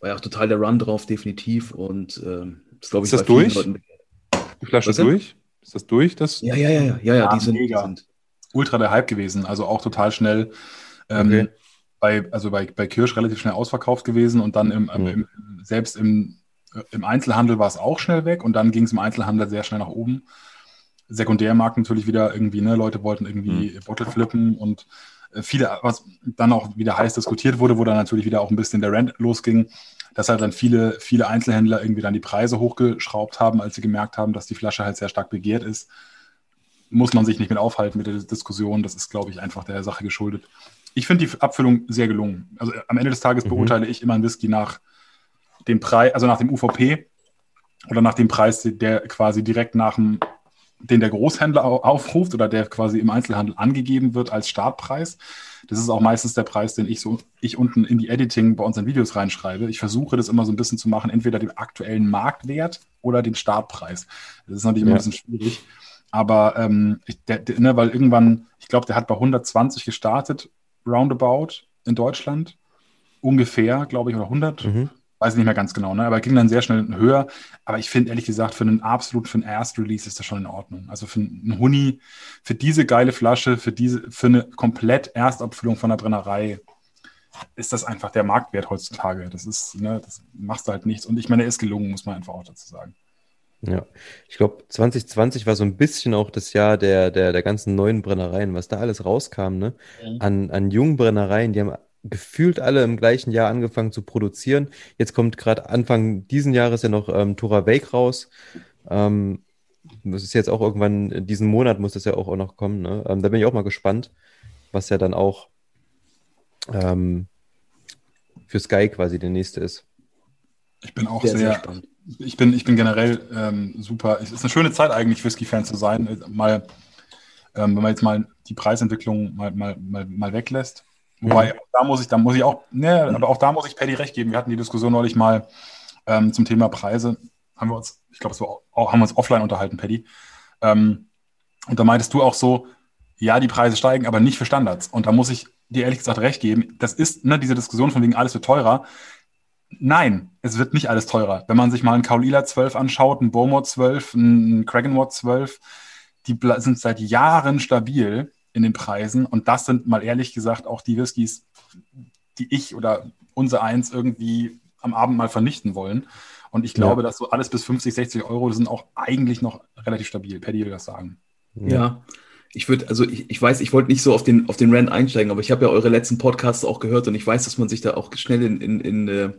War ja auch total der Run drauf, definitiv. Und ähm, das glaube ich
Ist das durch?
Leuten-
Die Flasche
Was
durch? Ist das durch? Das,
Ja, ja, ja, ja, ja, ja die sind, die
mega.
sind.
Ultra der Hype gewesen, also auch total schnell. Ähm,
Okay.
bei, also bei, bei Kirsch relativ schnell ausverkauft gewesen und dann im,
Mhm.
im, selbst im, im Einzelhandel war es auch schnell weg und dann ging es im Einzelhandel sehr schnell nach oben. Sekundärmarkt natürlich wieder irgendwie, ne, Leute wollten irgendwie Bottle flippen und äh, viele, was dann auch wieder heiß diskutiert wurde, wo dann natürlich wieder auch ein bisschen der Rent losging, dass halt dann viele, viele Einzelhändler irgendwie dann die Preise hochgeschraubt haben, als sie gemerkt haben, dass die Flasche halt sehr stark begehrt ist. Muss man sich nicht mit aufhalten mit der Diskussion. Das ist, glaube ich, einfach der Sache geschuldet. Ich finde die Abfüllung sehr gelungen. Also äh, am Ende des Tages
Mhm.
beurteile ich immer einen Whisky nach dem Preis, also nach dem UVP oder nach dem Preis, der quasi direkt nach dem, den der Großhändler au- aufruft oder der quasi im Einzelhandel angegeben wird als Startpreis. Das ist auch meistens der Preis, den ich so, ich unten in die Editing bei unseren Videos reinschreibe. Ich versuche das immer so ein bisschen zu machen, entweder den aktuellen Marktwert oder den Startpreis. Das ist natürlich immer
Ja.
ein bisschen schwierig. Aber ähm, ich, der, der, ne, weil irgendwann, ich glaube, der hat bei 120 gestartet, roundabout in Deutschland. Ungefähr, glaube ich, oder 100
Mhm.
Weiß ich nicht mehr ganz genau, ne? aber ging dann sehr schnell höher. Aber ich finde ehrlich gesagt, für einen absolut, für einen Erst-Release ist das schon in Ordnung. Also für einen Huni, für diese geile Flasche, für diese, für eine komplett Erstabfüllung von der Brennerei, ist das einfach der Marktwert heutzutage. Das ist, ne, das machst du halt nichts. Und ich meine, er ist gelungen, muss man einfach auch dazu sagen.
Ja, ich glaube, 2020 war so ein bisschen auch das Jahr der, der, der ganzen neuen Brennereien, was da alles rauskam, ne? An, an jungen Brennereien, die haben gefühlt alle im gleichen Jahr angefangen zu produzieren. Jetzt kommt gerade Anfang diesen Jahres ja noch ähm, Tora Wake raus. Ähm, das ist jetzt auch irgendwann, diesen Monat muss das ja auch, auch noch kommen, ne? Ähm, da bin ich auch mal gespannt, was ja dann auch ähm, für Sky quasi der nächste ist.
Ich bin auch
Sehr,
sehr,
sehr spannend.
ich bin, ich bin generell ähm, super. Es ist eine schöne Zeit eigentlich, Whisky-Fan zu sein. Mal, ähm, wenn man jetzt mal die Preisentwicklung mal, mal, mal, mal weglässt. Wobei, auch da muss ich, da muss ich auch, ne, aber auch da muss ich Paddy recht geben. Wir hatten die Diskussion neulich mal ähm, zum Thema Preise. Haben wir uns, ich glaube, es war auch, haben wir uns offline unterhalten, Paddy. Ähm, und da meintest du auch so, ja, die Preise steigen, aber nicht für Standards. Und da muss ich dir ehrlich gesagt recht geben. Das ist ne, diese Diskussion von wegen alles wird teurer. Nein, es wird nicht alles teurer. Wenn man sich mal einen Kaulila 12 anschaut, einen Bowmore 12, einen Kragenwood 12, die sind seit Jahren stabil in den Preisen. Und das sind mal ehrlich gesagt auch die Whiskys, die ich oder unser Eins irgendwie am Abend mal vernichten wollen. Und ich glaube, dass so alles bis 50, 60 Euro sind auch eigentlich noch relativ stabil. Paddy will das sagen.
Ja. Ich würde, also ich, ich weiß, ich wollte nicht so auf den, auf den Rand einsteigen, aber ich habe ja eure letzten Podcasts auch gehört und ich weiß, dass man sich da auch schnell in, in, in, äh,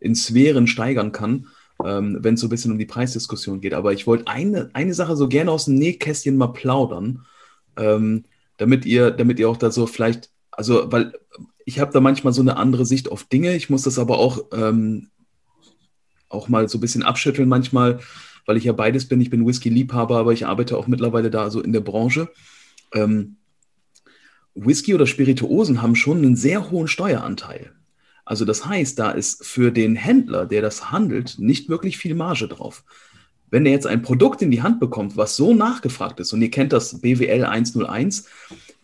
in Sphären steigern kann, ähm, wenn es so ein bisschen um die Preisdiskussion geht. Aber ich wollte eine, eine Sache so gerne aus dem Nähkästchen mal plaudern. Ähm, damit ihr, damit ihr auch da so vielleicht, also, weil ich habe da manchmal so eine andere Sicht auf Dinge. Ich muss das aber auch, ähm, auch mal so ein bisschen abschütteln manchmal, weil ich ja beides bin. Ich bin Whisky-Liebhaber, aber ich arbeite auch mittlerweile da so in der Branche. Ähm, Whisky oder Spirituosen haben schon einen sehr hohen Steueranteil. Also das heißt, da ist für den Händler, der das handelt, nicht wirklich viel Marge drauf. Wenn er jetzt ein Produkt in die Hand bekommt, was so nachgefragt ist, und ihr kennt das BWL 101,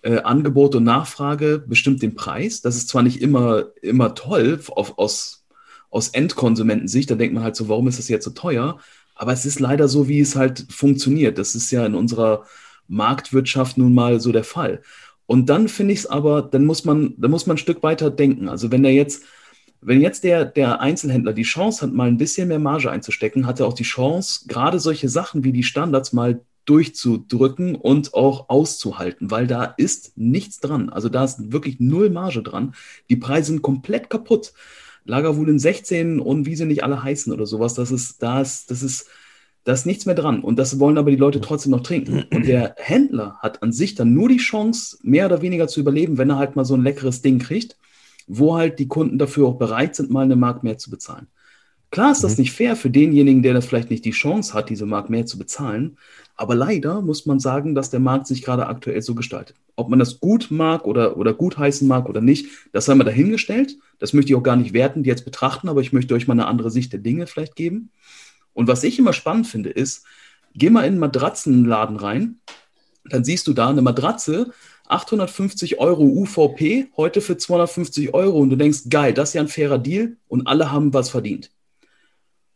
äh, Angebot und Nachfrage bestimmt den Preis. Das ist zwar nicht immer, immer toll auf, aus, aus Endkonsumentensicht, da denkt man halt so, warum ist das jetzt so teuer? Aber es ist leider so, wie es halt funktioniert. Das ist ja in unserer Marktwirtschaft nun mal so der Fall. Und dann finde ich es aber, dann muss man, dann muss man ein Stück weiter denken. Also wenn der jetzt, wenn jetzt der, der Einzelhändler die Chance hat, mal ein bisschen mehr Marge einzustecken, hat er auch die Chance, gerade solche Sachen wie die Standards mal durchzudrücken und auch auszuhalten, weil da ist nichts dran. Also da ist wirklich null Marge dran. Die Preise sind komplett kaputt. Lagerwulen 16 und wie sie nicht alle heißen oder sowas, das ist, das, das ist, da ist nichts mehr dran. Und das wollen aber die Leute trotzdem noch trinken. Und der Händler hat an sich dann nur die Chance, mehr oder weniger zu überleben, wenn er halt mal so ein leckeres Ding kriegt, wo halt die Kunden dafür auch bereit sind, mal eine Mark mehr zu bezahlen. Klar ist das mhm. nicht fair für denjenigen, der das vielleicht nicht die Chance hat, diese Mark mehr zu bezahlen. Aber leider muss man sagen, dass der Markt sich gerade aktuell so gestaltet. Ob man das gut mag oder, oder gut heißen mag oder nicht, das sei mal dahingestellt. Das möchte ich auch gar nicht werten, jetzt betrachten, aber ich möchte euch mal eine andere Sicht der Dinge vielleicht geben. Und was ich immer spannend finde, ist, geh mal in einen Matratzenladen rein, dann siehst du da eine Matratze, 850 Euro UVP, heute für 250 Euro und du denkst, geil, das ist ja ein fairer Deal und alle haben was verdient.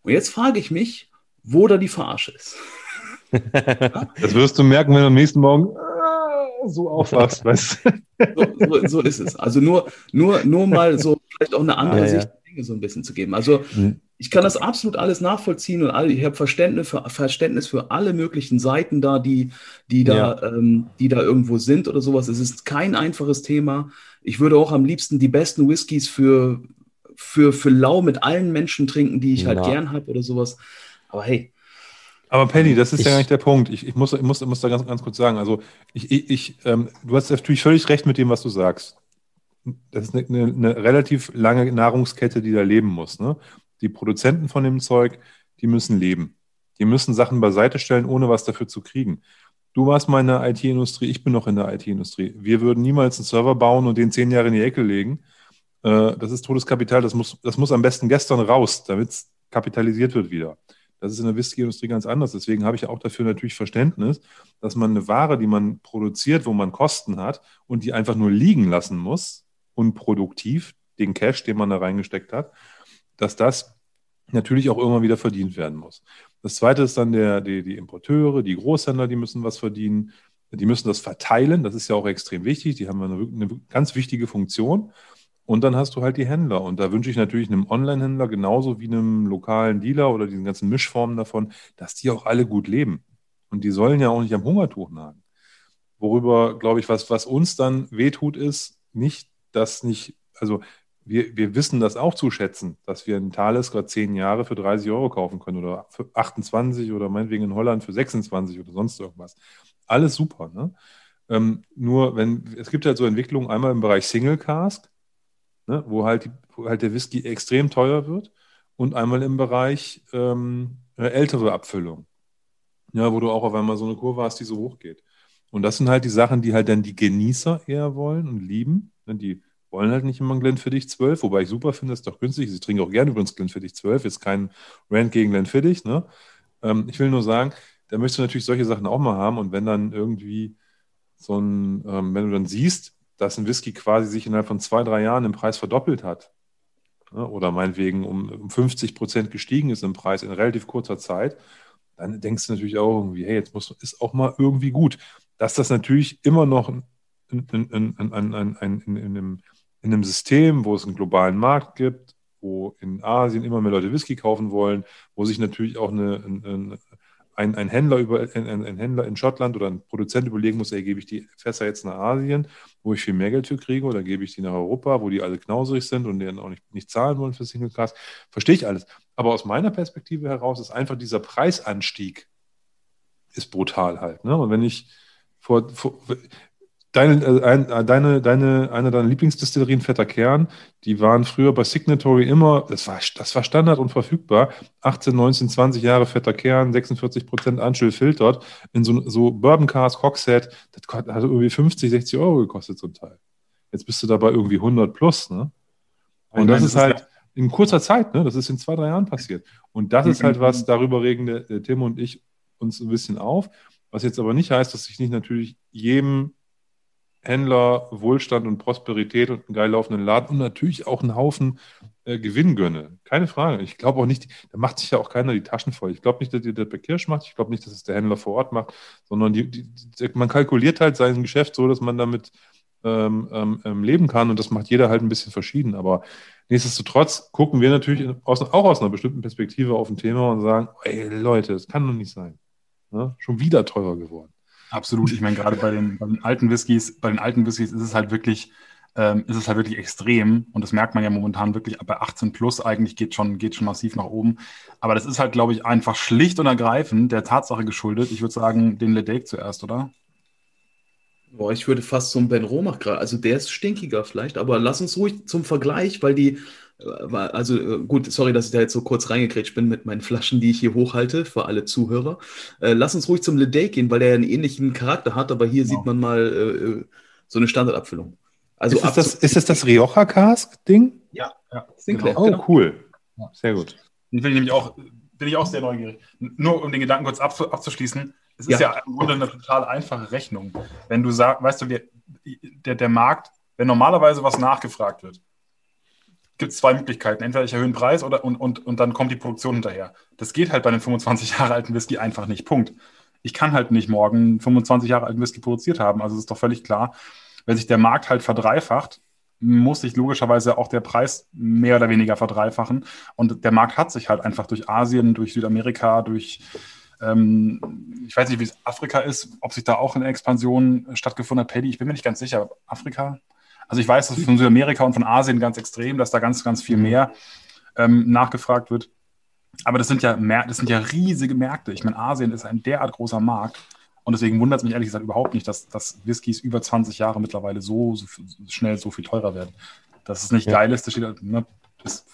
Und jetzt frage ich mich, wo da die Verarsche ist.
Das wirst du merken, wenn du am nächsten Morgen äh, so aufwachst, weißt
so, so, so, ist es. Also nur, nur, nur mal so vielleicht auch eine andere ja, Sicht der Dinge so ein bisschen zu geben. Also mhm ich kann das absolut alles nachvollziehen und alle, ich habe Verständnis für, Verständnis für alle möglichen Seiten da, die, die, da, ja. ähm, die da irgendwo sind oder sowas. Es ist kein einfaches Thema. Ich würde auch am liebsten die besten Whiskys für, für, für lau mit allen Menschen trinken, die ich halt ja. gern habe oder sowas. Aber hey.
Aber Penny, das ist ich, ja gar nicht der Punkt. Ich, ich, muss, ich, muss, ich muss da ganz, ganz kurz sagen. Also, ich, ich, ähm, du hast natürlich völlig recht mit dem, was du sagst. Das ist eine, eine, relativ lange Nahrungskette, die da leben muss. Ne? die Produzenten von dem Zeug, die müssen leben. Die müssen Sachen beiseite stellen, ohne was dafür zu kriegen. Du warst mal in der IT-Industrie, ich bin noch in der IT-Industrie. Wir würden niemals einen Server bauen und den zehn Jahre in die Ecke legen. Äh, das ist Todeskapital, das muss, das muss am besten gestern raus, damit es kapitalisiert wird wieder. Das ist in der Whisky-Industrie ganz anders. Deswegen habe ich auch dafür natürlich Verständnis, dass man eine Ware, die man produziert, wo man Kosten hat und die einfach nur liegen lassen muss, unproduktiv, den Cash, den man da reingesteckt hat, dass das natürlich auch irgendwann wieder verdient werden muss. Das zweite ist dann der, die, die Importeure, die Großhändler, die müssen was verdienen. Die müssen das verteilen, das ist ja auch extrem wichtig. Die haben eine, eine ganz wichtige Funktion. Und dann hast du halt die Händler. Und da wünsche ich natürlich einem Online-Händler genauso wie einem lokalen Dealer oder diesen ganzen Mischformen davon, dass die auch alle gut leben. Und die sollen ja auch nicht am Hungertuch nagen. Worüber, glaube ich, was, was uns dann wehtut, ist nicht, dass nicht, also wir, wir wissen das auch zu schätzen, dass wir einen Thales gerade zehn Jahre für 30 Euro kaufen können oder für 28 oder meinetwegen in Holland für 26 oder sonst irgendwas. Alles super. Ne? Ähm, nur wenn, es gibt halt so Entwicklungen einmal im Bereich Single Cask, ne, wo, halt wo halt der Whisky extrem teuer wird und einmal im Bereich ähm, ältere Abfüllung. Ja, wo du auch auf einmal so eine Kurve hast, die so hoch geht. Und das sind halt die Sachen, die halt dann die Genießer eher wollen und lieben, die wollen halt nicht immer ein Glenfiddich 12, wobei ich super finde, ist doch günstig. Ich trinke auch gerne übrigens Glenfiddich 12, ist kein Rant gegen Glenfiddich. Ne? Ähm, ich will nur sagen, da möchtest du natürlich solche Sachen auch mal haben und wenn dann irgendwie so ein, ähm, wenn du dann siehst, dass ein Whisky quasi sich innerhalb von zwei, drei Jahren im Preis verdoppelt hat ne? oder meinetwegen um, um 50 Prozent gestiegen ist im Preis in relativ kurzer Zeit, dann denkst du natürlich auch irgendwie, hey, jetzt muss, ist auch mal irgendwie gut dass das natürlich immer noch in, in, in, einem, in einem System, wo es einen globalen Markt gibt, wo in Asien immer mehr Leute Whisky kaufen wollen, wo sich natürlich auch eine, ein, ein, Händler über, ein, ein, Händler in Schottland oder ein Produzent überlegen muss, ey, gebe ich die Fässer jetzt nach Asien, wo ich viel mehr Geld für kriege, oder gebe ich die nach Europa, wo die alle knauserig sind und denen auch nicht, nicht zahlen wollen für Single Class. Verstehe ich alles. Aber aus meiner Perspektive heraus ist einfach dieser Preisanstieg ist brutal halt. Ne? Und wenn ich vor, vor Deine, äh, ein, äh, deine, deine, eine deiner Lieblingsdistillerien, Fetter Kern, die waren früher bei Signatory immer, das war, das war Standard und verfügbar. 18, 19, 20 Jahre Fetter Kern, 46 Prozent Anschel filtert, in so, so Bourbon Cask, Hockset, das hat irgendwie 50, 60 Euro gekostet zum Teil. Jetzt bist du dabei irgendwie 100 plus, ne? Und das ist halt in kurzer Zeit, ne? Das ist in zwei, drei Jahren passiert. Und das ist halt was, darüber regen der, der Tim und ich uns ein bisschen auf. Was jetzt aber nicht heißt, dass ich nicht natürlich jedem Händler Wohlstand und Prosperität und einen geil laufenden Laden und natürlich auch einen Haufen äh, Gewinn gönne. Keine Frage. Ich glaube auch nicht, da macht sich ja auch keiner die Taschen voll. Ich glaube nicht, dass ihr das bei Kirsch macht. Ich glaube nicht, dass es der Händler vor Ort macht, sondern die, die, man kalkuliert halt sein Geschäft so, dass man damit ähm, ähm, ähm, leben kann und das macht jeder halt ein bisschen verschieden. Aber nichtsdestotrotz gucken wir natürlich aus, auch aus einer bestimmten Perspektive auf ein Thema und sagen, ey Leute, das kann doch nicht sein. Ne? Schon wieder teurer geworden.
Absolut. Ich meine, gerade bei den, bei den alten Whiskys, bei den alten Whiskys ist es halt wirklich, ähm, ist es halt wirklich extrem. Und das merkt man ja momentan wirklich bei 18 plus eigentlich geht schon, geht schon massiv nach oben. Aber das ist halt, glaube ich, einfach schlicht und ergreifend der Tatsache geschuldet. Ich würde sagen, den Ledake zuerst, oder?
Boah, ich würde fast zum Ben Romach gerade, also der ist stinkiger vielleicht, aber lass uns ruhig zum Vergleich, weil die, also äh, gut, sorry, dass ich da jetzt so kurz reingekrätscht bin mit meinen Flaschen, die ich hier hochhalte für alle Zuhörer. Äh, lass uns ruhig zum Ledake gehen, weil der einen ähnlichen Charakter hat, aber hier genau. sieht man mal äh, äh, so eine Standardabfüllung.
Also ist, das, ist das das Rioja Cask Ding?
Ja, ja.
Sinclair, genau. Oh, genau. cool. Sehr gut.
Den bin ich nämlich auch, bin ich auch sehr neugierig. Nur um den Gedanken kurz abzuschließen, es ist ja, ja im Grunde eine total einfache Rechnung. Wenn du sagst, weißt du, der, der Markt, wenn normalerweise was nachgefragt wird, gibt es zwei Möglichkeiten. Entweder ich erhöhe den Preis oder, und, und, und dann kommt die Produktion hinterher. Das geht halt bei einem 25 Jahre alten Whisky einfach nicht. Punkt. Ich kann halt nicht morgen 25 Jahre alten Whisky produziert haben. Also ist doch völlig klar, wenn sich der Markt halt verdreifacht, muss sich logischerweise auch der Preis mehr oder weniger verdreifachen. Und der Markt hat sich halt einfach durch Asien, durch Südamerika, durch, ähm, ich weiß nicht, wie es Afrika ist, ob sich da auch eine Expansion stattgefunden hat. Paddy, ich bin mir nicht ganz sicher. Afrika? Also ich weiß, dass von Südamerika und von Asien ganz extrem, dass da ganz, ganz viel mehr ähm, nachgefragt wird. Aber das sind ja das sind ja riesige Märkte. Ich meine, Asien ist ein derart großer Markt. Und deswegen wundert es mich ehrlich gesagt überhaupt nicht, dass, dass Whiskys über 20 Jahre mittlerweile so, so schnell so viel teurer werden. Dass es nicht ja. geil ist, das, steht, ne, das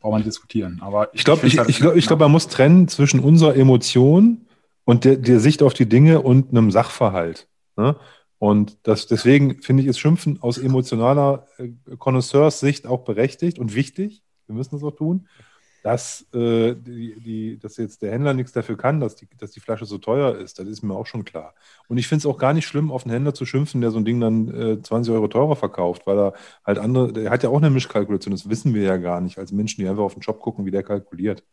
braucht man nicht diskutieren. Aber
ich glaube, ich, ich, ich, glaub, ich glaub, man muss trennen zwischen unserer Emotion und der, der Sicht auf die Dinge und einem Sachverhalt. Ne? Und das, deswegen finde ich es Schimpfen aus emotionaler äh, Sicht auch berechtigt und wichtig. Wir müssen das auch tun. Dass, äh, die, die, dass jetzt der Händler nichts dafür kann, dass die, dass die Flasche so teuer ist, das ist mir auch schon klar. Und ich finde es auch gar nicht schlimm, auf einen Händler zu schimpfen, der so ein Ding dann äh, 20 Euro teurer verkauft, weil er halt andere, der hat ja auch eine Mischkalkulation, das wissen wir ja gar nicht als Menschen, die einfach auf den Job gucken, wie der kalkuliert.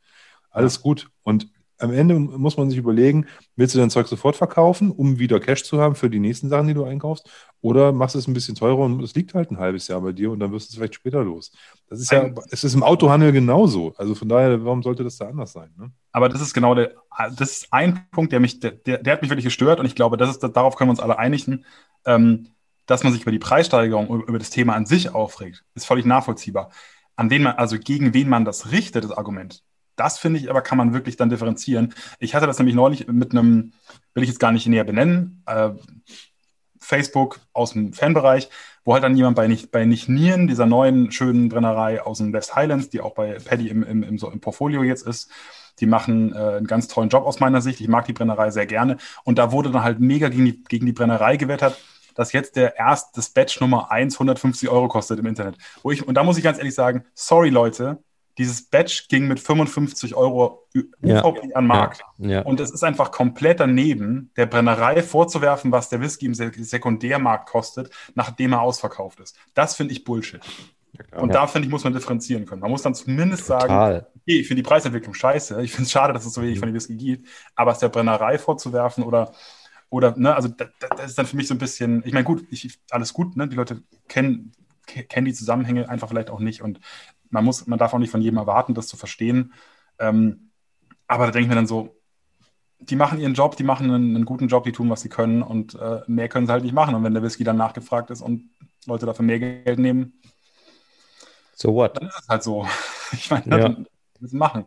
Alles gut. Und am Ende muss man sich überlegen, willst du dein Zeug sofort verkaufen, um wieder Cash zu haben für die nächsten Sachen, die du einkaufst, oder machst du es ein bisschen teurer und es liegt halt ein halbes Jahr bei dir und dann wirst du es vielleicht später los. Das ist ja, es ist im Autohandel genauso. Also von daher, warum sollte das da anders sein? Ne?
Aber das ist genau der, das ist ein Punkt, der mich, der, der hat mich wirklich gestört und ich glaube, das ist, darauf können wir uns alle einigen. Ähm, dass man sich über die Preissteigerung, über das Thema an sich aufregt, ist völlig nachvollziehbar. An wen man, also gegen wen man das richtet, das Argument, das finde ich aber, kann man wirklich dann differenzieren. Ich hatte das nämlich neulich mit einem, will ich jetzt gar nicht näher benennen, äh, Facebook aus dem Fanbereich, wo halt dann jemand bei nicht, bei nicht Nieren, dieser neuen schönen Brennerei aus den West Highlands, die auch bei Paddy im, im, im, so im Portfolio jetzt ist, die machen äh, einen ganz tollen Job aus meiner Sicht. Ich mag die Brennerei sehr gerne. Und da wurde dann halt mega gegen die, gegen die Brennerei gewettert, dass jetzt der erst das Batch Nummer 1 150 Euro kostet im Internet. Wo ich, und da muss ich ganz ehrlich sagen, sorry Leute, dieses Badge ging mit 55 Euro ja. UVP an den Markt. Ja. Ja. Und es ist einfach komplett daneben, der Brennerei vorzuwerfen, was der Whisky im Sekundärmarkt kostet, nachdem er ausverkauft ist. Das finde ich Bullshit. Und da finde ich, muss man differenzieren können. Man muss dann zumindest sagen, okay, ich finde die Preisentwicklung scheiße. Ich finde es schade, dass es so wenig von dem Whisky gibt. Aber es der Brennerei vorzuwerfen oder oder, ne, also das, das, ist dann für mich so ein bisschen, ich meine, gut, ich, alles gut, ne, die Leute kennen, kennen die Zusammenhänge einfach vielleicht auch nicht und man muss, man darf auch nicht von jedem erwarten, das zu verstehen. Ähm, aber da denke ich mir dann so, die machen ihren Job, die machen einen, einen guten Job, die tun, was sie können und äh, mehr können sie halt nicht machen. Und wenn der Whisky dann nachgefragt ist und Leute dafür mehr Geld nehmen,
so what?
Dann ist es halt so. Ich meine, ja. müssen machen.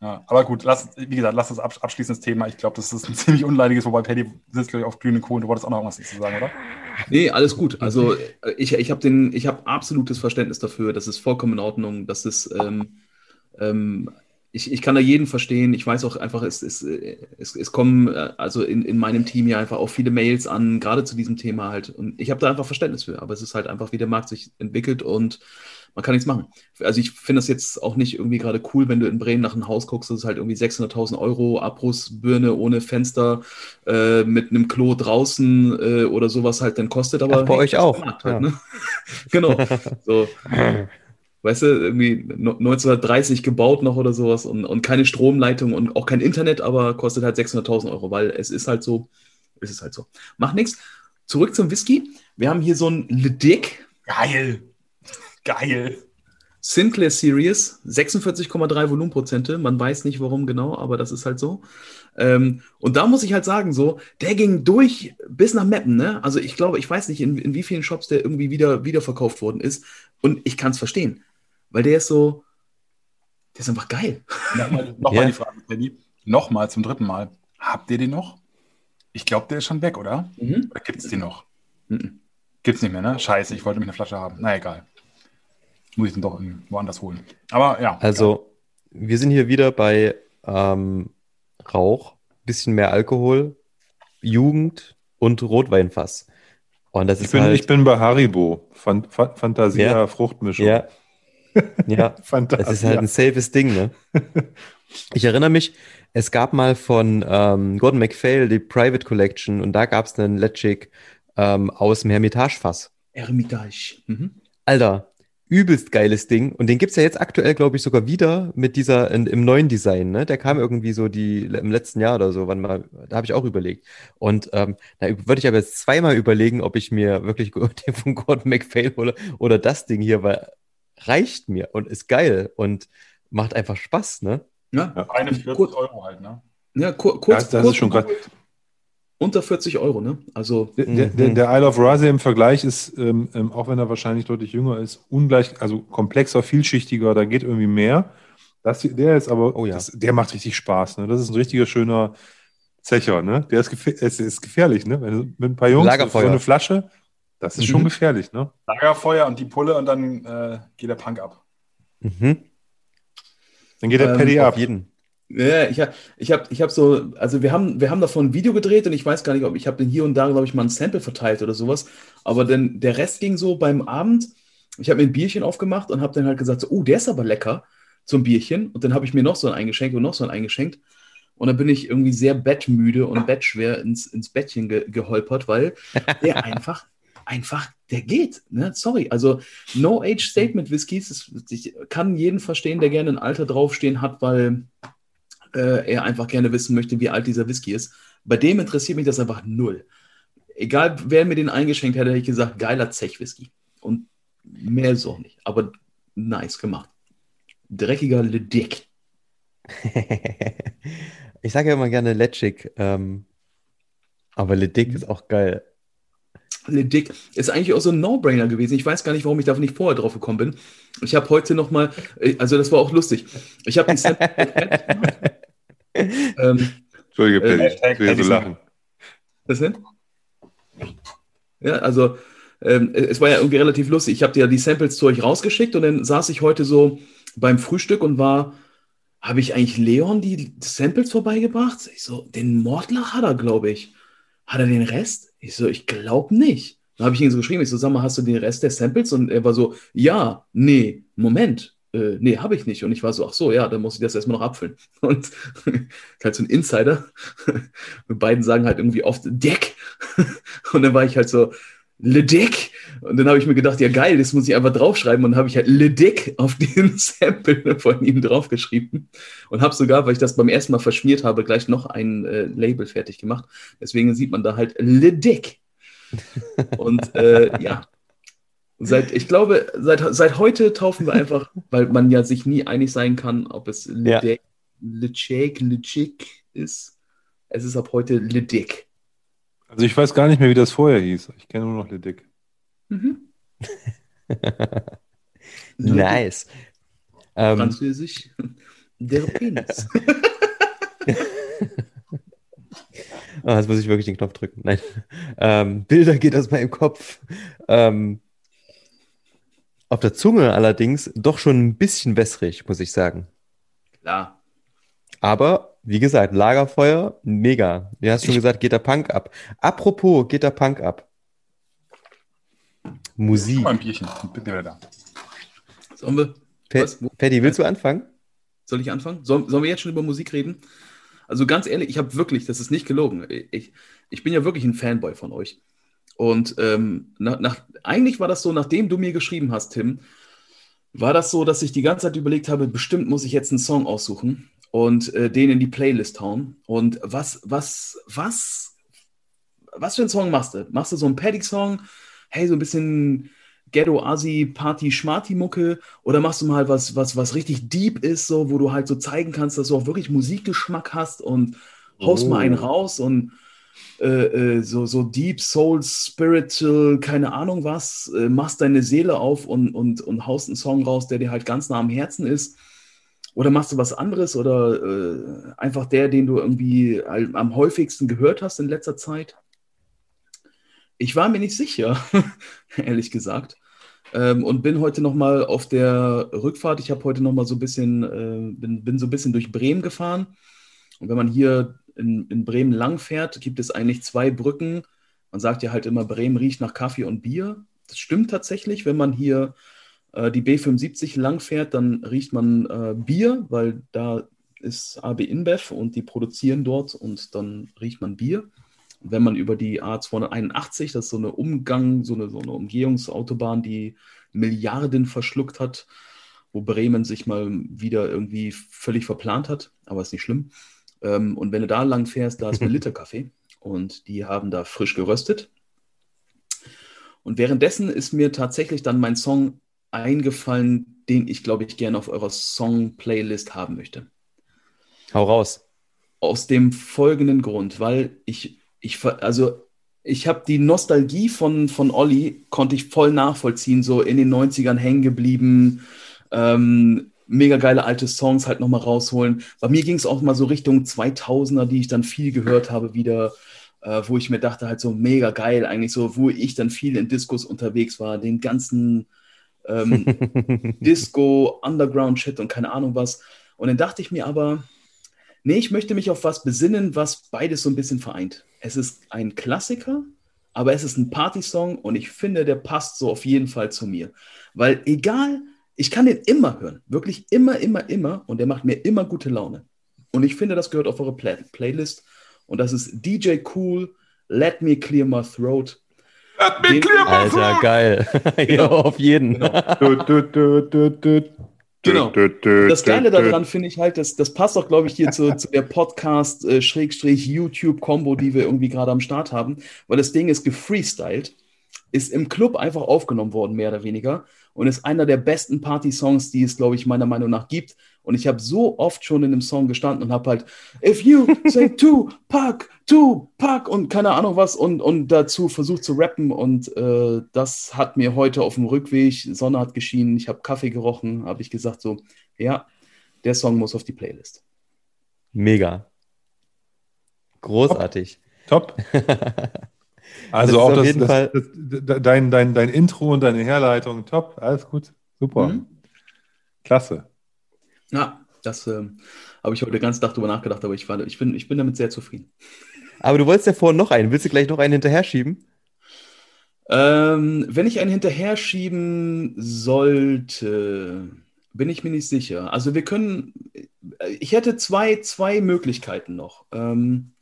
Ja, aber gut, lass, wie gesagt, lass das absch abschließendes Thema. Ich glaube, das ist ein ziemlich unleidiges, wobei Paddy sitzt, glaube ich, auf glühenden Kohlen. Du wolltest auch noch irgendwas zu sagen, oder?
Nee, alles gut. Also ich, ich ich habe absolutes Verständnis dafür. Das ist vollkommen in Ordnung. Das ist, ähm, ähm, ich, ich kann da jeden verstehen. Ich weiß auch einfach, es, es, es, es kommen äh, also in, in meinem Team ja einfach auch viele Mails an, gerade zu diesem Thema halt. Und ich habe da einfach Verständnis für. Aber es ist halt einfach, wie der Markt sich entwickelt und man kann nichts machen. Also ich finde das jetzt auch nicht irgendwie gerade cool, wenn du in Bremen nach einem Haus guckst, das ist halt irgendwie 600.000 Euro, Abrissbirne ohne Fenster, äh, mit einem Klo draußen äh, oder sowas halt dann kostet. Aber
Ach, bei
hey,
euch auch.
Halt,
Ja.
ne? genau. So. Weißt du, irgendwie no- 1930 gebaut noch oder sowas und, und keine Stromleitung und auch kein Internet, aber kostet halt 600.000 Euro, weil es ist halt so, es ist halt so. Macht nichts. Zurück zum Whisky. Wir haben hier so ein Le Dick
Geil. Geil.
Sinclair Series, 46,3 Volumenprozente. Man weiß nicht warum genau, aber das ist halt so. Ähm, und da muss ich halt sagen, so, der ging durch bis nach Meppen, ne? Also ich glaube, ich weiß nicht, in, in wie vielen Shops der irgendwie wieder wiederverkauft worden ist. Und ich kann es verstehen, weil der ist so, der ist einfach geil.
Nochmal nochmal
Ja.
die Frage, Paddy. Nochmal zum dritten Mal. Habt ihr den noch? Ich glaube, der ist schon weg, oder?
Mhm.
Oder gibt es den noch?
Mhm.
Gibt's nicht mehr, ne? Scheiße, ich wollte mich eine Flasche haben. Na egal. Muss ich den doch irgendwo woanders holen. Aber ja.
Also, wir sind hier wieder bei ähm, Rauch, bisschen mehr Alkohol, Jugend und Rotweinfass. Und das
Ich
ist
bin,
halt,
ich bin bei Haribo. Fan, Fa- Fantasia
Ja.
Fruchtmischung.
ja, ja,
Fantasia.
es ist halt ein safes Ding, ne? Ich erinnere mich, es gab mal von ähm, Gordon MacPhail die Private Collection und da gab es einen Letschik ähm, aus dem Hermitage-Fass.
Eremitage. Mhm.
Alter, übelst geiles Ding. Und den gibt's ja jetzt aktuell, glaube ich, sogar wieder mit dieser in, im neuen Design. Ne? Der kam irgendwie so die im letzten Jahr oder so, wann mal, da habe ich auch überlegt. Und ähm, da würde ich aber jetzt zweimal überlegen, ob ich mir wirklich den von Gordon MacPhail hole oder das Ding hier, weil reicht mir und ist geil und macht einfach Spaß, ne?
Ja,
Ja.
41
Kurz-
Euro halt, ne?
ja kur
Ja,
kurz,
das
kurz
ist schon krass.
Unter 40 Euro, ne? Also,
Der, der, der,
Mhm.
der Isle of Razi im Vergleich ist, ähm, ähm, auch wenn er wahrscheinlich deutlich jünger ist, ungleich, also komplexer, vielschichtiger, da geht irgendwie mehr. Das, der ist aber,
Oh ja.
das, der macht richtig Spaß. Ne? Das ist ein richtiger schöner Zecher. Ne? Der ist, gefähr es ist gefährlich. Ne? Wenn mit ein paar Jungs
Lagerfeuer.
so eine Flasche, das ist
Mhm.
schon gefährlich. Ne?
Lagerfeuer und die Pulle und dann äh, geht der Punk ab.
Mhm.
Dann geht der
Ähm,
Paddy
Auf
ab.
jeden.
Ja, ich habe ich hab, ich hab so, also wir haben, wir haben davon ein Video gedreht und ich weiß gar nicht, ob ich habe den hier und da, glaube ich, mal ein Sample verteilt oder sowas. Aber dann der Rest ging so beim Abend. Ich habe mir ein Bierchen aufgemacht und habe dann halt gesagt, so, oh, der ist aber lecker zum Bierchen. Und dann habe ich mir noch so ein eingeschenkt und noch so ein eingeschenkt. Und dann bin ich irgendwie sehr bettmüde und bettschwer ins, ins Bettchen ge geholpert, weil der einfach, einfach, der geht. Ne? Sorry. Also No Age Statement Whiskys, ich kann jeden verstehen, der gerne ein Alter draufstehen hat, weil äh, er einfach gerne wissen möchte, wie alt dieser Whisky ist. Bei dem interessiert mich das einfach null. Egal, wer mir den eingeschenkt hätte, hätte ich gesagt, geiler Zech-Whisky. Und mehr ist auch nicht. Aber nice gemacht. Dreckiger Le Dick.
ich sage ja immer gerne Letschik, ähm, aber Ledick ist auch geil.
Le Dick ist eigentlich auch so ein No-Brainer gewesen. Ich weiß gar nicht, warum ich da nicht vorher drauf gekommen bin. Ich habe heute noch mal, äh, also das war auch lustig. Ich habe die Sample ähm,
Entschuldige,
Äh,
Paddy.
Hashtag
ich will so lachen.
Was denn? Ja, also ähm, es war ja irgendwie relativ lustig. Ich habe dir ja die Samples zu euch rausgeschickt und dann saß ich heute so beim Frühstück und war, habe ich eigentlich Leon die Samples vorbeigebracht? Ich so, den Mordlach hat er, glaube ich. Hat er den Rest? Ich so, ich glaube nicht. Dann habe ich ihn so geschrieben, ich so, sag mal, hast du den Rest der Samples? Und er war so, ja, nee, Moment, äh, nee, habe ich nicht. Und ich war so, ach so, ja, dann muss ich das erstmal noch abfüllen. Und halt so ein Insider. Beiden sagen halt irgendwie oft Deck. Und dann war ich halt so, Le Dick. Und dann habe ich mir gedacht, ja geil, das muss ich einfach draufschreiben. Und dann habe ich halt Le Dick auf den Sample von ihm draufgeschrieben. Und habe sogar, weil ich das beim ersten Mal verschmiert habe, gleich noch ein äh, Label fertig gemacht. Deswegen sieht man da halt Le Dick. Und äh, ja, seit, ich glaube, seit, seit heute taufen wir einfach, weil man ja sich nie einig sein kann, ob es Le
Ja.
Dick, Le Chick, Le Chick ist. Es ist ab heute Le Dick.
Also ich weiß gar nicht mehr, wie das vorher hieß. Ich kenne nur noch Le Dick.
Mhm.
Nice. Ähm,
Französisch. Der Penis.
Oh, jetzt muss ich wirklich den Knopf drücken. Nein. Ähm, Bilder geht aus meinem Kopf. Ähm, auf der Zunge allerdings doch schon ein bisschen wässrig, muss ich sagen.
Klar.
Aber, wie gesagt, Lagerfeuer, mega. Du hast schon
Ich-
gesagt, geht der Punk ab. Apropos, geht der Punk ab. Musik.
Mal ein Bierchen. Bin wieder da.
Sollen wir,
Pe-
was? Wo-
Paddy, willst du anfangen?
Soll ich anfangen? Soll, sollen wir jetzt schon über Musik reden? Also ganz ehrlich, ich habe wirklich, das ist nicht gelogen. Ich, ich bin ja wirklich ein Fanboy von euch. Und ähm, nach, nach, eigentlich war das so, nachdem du mir geschrieben hast, Tim, war das so, dass ich die ganze Zeit überlegt habe, bestimmt muss ich jetzt einen Song aussuchen und äh, den in die Playlist hauen. Und was, was, was, was für einen Song machst du? Machst du so einen Paddy-Song? Hey, so ein bisschen Ghetto-Asi-Party-Schmarti-Mucke? Oder machst du mal was, was, was richtig deep ist, so, wo du halt so zeigen kannst, dass du auch wirklich Musikgeschmack hast und haust
Oh.
mal einen raus und äh, äh, so, so Deep Soul, Spiritual, keine Ahnung was, äh, machst deine Seele auf und, und, und haust einen Song raus, der dir halt ganz nah am Herzen ist. Oder machst du was anderes oder äh, einfach der, den du irgendwie am häufigsten gehört hast in letzter Zeit? Ich war mir nicht sicher, ehrlich gesagt. Ähm, und bin heute nochmal auf der Rückfahrt. Ich habe heute nochmal so ein bisschen, äh, bin, bin so ein bisschen durch Bremen gefahren. Und wenn man hier in, in Bremen lang fährt, gibt es eigentlich zwei Brücken. Man sagt ja halt immer, Bremen riecht nach Kaffee und Bier. Das stimmt tatsächlich. Wenn man hier äh, die B75 lang fährt, dann riecht man äh, Bier, weil da ist AB InBev und die produzieren dort und dann riecht man Bier. Und wenn man über die A281, das ist so eine Umgang, so eine, so eine Umgehungsautobahn, die Milliarden verschluckt hat, wo Bremen sich mal wieder irgendwie völlig verplant hat, aber ist nicht schlimm. Ähm, und wenn du da lang fährst, da ist Melitta Kaffee und die haben da frisch geröstet. Und währenddessen ist mir tatsächlich dann mein Song eingefallen, den ich, glaube ich, gerne auf eurer Song-Playlist haben möchte.
Hau raus.
Aus dem folgenden Grund, weil ich, ich also ich habe die Nostalgie von, von Olli, konnte ich voll nachvollziehen, so in den 90ern hängen geblieben, ähm, mega geile alte Songs halt nochmal rausholen. Bei mir ging es auch mal so Richtung 2000er, die ich dann viel gehört habe wieder, äh, wo ich mir dachte halt so mega geil eigentlich so, wo ich dann viel in Discos unterwegs war, den ganzen ähm, Disco, Underground-Shit und keine Ahnung was. Und dann dachte ich mir aber, nee, ich möchte mich auf was besinnen, was beides so ein bisschen vereint. Es ist ein Klassiker, aber es ist ein Partysong und ich finde, der passt so auf jeden Fall zu mir. Weil egal, ich kann den immer hören, wirklich immer, immer, immer und der macht mir immer gute Laune. Und ich finde, das gehört auf eure Play Playlist und das ist DJ Cool, Let Me Clear My Throat.
Let
me clear my
Alter, geil. ja, auf jeden.
Genau.
Du, du, du.
Genau. Das Geile daran finde ich halt, das, das passt auch, glaube ich, hier zu, zu der Podcast-YouTube-Kombo, die wir irgendwie gerade am Start haben, weil das Ding ist gefreestylt, ist im Club einfach aufgenommen worden, mehr oder weniger, und ist einer der besten Party-Songs, die es, glaube ich, meiner Meinung nach gibt. Und ich habe so oft schon in dem Song gestanden und habe halt, if you say Tupac, Tupac und keine Ahnung was und, und dazu versucht zu rappen und äh, das hat mir heute auf dem Rückweg, Sonne hat geschienen, ich habe Kaffee gerochen, habe ich gesagt so, ja, der Song muss auf die Playlist.
Mega. Großartig.
Top. Also
Das
auch
auf
das,
jeden
das,
Fall-
das, dein, dein, dein Intro und deine Herleitung, top, alles gut, super.
Mhm.
Klasse.
Ja, das ähm, habe ich heute den ganzen Tag drüber nachgedacht, aber ich, war, ich, bin, ich bin damit sehr zufrieden.
Aber du wolltest ja vorhin noch einen. Willst du gleich noch einen hinterher schieben?
Ähm, wenn ich einen hinterher schieben sollte, bin ich mir nicht sicher. Also wir können, ich hätte zwei, zwei Möglichkeiten noch. Ähm,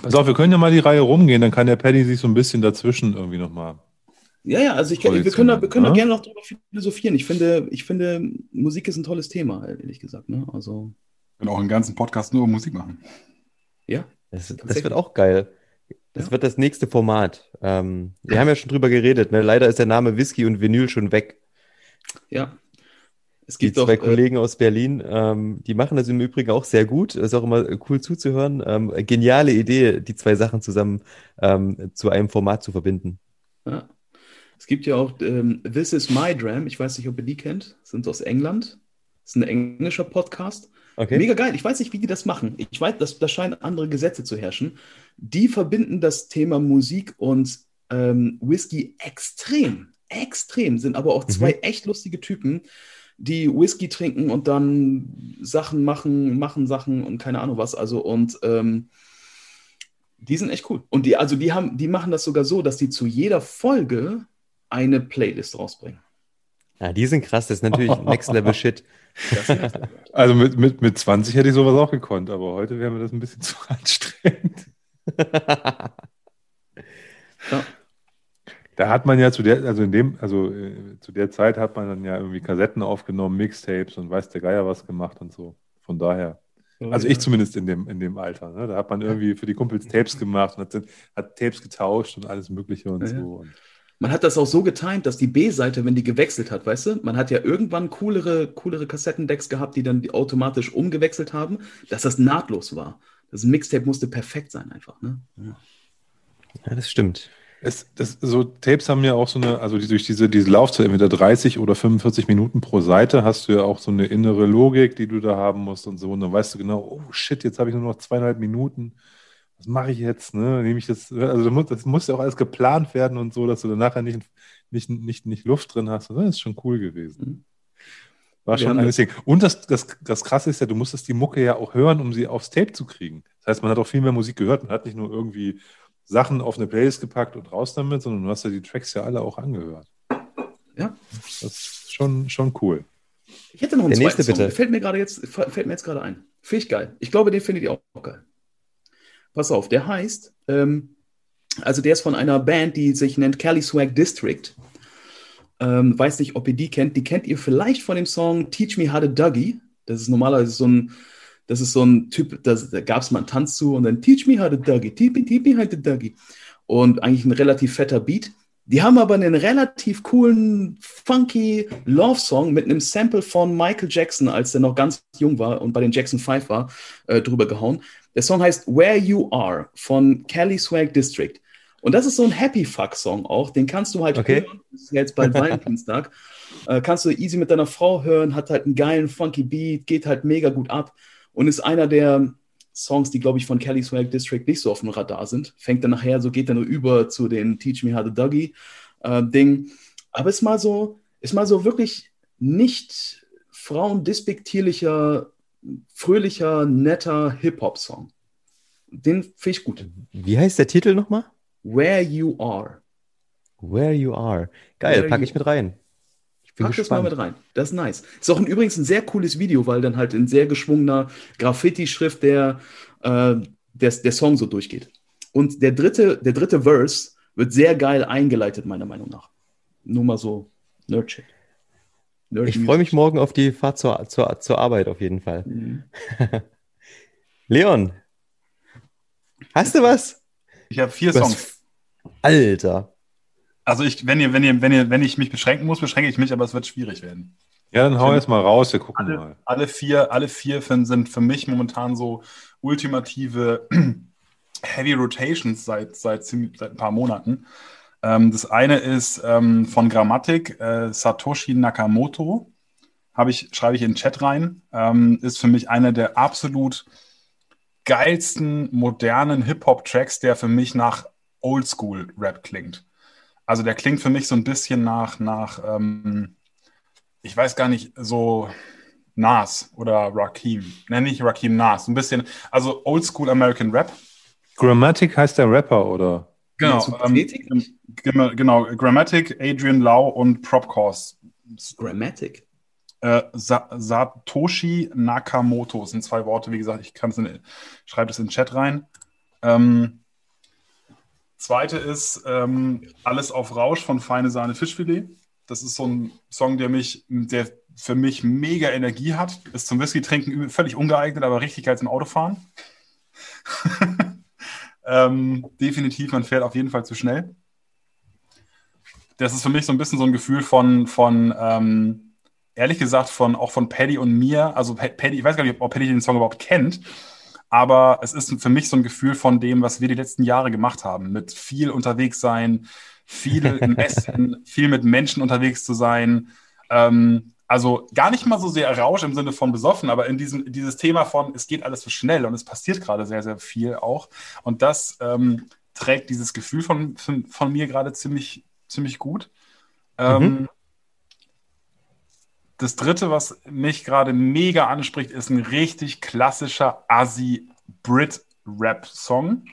Pass auf, wir können ja mal die Reihe rumgehen, dann kann der Paddy sich so ein bisschen dazwischen irgendwie nochmal.
ja, ja, also ich, wir können da, wir können da
Ja.
gerne noch drüber philosophieren. Ich finde, ich finde, Musik ist ein tolles Thema, ehrlich gesagt. Ne? Also,
Wir können auch einen ganzen Podcast nur Musik machen.
ja.
Das, das wird auch geil. Das
Ja.
wird das nächste Format. Ähm, wir haben ja schon drüber geredet. Ne? Leider ist der Name Whisky und Vinyl schon weg.
Ja. Es
Die
gibt doch,
zwei
äh,
Kollegen aus Berlin, ähm, die machen das im Übrigen auch sehr gut. Ist auch immer cool zuzuhören. Ähm, geniale Idee, die zwei Sachen zusammen ähm, zu einem Format zu verbinden.
Ja. Es gibt ja auch ähm, This is My Dram. Ich weiß nicht, ob ihr die kennt. Sind aus England. Das ist ein englischer Podcast. Okay. Mega geil. Ich weiß nicht, wie die das machen. Ich weiß, dass da scheinen andere Gesetze zu herrschen. Die verbinden das Thema Musik und ähm, Whisky extrem. Extrem. Sind aber auch zwei mhm. echt lustige Typen, die Whisky trinken und dann Sachen machen, machen Sachen und keine Ahnung was. Also und ähm, die sind echt cool. Und die, also die haben, die machen das sogar so, dass die zu jeder Folge eine Playlist rausbringen.
Ja, die sind krass, das ist natürlich Next Level Shit.
Also mit, mit, mit 20 hätte ich sowas auch gekonnt, aber heute wäre mir das ein bisschen zu anstrengend. Da hat man ja zu der, also in dem, also äh, zu der Zeit hat man dann ja irgendwie Kassetten aufgenommen, Mixtapes und weiß der Geier was gemacht und so. Von daher. Also ich zumindest in dem, in dem Alter. Ne? Da hat man irgendwie für die Kumpels Tapes gemacht und hat, hat Tapes getauscht und alles Mögliche und ja, so. Und
man hat das auch so getimt, dass die B-Seite, wenn die gewechselt hat, weißt du, man hat ja irgendwann coolere, coolere Kassettendecks gehabt, die dann automatisch umgewechselt haben, dass das nahtlos war. Das Mixtape musste perfekt sein einfach. Ne? Ja.
ja, das stimmt.
Es, das, so Tapes haben ja auch so eine, also durch diese, diese Laufzeit, entweder 30 oder 45 Minuten pro Seite, hast du ja auch so eine innere Logik, die du da haben musst und so. Und dann weißt du genau, oh shit, jetzt habe ich nur noch zweieinhalb Minuten. Was mache ich jetzt? Ne? Nehme ich das, also das muss ja auch alles geplant werden und so, dass du dann nachher nicht, nicht, nicht, nicht Luft drin hast. Das ist schon cool gewesen. Mhm. War schon ein Ding. Und das, das, das Krasse ist ja, du musstest die Mucke ja auch hören, um sie aufs Tape zu kriegen. Das heißt, man hat auch viel mehr Musik gehört. Man hat nicht nur irgendwie Sachen auf eine Playlist gepackt und raus damit, sondern du hast ja die Tracks ja alle auch angehört.
Ja.
Das ist schon, schon cool.
Ich hätte noch einen Der nächste, Song. bitte. Fällt mir gerade jetzt, fällt mir jetzt gerade ein. Finde ich geil. Ich glaube, den findet ihr auch geil. Pass auf, der heißt, ähm, also der ist von einer Band, die sich nennt Cali Swag District. Ähm, weiß nicht, ob ihr die kennt. Die kennt ihr vielleicht von dem Song Teach Me How to Dougie. Das ist normalerweise so ein das ist so ein Typ, das, da gab es mal einen Tanz zu und dann Teach me how to Dougie, teach me, teach me how to Dougie. Und eigentlich ein relativ fetter Beat. Die haben aber einen relativ coolen, funky Love-Song mit einem Sample von Michael Jackson, als er noch ganz jung war und bei den Jackson 5 war, äh, drüber gehauen. Der Song heißt Where You Are von Kelly Swag District. Und das ist so ein Happy Fuck-Song auch. Den kannst du halt
okay.
hören. Das ist jetzt bald Valentinstag. äh, kannst du easy mit deiner Frau hören, hat halt einen geilen, funky Beat, geht halt mega gut ab und ist einer der Songs, die, glaube ich, von Kelly Swag District nicht so auf dem Radar sind. Fängt dann nachher, so geht dann nur über zu den Teach Me How to Dougie äh, Ding. Aber ist mal so, ist mal so wirklich nicht frauendespektierlicher, fröhlicher, netter Hip-Hop-Song. Den finde ich gut.
Wie heißt der Titel nochmal?
Where You Are.
Where You Are. Geil, packe ich mit rein.
Bin Pack gespannt. das mal mit rein. Das ist nice. Ist auch ein, übrigens ein sehr cooles Video, weil dann halt in sehr geschwungener Graffiti-Schrift der, äh, der, der Song so durchgeht. Und der dritte, der dritte Verse wird sehr geil eingeleitet, meiner Meinung nach. Nur mal so Nerdshit.
Nerd ich freue mich morgen auf die Fahrt zur, zur, zur Arbeit auf jeden Fall. Mhm. Leon, hast du was?
Ich habe vier Songs.
Alter.
Also ich, wenn ihr, wenn ihr, wenn ihr, wenn ich mich beschränken muss, beschränke ich mich, aber es wird schwierig werden.
Ja, dann hau jetzt mal raus, wir gucken
alle,
mal.
Alle vier, alle vier sind für mich momentan so ultimative Heavy Rotations seit, seit, seit ein paar Monaten. Ähm, das eine ist ähm, von Grammatik, äh, Satoshi Nakamoto. Ich, schreibe ich in den Chat rein. Ähm, ist für mich einer der absolut geilsten modernen Hip-Hop-Tracks, der für mich nach Oldschool-Rap klingt. Also der klingt für mich so ein bisschen nach, nach ähm, ich weiß gar nicht, so Nas oder Rakim. Nenne ich Rakim Nas. Ein bisschen, also Oldschool American Rap.
Grammatic heißt der Rapper, oder?
Genau, ähm, genau, Grammatic, Adrian Lau und Propcourse.
Grammatic?
Äh, Sa Satoshi Nakamoto sind zwei Worte, wie gesagt, ich kann es schreibe das in den Chat rein. Ähm, Zweite ist ähm, Alles auf Rausch von Feine Sahne Fischfilet. Das ist so ein Song, der mich, der für mich mega Energie hat. Ist zum Whisky trinken völlig ungeeignet, aber richtig geil zum Autofahren. ähm, definitiv, man fährt auf jeden Fall zu schnell. Das ist für mich so ein bisschen so ein Gefühl von, von ähm, ehrlich gesagt, von auch von Paddy und mir. Also Paddy, ich weiß gar nicht, ob Paddy den Song überhaupt kennt aber es ist für mich so ein Gefühl von dem, was wir die letzten Jahre gemacht haben, mit viel unterwegs sein, viel messen, viel mit Menschen unterwegs zu sein. Ähm, Also gar nicht mal so sehr Rausch im Sinne von besoffen, aber in diesem dieses Thema von, es geht alles so schnell und es passiert gerade sehr, sehr viel auch. Und das ähm, trägt dieses Gefühl von, von, von mir gerade ziemlich, ziemlich gut. Ähm,
Mhm.
Das dritte, was mich gerade mega anspricht, ist ein richtig klassischer Assi-Brit-Rap-Song.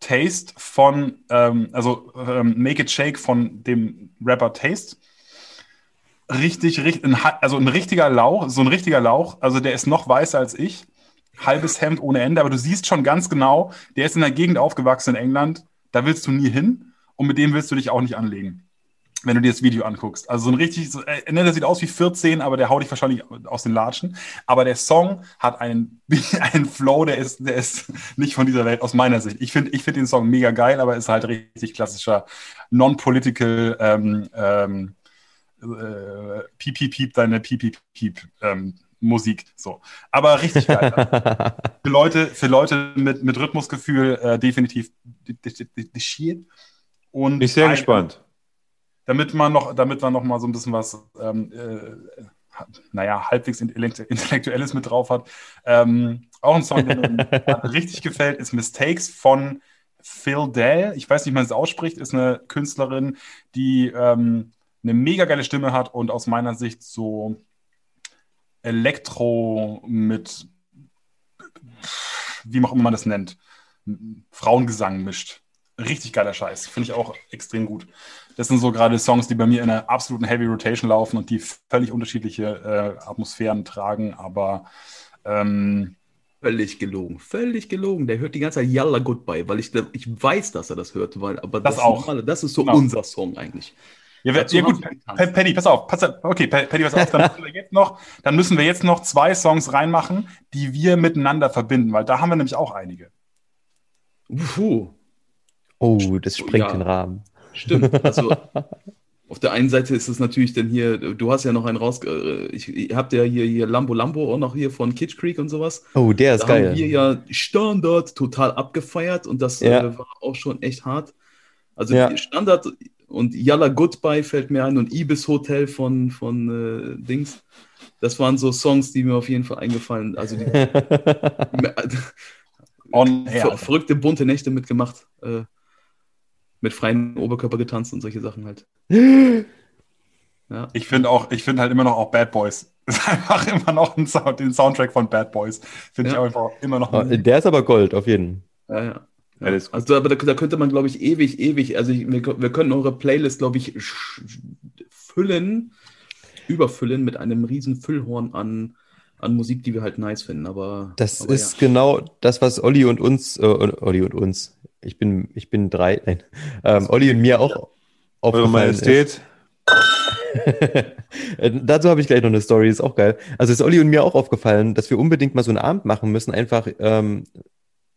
Taste von, ähm, also ähm, Make It Shake von dem Rapper Taste. Richtig, richtig, also ein richtiger Lauch, so ein richtiger Lauch, also der ist noch weißer als ich. Halbes Hemd ohne Ende, aber du siehst schon ganz genau, der ist in der Gegend aufgewachsen in England, da willst du nie hin und mit dem willst du dich auch nicht anlegen wenn du dir das Video anguckst. Also so ein richtig, so, äh, ne, der sieht aus wie 14, aber der haut dich wahrscheinlich aus den Latschen. Aber der Song hat einen, einen Flow, der ist, der ist nicht von dieser Welt aus meiner Sicht. Ich finde ich find den Song mega geil, aber ist halt richtig klassischer Non-Political ähm, ähm, äh, Piep, Piep, Piep, deine Piep, Piep, Piep ähm, Musik. So. Aber richtig geil. für Leute, für Leute mit, mit Rhythmusgefühl äh, definitiv die Shit. Und
Bin ich sehr
ein-
gespannt.
Damit man noch, damit man noch mal so ein bisschen was, ähm, äh, naja, halbwegs Intellekt- Intellektuelles mit drauf hat. Ähm, auch ein Song, der mir richtig gefällt, ist Mistakes von Phil Dell. Ich weiß nicht, wie man es ausspricht, ist eine Künstlerin, die ähm, eine mega geile Stimme hat und aus meiner Sicht so Elektro mit, wie auch immer man das nennt, Frauengesang mischt. Richtig geiler Scheiß. Finde ich auch extrem gut. Das sind so gerade Songs, die bei mir in einer absoluten Heavy Rotation laufen und die völlig unterschiedliche äh, Atmosphären tragen, aber ähm,
Völlig gelogen, völlig gelogen. Der hört die ganze Zeit Yalla Goodbye, weil ich, ich weiß, dass er das hört, weil, aber
Das
ist
auch.
normale- das ist so
Genau.
unser Song eigentlich.
ja,
Dazu
ja gut,
wir
Paddy, pass auf, pass auf, okay, Paddy, pass auf, dann müssen, wir jetzt noch, dann müssen wir jetzt noch zwei Songs reinmachen, die wir miteinander verbinden, weil da haben wir nämlich auch einige.
Puh,
oh, das sprengt
Ja.
den Rahmen.
stimmt. Also auf der einen Seite ist es natürlich dann hier, du hast ja noch einen raus, äh, ich, ihr habt ja hier, hier Lambo Lambo auch noch hier von Kitsch Creek und sowas.
Oh, der ist
Da haben wir
geil.
ja Standard total abgefeiert und das
Ja.
äh, war auch schon echt hart. Also
Ja.
Standard und Yalla Goodbye fällt mir ein und Ibis Hotel von, von äh, Dings. Das waren so Songs, die mir auf jeden Fall eingefallen. Also die,
On
ver verrückte bunte Nächte mitgemacht, äh, mit freiem Oberkörper getanzt und solche Sachen halt. Ja.
Ich finde auch, ich finde halt immer noch auch Bad Boys. Ist einfach immer noch ein Sound, den Soundtrack von Bad Boys. Finde ich
Ja.
einfach immer noch.
Oh, der ist aber Gold, auf jeden.
Ja, ja.
Ja, das gut.
Also, aber da, da könnte man, glaube ich, ewig, ewig, also ich, wir, wir können eure Playlist, glaube ich, füllen, überfüllen mit einem riesen Füllhorn an, an Musik, die wir halt nice finden. Aber
Das
aber
ist genau das, was Olli und uns, äh, Olli und uns, ich bin, ich bin drei, nein, ähm, Olli und mir auch
Eure
aufgefallen ist.
Majestät.
Äh, Dazu habe ich gleich noch eine Story, ist auch geil. Also ist Olli und mir auch aufgefallen, dass wir unbedingt mal so einen Abend machen müssen, einfach ähm,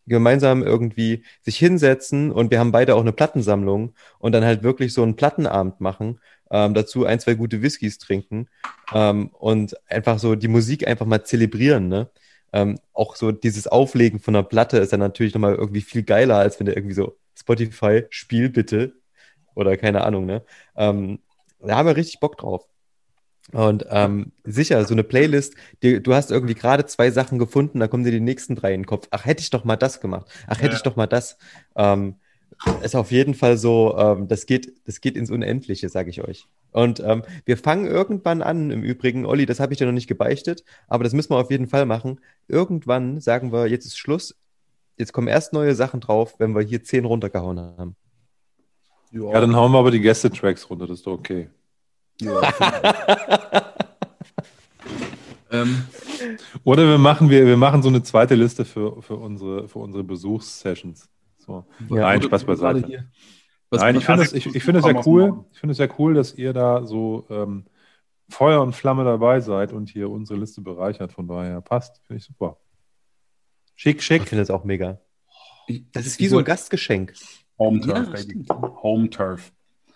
gemeinsam irgendwie sich hinsetzen und wir haben beide auch eine Plattensammlung und dann halt wirklich so einen Plattenabend machen, ähm, dazu ein, zwei gute Whiskys trinken ähm, und einfach so die Musik einfach mal zelebrieren, ne? Ähm, auch so dieses Auflegen von einer Platte ist dann natürlich nochmal irgendwie viel geiler, als wenn der irgendwie so Spotify, spiel bitte oder keine Ahnung, ne? Ähm, da haben wir richtig Bock drauf. Und ähm, sicher, so eine Playlist, die, du hast irgendwie gerade zwei Sachen gefunden, da kommen dir die nächsten drei in den Kopf. Ach, hätte ich doch mal das gemacht. Ach, hätte
Ja.
ich doch mal das. Ähm, ist auf jeden Fall so, ähm, das geht, das geht ins Unendliche, sage ich euch. Und ähm, wir fangen irgendwann an, im Übrigen, Olli, das habe ich dir noch nicht gebeichtet, aber das müssen wir auf jeden Fall machen. Irgendwann sagen wir, jetzt ist Schluss, jetzt kommen erst neue Sachen drauf, wenn wir hier zehn runtergehauen haben.
Ja, dann hauen wir aber die Gäste-Tracks runter, das ist doch okay.
ähm,
Oder wir machen, wir, wir machen so eine zweite Liste für, für unsere, für unsere Besuchssessions. So.
Ja,
Nein, Spaß beiseite.
hier- was-
Nein, ich finde
also
es ich,
ich-
ich finde es
komm
ja cool. Ich finde es ja cool, dass ihr da so ähm, Feuer und Flamme dabei seid und hier unsere Liste bereichert. Von daher passt. Finde ich super. Schick,
Ich
schick.
finde das auch mega.
ich-
Das ist
ich
wie so ein Gastgeschenk.
Home
Ja,
Turf, Baby.
stimmt.
Home Turf.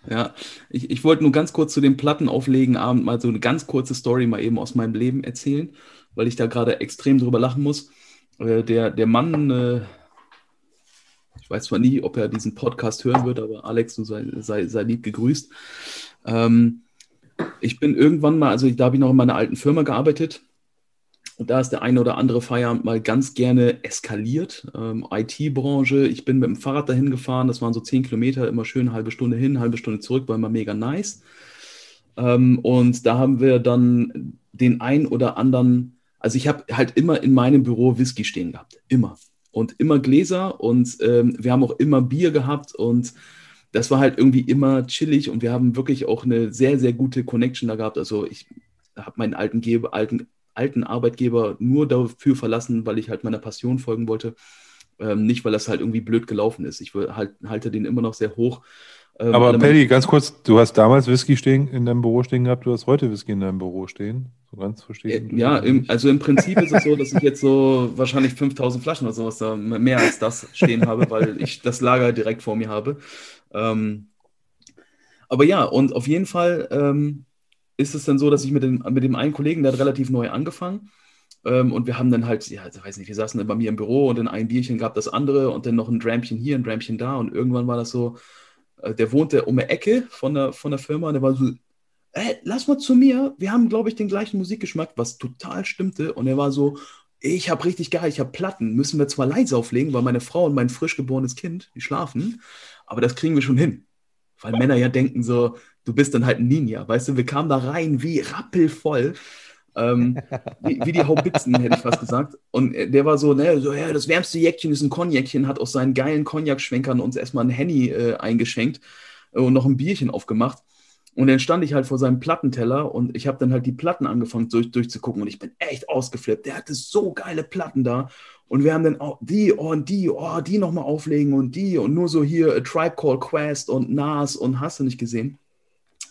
Ja, ich, ich wollte nur ganz kurz zu dem Plattenauflegen Abend mal so eine ganz kurze Story mal eben aus meinem Leben erzählen, weil ich da gerade extrem drüber lachen muss. Äh, der, der Mann, äh, ich weiß zwar nie, ob er diesen Podcast hören wird, aber Alex, du sei, sei, sei lieb gegrüßt. Ähm, ich bin irgendwann mal, also da habe ich noch in meiner alten Firma gearbeitet. Und da ist der eine oder andere Feierabend mal ganz gerne eskaliert. Ähm, IT-Branche, ich bin mit dem Fahrrad dahin gefahren, das waren so zehn Kilometer, immer schön halbe Stunde hin, halbe Stunde zurück, war immer mega nice. Ähm, und da haben wir dann den ein oder anderen, also ich habe halt immer in meinem Büro Whisky stehen gehabt, immer. Und immer Gläser und ähm, wir haben auch immer Bier gehabt und das war halt irgendwie immer chillig und wir haben wirklich auch eine sehr, sehr gute Connection da gehabt. Also ich habe meinen alten, Gebe, alten, alten Arbeitgeber nur dafür verlassen, weil ich halt meiner Passion folgen wollte. Ähm, nicht, weil das halt irgendwie blöd gelaufen ist. Ich halt, halte den immer noch sehr hoch.
Ähm, Aber Paddy, ganz kurz, du hast damals Whisky stehen, in deinem Büro stehen gehabt, du hast heute Whisky in deinem Büro stehen. So ganz verstehen.
Äh, ja, im, also im Prinzip ist es so, dass ich jetzt so wahrscheinlich 5000 Flaschen oder sowas da mehr als das stehen habe, weil ich das Lager direkt vor mir habe. Ähm, aber ja, und auf jeden Fall ähm, ist es dann so, dass ich mit dem, mit dem einen Kollegen, der hat relativ neu angefangen. Ähm, und wir haben dann halt, ja, ich weiß nicht, wir saßen dann bei mir im Büro und dann ein Bierchen gab das andere und dann noch ein Drämchen hier, ein Drämchen da. Und irgendwann war das so, äh, der wohnte um die Ecke von der, von der Firma und der war so, ey, lass mal zu mir, wir haben, glaube ich, den gleichen Musikgeschmack, was total stimmte. Und er war so, ich habe richtig geil, ich habe Platten, müssen wir zwar leise auflegen, weil meine Frau und mein frisch geborenes Kind, die schlafen, aber das kriegen wir schon hin. Weil Männer ja denken so, du bist dann halt ein Ninja, weißt du, wir kamen da rein wie rappelvoll. ähm, wie, wie, die Haubitzen, hätte ich fast gesagt. Und der war so, ne, so, ja, das wärmste Jäckchen ist ein Cognacchen, hat aus seinen geilen Cognac-Schwenkern uns erstmal ein Henny äh, eingeschenkt und noch ein Bierchen aufgemacht. Und dann stand ich halt vor seinem Plattenteller und ich habe dann halt die Platten angefangen durch, durchzugucken und ich bin echt ausgeflippt. Der hatte so geile Platten da. Und wir haben dann auch die oh, und die, oh, die nochmal auflegen und die und nur so hier A Tribe Called Quest und Nas und hast du nicht gesehen.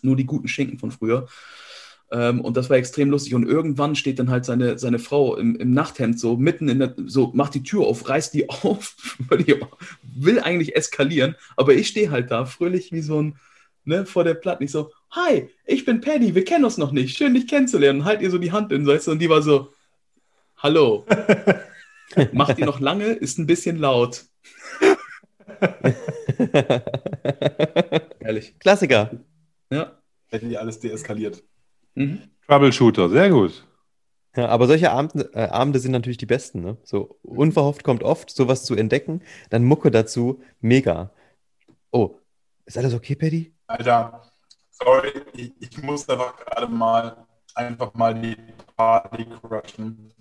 Nur die guten Schinken von früher. Ähm, und das war extrem lustig. Und irgendwann steht dann halt seine, seine Frau im, im Nachthemd so mitten in der, so macht die Tür auf, reißt die auf, will eigentlich eskalieren. Aber ich stehe halt da, fröhlich wie so ein, ne, vor der Platte. Ich so, hi, ich bin Paddy, wir kennen uns noch nicht, schön dich kennenzulernen. Halt ihr so die Hand in, weißt du, und die war so, hallo. Macht die noch lange, ist ein bisschen laut.
Ehrlich. Klassiker.
Ja. Hätten die alles deeskaliert.
Mhm. Troubleshooter, sehr gut.
Ja, aber solche Abende, äh, Abende, sind natürlich die besten. Ne? So unverhofft kommt oft, sowas zu entdecken. Dann Mucke dazu, mega. Oh, ist alles okay, Paddy?
Alter, sorry, ich, ich muss einfach gerade mal einfach mal die Party crushen.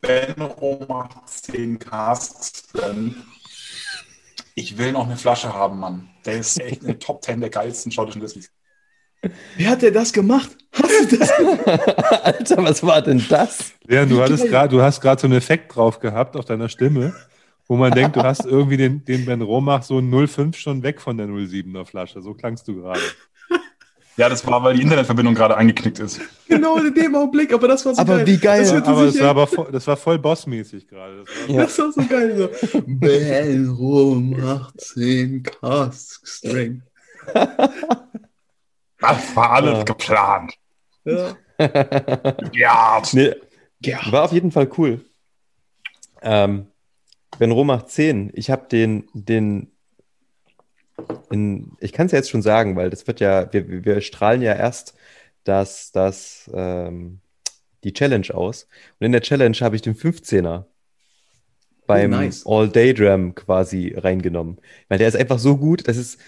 Benro macht 10 Casks drin. Ich will noch eine Flasche haben, Mann. Der ist echt eine Top 10 der geilsten schottischen Whiskys.
Wie hat der das gemacht?
Hast du das Alter, was war denn das?
Ja, du, hattest grad, du hast gerade so einen Effekt drauf gehabt auf deiner Stimme, wo man denkt, du hast irgendwie den, den Ben Romach so 05 schon weg von der 07er Flasche. So klangst du gerade.
Ja, das war, weil die Internetverbindung gerade eingeknickt ist.
Genau in dem Augenblick, aber das war so
aber geil. wie geil.
Das ja, aber das war, aber voll, das war voll bossmäßig gerade.
Das, ja. das war so geil. So. Bellrum 18 Cask String.
Das war alles ja. geplant.
Ja. ja. Nee, war auf jeden Fall cool. Ähm, ben Romach 10, ich habe den, den in, ich kann es ja jetzt schon sagen, weil das wird ja, wir, wir strahlen ja erst das, das, ähm, die Challenge aus. Und in der Challenge habe ich den 15er beim oh, nice. All-Day-Dram quasi reingenommen. Weil der ist einfach so gut, das ist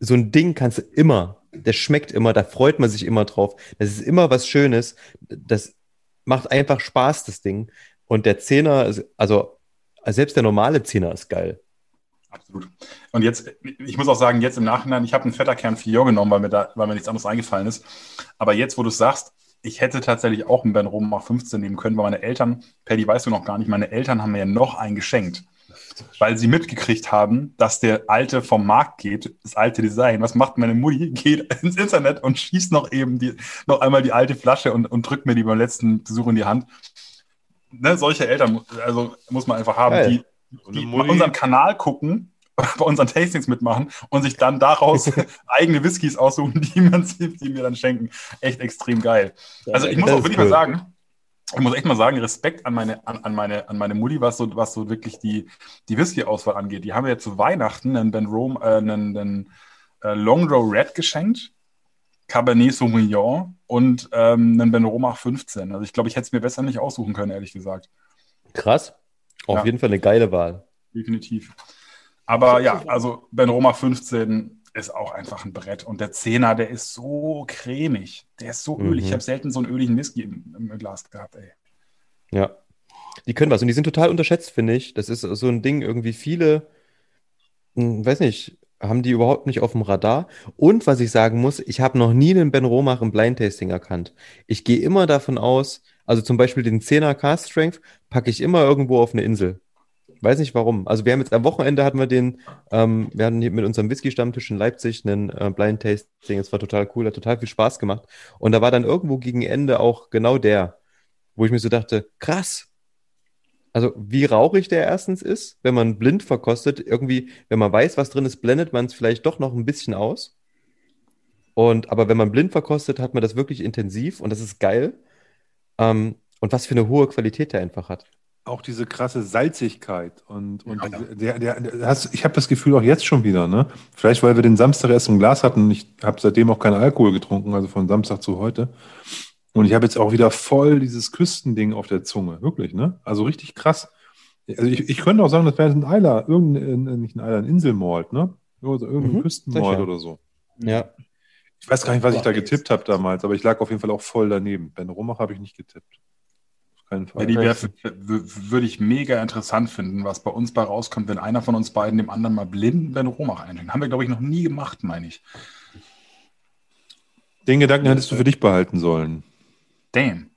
so ein Ding kannst du immer, der schmeckt immer, da freut man sich immer drauf. Das ist immer was Schönes. Das macht einfach Spaß, das Ding. Und der Zehner, also selbst der normale Zehner ist geil.
Absolut. Und jetzt, ich muss auch sagen, jetzt im Nachhinein, ich habe einen Fetterkern 4 genommen, weil mir, da, weil mir nichts anderes eingefallen ist. Aber jetzt, wo du sagst, ich hätte tatsächlich auch einen Ben Romach 15 nehmen können, weil meine Eltern, Paddy weißt du noch gar nicht, meine Eltern haben mir ja noch einen geschenkt. Weil sie mitgekriegt haben, dass der alte vom Markt geht, das alte Design. Was macht meine Mutti? Geht ins Internet und schießt noch eben die, noch einmal die alte Flasche und, und drückt mir die beim letzten Besuch in die Hand. Ne, solche Eltern, also muss man einfach haben, die die bei unserem Kanal gucken, bei unseren Tastings mitmachen und sich dann daraus eigene Whiskys aussuchen, die, man, die mir dann schenken. Echt extrem geil. Also ich muss auch wirklich cool. mal sagen, ich muss echt mal sagen, Respekt an meine, an, an meine, an meine Mutti, was so, was so wirklich die, die Whisky-Auswahl angeht. Die haben mir ja zu Weihnachten einen Ben Rome, äh, einen, einen äh, Long Row Red geschenkt. Cabernet Sauvignon und ähm, einen Benromach 15. Also ich glaube, ich hätte es mir besser nicht aussuchen können, ehrlich gesagt.
Krass. Auf
Ja.
jeden Fall eine geile Wahl.
Definitiv. Aber ja, also Benromach 15 ist auch einfach ein Brett. Und der Zehner, der ist so cremig. Der ist so
Mhm.
ölig. Ich habe selten so einen öligen Whisky im, im Glas gehabt, ey.
Ja. Die können was und die sind total unterschätzt, finde ich. Das ist so ein Ding, irgendwie viele, hm, weiß nicht, haben die überhaupt nicht auf dem Radar. Und was ich sagen muss, ich habe noch nie einen Ben Romach im Blind Tasting erkannt. Ich gehe immer davon aus, also zum Beispiel den 10er Cast Strength packe ich immer irgendwo auf eine Insel. Weiß nicht warum. Also wir haben jetzt am Wochenende hatten wir den, ähm, wir hatten mit unserem Whisky-Stammtisch in Leipzig einen äh, Blind Tasting. Es war total cool, hat total viel Spaß gemacht. Und da war dann irgendwo gegen Ende auch genau der, wo ich mir so dachte, krass. Also wie rauchig der erstens ist, wenn man blind verkostet, irgendwie, wenn man weiß, was drin ist, blendet man es vielleicht doch noch ein bisschen aus. Und aber wenn man blind verkostet, hat man das wirklich intensiv und das ist geil. Ähm, und was für eine hohe Qualität der einfach hat.
Auch diese krasse Salzigkeit und, und
Ja.
der, der, der, hast, ich habe das Gefühl auch jetzt schon wieder, ne? Vielleicht, weil wir den Samstag erst im Glas hatten. Ich habe seitdem auch keinen Alkohol getrunken, also von Samstag zu heute. Und ich habe jetzt auch wieder voll dieses Küstending auf der Zunge, wirklich, ne? Also richtig krass. Also ich, ich könnte auch sagen, das wäre ein Eiler, irgendein, äh, nicht ein Eiler, ein Inselmalt, ne? Also irgendein
Mhm, sicher.
oder so.
Ja.
Ich weiß gar nicht, was ich da getippt habe damals, aber ich lag auf jeden Fall auch voll daneben. Ben Romach habe ich nicht getippt. Auf keinen Fall.
Ja, die wär, würde ich mega interessant finden, was bei uns bei rauskommt, wenn einer von uns beiden dem anderen mal blind Ben Romach einschenkt. Haben wir, glaube ich, noch nie gemacht, meine ich.
Den Gedanken hättest du für dich behalten sollen.
Damn.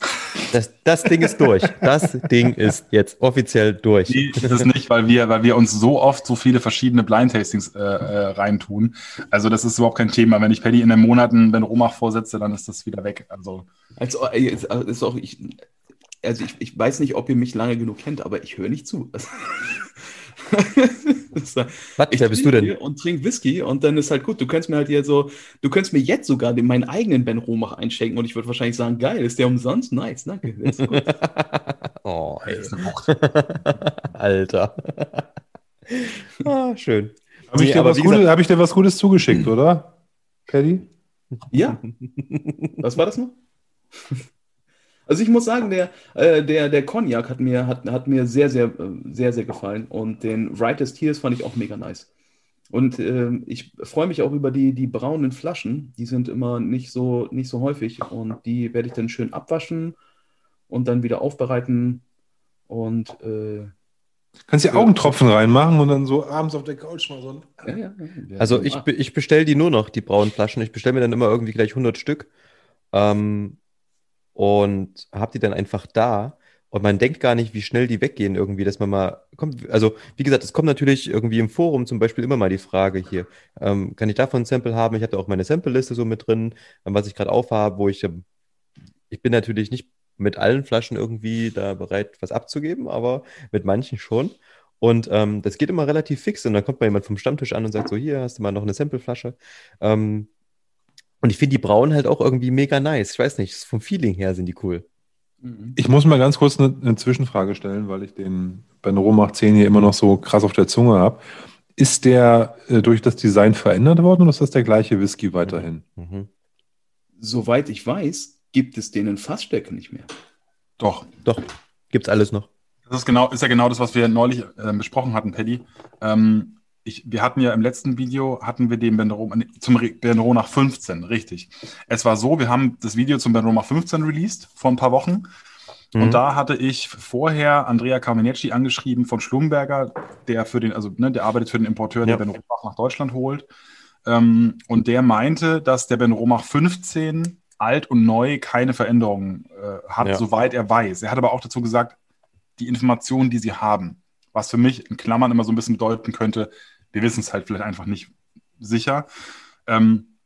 Das, das Ding ist durch. Das Ding ist jetzt offiziell durch.
Nee, das ist nicht, weil wir, weil wir uns so oft so viele verschiedene Blind-Tastings äh, äh, reintun. Also das ist überhaupt kein Thema. Wenn ich Paddy in den Monaten Ben Romach vorsetze, dann ist das wieder weg. Also
Also, ist ist auch, ich, also ich, ich weiß nicht, ob ihr mich lange genug kennt, aber ich höre nicht zu. Ist-
Was,
ich
wer bist du denn?
Und trink Whisky und dann ist halt gut. Du könntest mir halt hier so, du könntest mir jetzt sogar den, meinen eigenen Ben Romach einschenken und ich würde wahrscheinlich sagen, geil, ist der umsonst? Nice, danke. Ist gut.
Oh, ey.
ist.
Alter. ah, schön.
Habe ich,
Nee,
dir
aber
Gutes- hab ich dir was Gutes zugeschickt, oder? Paddy?
Ja. Was war das noch? Also ich muss sagen, der, äh, der, der Cognac hat mir, hat, hat mir sehr, sehr, äh, sehr, sehr gefallen. Und den Writers Tears fand ich auch mega nice. Und ähm, ich freue mich auch über die, die braunen Flaschen. Die sind immer nicht so, nicht so häufig. Und die werde ich dann schön abwaschen und dann wieder aufbereiten. Und äh,
Kannst dir Augentropfen reinmachen und dann so abends auf der Couch mal so ein.
ja, ja, ja.
Also ich, ich bestelle die nur noch, die braunen Flaschen. Ich bestelle mir dann immer irgendwie gleich 100 Stück ähm, und habe die dann einfach da. Und man denkt gar nicht, wie schnell die weggehen irgendwie, dass man mal kommt. Also wie gesagt, es kommt natürlich irgendwie im Forum zum Beispiel immer mal die Frage hier, ähm, kann ich davon ein Sample haben? Ich da auch meine Sample-Liste so mit drin, ähm, was ich gerade aufhabe, wo ich, ähm, ich bin natürlich nicht mit allen Flaschen irgendwie da bereit, was abzugeben, aber mit manchen schon. Und ähm, das geht immer relativ fix. Und dann kommt mal jemand vom Stammtisch an und sagt so, hier hast du mal noch eine Sampleflasche. Ähm, und ich finde die braunen halt auch irgendwie mega nice. Ich weiß nicht, vom Feeling her sind die cool.
Mhm.
Ich muss mal ganz kurz eine, eine Zwischenfrage stellen, weil ich den Ben Romach 10 hier immer noch so krass auf der Zunge habe. Ist der äh, durch das Design verändert worden oder ist das der gleiche Whisky weiterhin?
Mhm.
Soweit ich weiß, gibt es den in Fassstärke nicht mehr.
Doch.
Doch, gibt's alles noch.
Das ist, genau, ist ja genau das, was wir neulich äh, besprochen hatten, Paddy. Ähm, ich, wir hatten ja im letzten Video, hatten wir den Benro, zum Benro nach 15, richtig. Es war so, wir haben das Video zum Benro nach 15 released vor ein paar Wochen.
Mhm.
Und da hatte ich vorher Andrea Carminecci angeschrieben von Schlumberger, der für den, also ne, der arbeitet für den Importeur,
Ja.
der Ben Romach nach Deutschland holt. Ähm, und der meinte, dass der Ben Romach 15 alt und neu keine Veränderungen äh, hat,
Ja.
soweit er weiß. Er hat aber auch dazu gesagt, die Informationen, die sie haben, was für mich in Klammern immer so ein bisschen bedeuten könnte, wir wissen es halt vielleicht einfach nicht sicher. Ähm,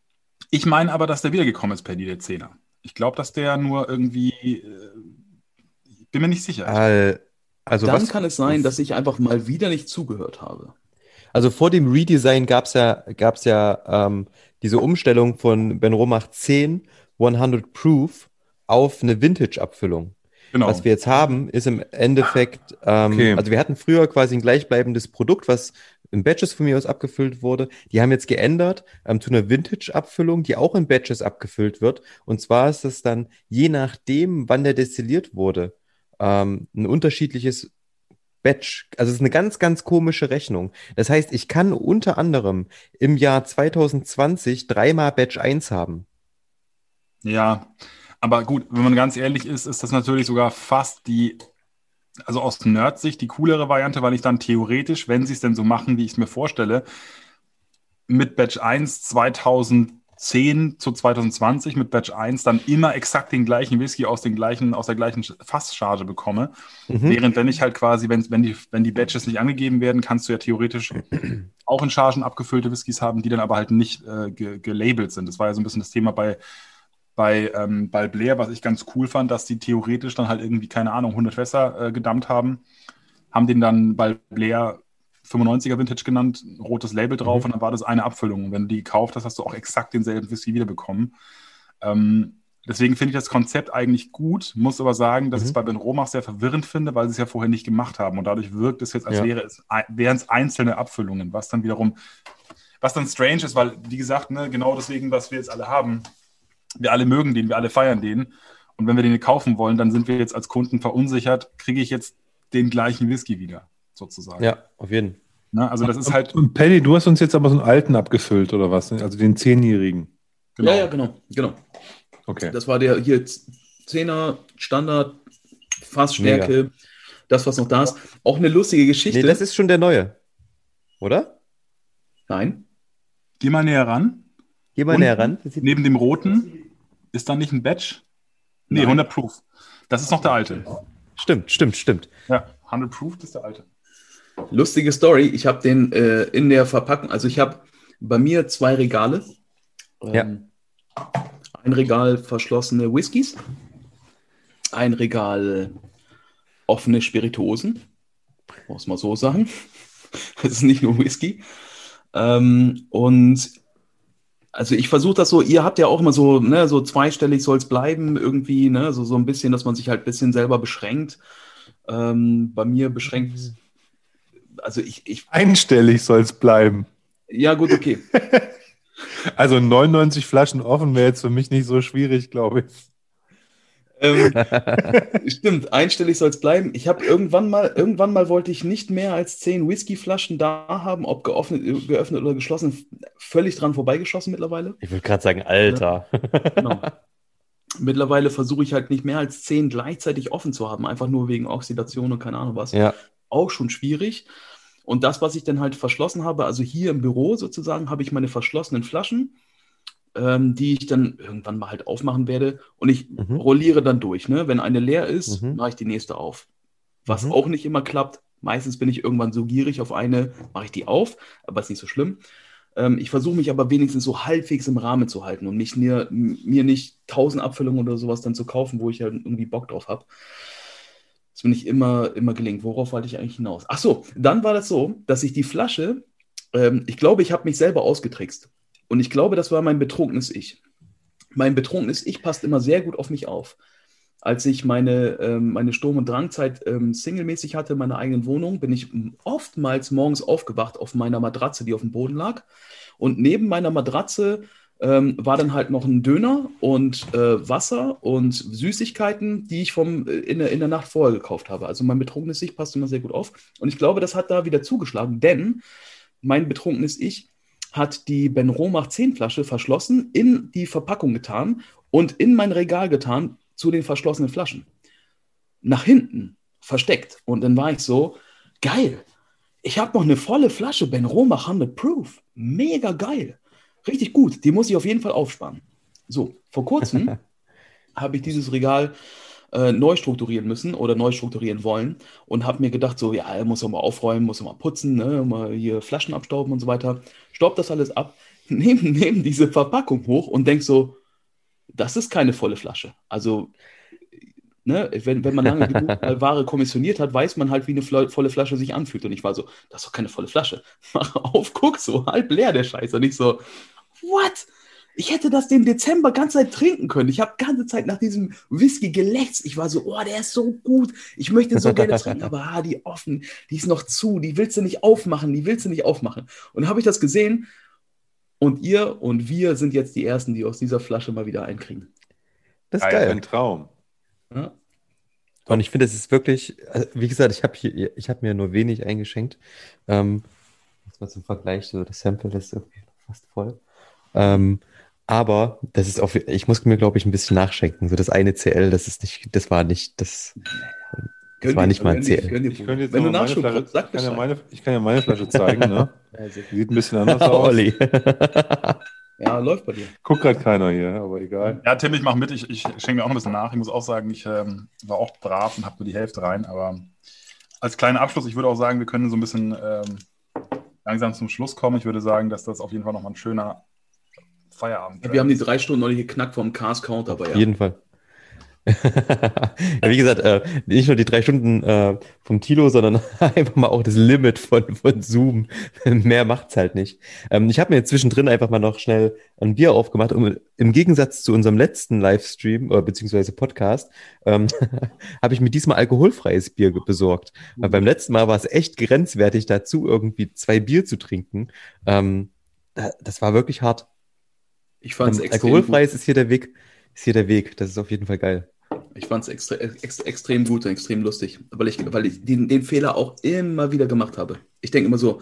ich meine aber, dass der wiedergekommen ist, Paddy, der Zehner. Ich glaube, dass der nur irgendwie, äh, ich bin mir nicht sicher.
All, also
Dann
was,
kann es sein, dass ich einfach mal wieder nicht zugehört habe.
also vor dem Redesign gab's ja, gab's ja ähm, diese Umstellung von Ben Romach 10 100 Proof auf eine Vintage-Abfüllung.
genau.
Was wir jetzt haben, ist im Endeffekt, ähm,
Okay.
also wir hatten früher quasi ein gleichbleibendes Produkt, was in Batches von mir aus abgefüllt wurde. Die haben jetzt geändert ähm, zu einer Vintage-Abfüllung, die auch in Batches abgefüllt wird. Und zwar ist es dann je nachdem, wann der destilliert wurde, ähm, ein unterschiedliches Batch. Also es ist eine ganz, ganz komische Rechnung. Das heißt, ich kann unter anderem im Jahr 2020 dreimal Batch 1 haben.
Ja, aber gut, wenn man ganz ehrlich ist, ist das natürlich sogar fast die, also aus Nerd-Sicht die coolere Variante, weil ich dann theoretisch, wenn sie es denn so machen, wie ich es mir vorstelle, mit Batch 1 2010 zu 2020 mit Batch 1 dann immer exakt den gleichen Whisky aus, den gleichen, aus der gleichen Fasscharge bekomme.
Mhm.
Während wenn ich halt quasi, wenn, wenn, die, wenn die Batches nicht angegeben werden, kannst du ja theoretisch auch in Chargen abgefüllte Whiskys haben, die dann aber halt nicht äh, ge gelabelt sind. Das war ja so ein bisschen das Thema bei, bei, ähm, bei Blair, was ich ganz cool fand, dass die theoretisch dann halt irgendwie, keine Ahnung, 100 Fässer äh, gedammt haben, haben den dann bei Blair 95er Vintage genannt, rotes Label drauf
Mhm.
und dann war das eine Abfüllung. Und wenn du die gekauft hast, hast du auch exakt denselben Whisky wiederbekommen. Ähm, deswegen finde ich das Konzept eigentlich gut, muss aber sagen, dass ich es
Mhm.
bei Ben Romach sehr verwirrend finde, weil sie es ja vorher nicht gemacht haben. Und dadurch wirkt es jetzt, als
Ja.
wäre es, wären es einzelne Abfüllungen, was dann wiederum, was dann strange ist, weil, wie gesagt, ne, genau deswegen, was wir jetzt alle haben, wir alle mögen den, wir alle feiern den. Und wenn wir den kaufen wollen, dann sind wir jetzt als Kunden verunsichert, kriege ich jetzt den gleichen Whisky wieder, sozusagen.
Ja, auf jeden Fall.
Ne? Also das ist halt,
Und Paddy, du hast uns jetzt aber so einen alten abgefüllt, oder was? Also den Zehnjährigen.
genau.
Ja, ja, genau, genau.
Okay.
Das war der hier 10er Standard, Fassstärke, das, was noch da ist. Auch eine lustige Geschichte.
Nee, das ist schon der neue. Oder?
Nein.
Geh mal näher ran.
Geh mal
Unten,
näher ran.
Neben dem roten ist da nicht ein Batch? Nee,
Nein.
100 Proof. Das ist noch der alte.
Stimmt, stimmt, stimmt.
Ja, 100 Proof das ist der alte.
Lustige Story. Ich habe den äh, in der Verpackung, also ich habe bei mir zwei Regale.
Ja.
Ähm, Ein Regal verschlossene Whiskys, ein Regal offene Spirituosen, muss man so sagen. Das ist nicht nur Whisky. Ähm, und also ich versuche das so, ihr habt ja auch immer so, ne, so zweistellig soll es bleiben, irgendwie, ne, so, so ein bisschen, dass man sich halt ein bisschen selber beschränkt. Ähm, bei mir beschränkt, also ich, ich,
Einstellig soll es bleiben.
ja gut, okay.
Also 99 Flaschen offen wäre jetzt für mich nicht so schwierig, glaube ich.
Ähm, stimmt, einstellig soll es bleiben. Ich habe irgendwann mal, irgendwann mal wollte ich nicht mehr als zehn Whiskyflaschen da haben, ob geöffnet, geöffnet oder geschlossen, völlig dran vorbeigeschossen mittlerweile.
Ich würde gerade sagen, Alter.
Genau. Mittlerweile versuche ich halt nicht mehr als zehn gleichzeitig offen zu haben, einfach nur wegen Oxidation und keine Ahnung was.
Ja.
Auch schon schwierig. Und das, was ich dann halt verschlossen habe, also hier im Büro sozusagen, habe ich meine verschlossenen Flaschen, ähm, die ich dann irgendwann mal halt aufmachen werde. Und ich
Mhm.
rolliere dann durch. Ne? Wenn eine leer ist,
Mhm.
mache ich die nächste auf. Was
Mhm.
auch nicht immer klappt. Meistens bin ich irgendwann so gierig auf eine, mache ich die auf, aber ist nicht so schlimm. Ähm, ich versuche mich aber wenigstens so halbwegs im Rahmen zu halten und mich mir, mir nicht tausend Abfüllungen oder sowas dann zu kaufen, wo ich halt irgendwie Bock drauf habe. Das bin ich immer, immer gelingt. Worauf wollte ich eigentlich hinaus? Ach so, dann war das so, dass ich die Flasche, ähm, ich glaube, ich habe mich selber ausgetrickst. Und ich glaube, das war mein betrunkenes Ich. Mein betrunkenes Ich passt immer sehr gut auf mich auf. Als ich meine, ähm, meine Sturm- und Drangzeit ähm, singlemäßig hatte in meiner eigenen Wohnung, bin ich oftmals morgens aufgewacht auf meiner Matratze, die auf dem Boden lag. Und neben meiner Matratze ähm, war dann halt noch ein Döner und äh, Wasser und Süßigkeiten, die ich vom, äh, in, in der Nacht vorher gekauft habe. Also mein betrunkenes Ich passt immer sehr gut auf. Und ich glaube, das hat da wieder zugeschlagen, denn mein betrunkenes Ich hat die Ben Romach 10 Flasche verschlossen, in die Verpackung getan und in mein Regal getan zu den verschlossenen Flaschen. Nach hinten versteckt. Und dann war ich so, geil. Ich habe noch eine volle Flasche Ben Romach 100 Proof. Mega geil. Richtig gut. Die muss ich auf jeden Fall aufsparen. So, vor kurzem habe ich dieses Regal äh, neu strukturieren müssen oder neu strukturieren wollen und habe mir gedacht, so, ja, muss ja mal aufräumen, muss ja mal putzen, ne, mal hier Flaschen abstauben und so weiter. Staub das alles ab, nehme nehm diese Verpackung hoch und denk so, das ist keine volle Flasche. Also, ne, wenn, wenn man lange genug Ware kommissioniert hat, weiß man halt, wie eine volle Flasche sich anfühlt. Und ich war so, das ist doch keine volle Flasche. Mach auf, guck, so halb leer der Scheiß. Und ich so, what? Ich hätte das den Dezember ganze Zeit trinken können. Ich habe ganze Zeit nach diesem Whisky gelächzt. Ich war so, oh, der ist so gut. Ich möchte so gerne trinken, aber ah, die offen, die ist noch zu, die willst du nicht aufmachen, die willst du nicht aufmachen. Und habe ich das gesehen und ihr und wir sind jetzt die Ersten, die aus dieser Flasche mal wieder einkriegen.
Das ist
Geil. Ein Traum.
Ja?
Und ich finde, es ist wirklich, also, wie gesagt, ich habe hier, ich habe mir nur wenig eingeschenkt. Ähm, jetzt mal zum Vergleich, so das Sample ist irgendwie fast voll. Ähm, aber das ist auch, ich muss mir, glaube ich, ein bisschen nachschenken. So das eine CL, das ist nicht, das war nicht, das, das war nicht mal ein CL.
Ich könnte jetzt
Wenn du
noch
Nachschub
Flasche,
sag
ich kann, ja meine, ich kann ja meine Flasche zeigen. Ne?
Also,
Sieht ein bisschen anders aus.
Olli.
ja, läuft bei dir.
Guckt gerade keiner hier, aber egal.
Ja, Tim, ich mache mit. Ich, ich schenke mir auch ein bisschen nach. Ich muss auch sagen, ich ähm, war auch brav und habe nur die Hälfte rein. Aber als kleiner Abschluss, ich würde auch sagen, wir können so ein bisschen ähm, langsam zum Schluss kommen. Ich würde sagen, dass das auf jeden Fall nochmal ein schöner Feierabend
Wir haben die drei Stunden noch nicht geknackt vom Cars Count, aber
Auf
ja.
jeden Fall. ja, wie gesagt, äh, nicht nur die drei Stunden äh, vom Tilo, sondern einfach mal auch das Limit von, von Zoom. Mehr macht's halt nicht. Ähm, ich habe mir zwischendrin einfach mal noch schnell ein Bier aufgemacht, um im Gegensatz zu unserem letzten Livestream oder beziehungsweise Podcast, ähm, habe ich mir diesmal alkoholfreies Bier besorgt. Weil beim letzten Mal war es echt grenzwertig, dazu irgendwie zwei Bier zu trinken. Ähm, da, das war wirklich hart.
Ich fand es
Ähm,
extrem
alkoholfreies ist hier der Weg. Ist hier der Weg. Das ist auf jeden Fall geil.
gut. Ich fand es extre ex extrem gut und extrem lustig, weil ich, weil ich den, den Fehler auch immer wieder gemacht habe. Ich denke immer so,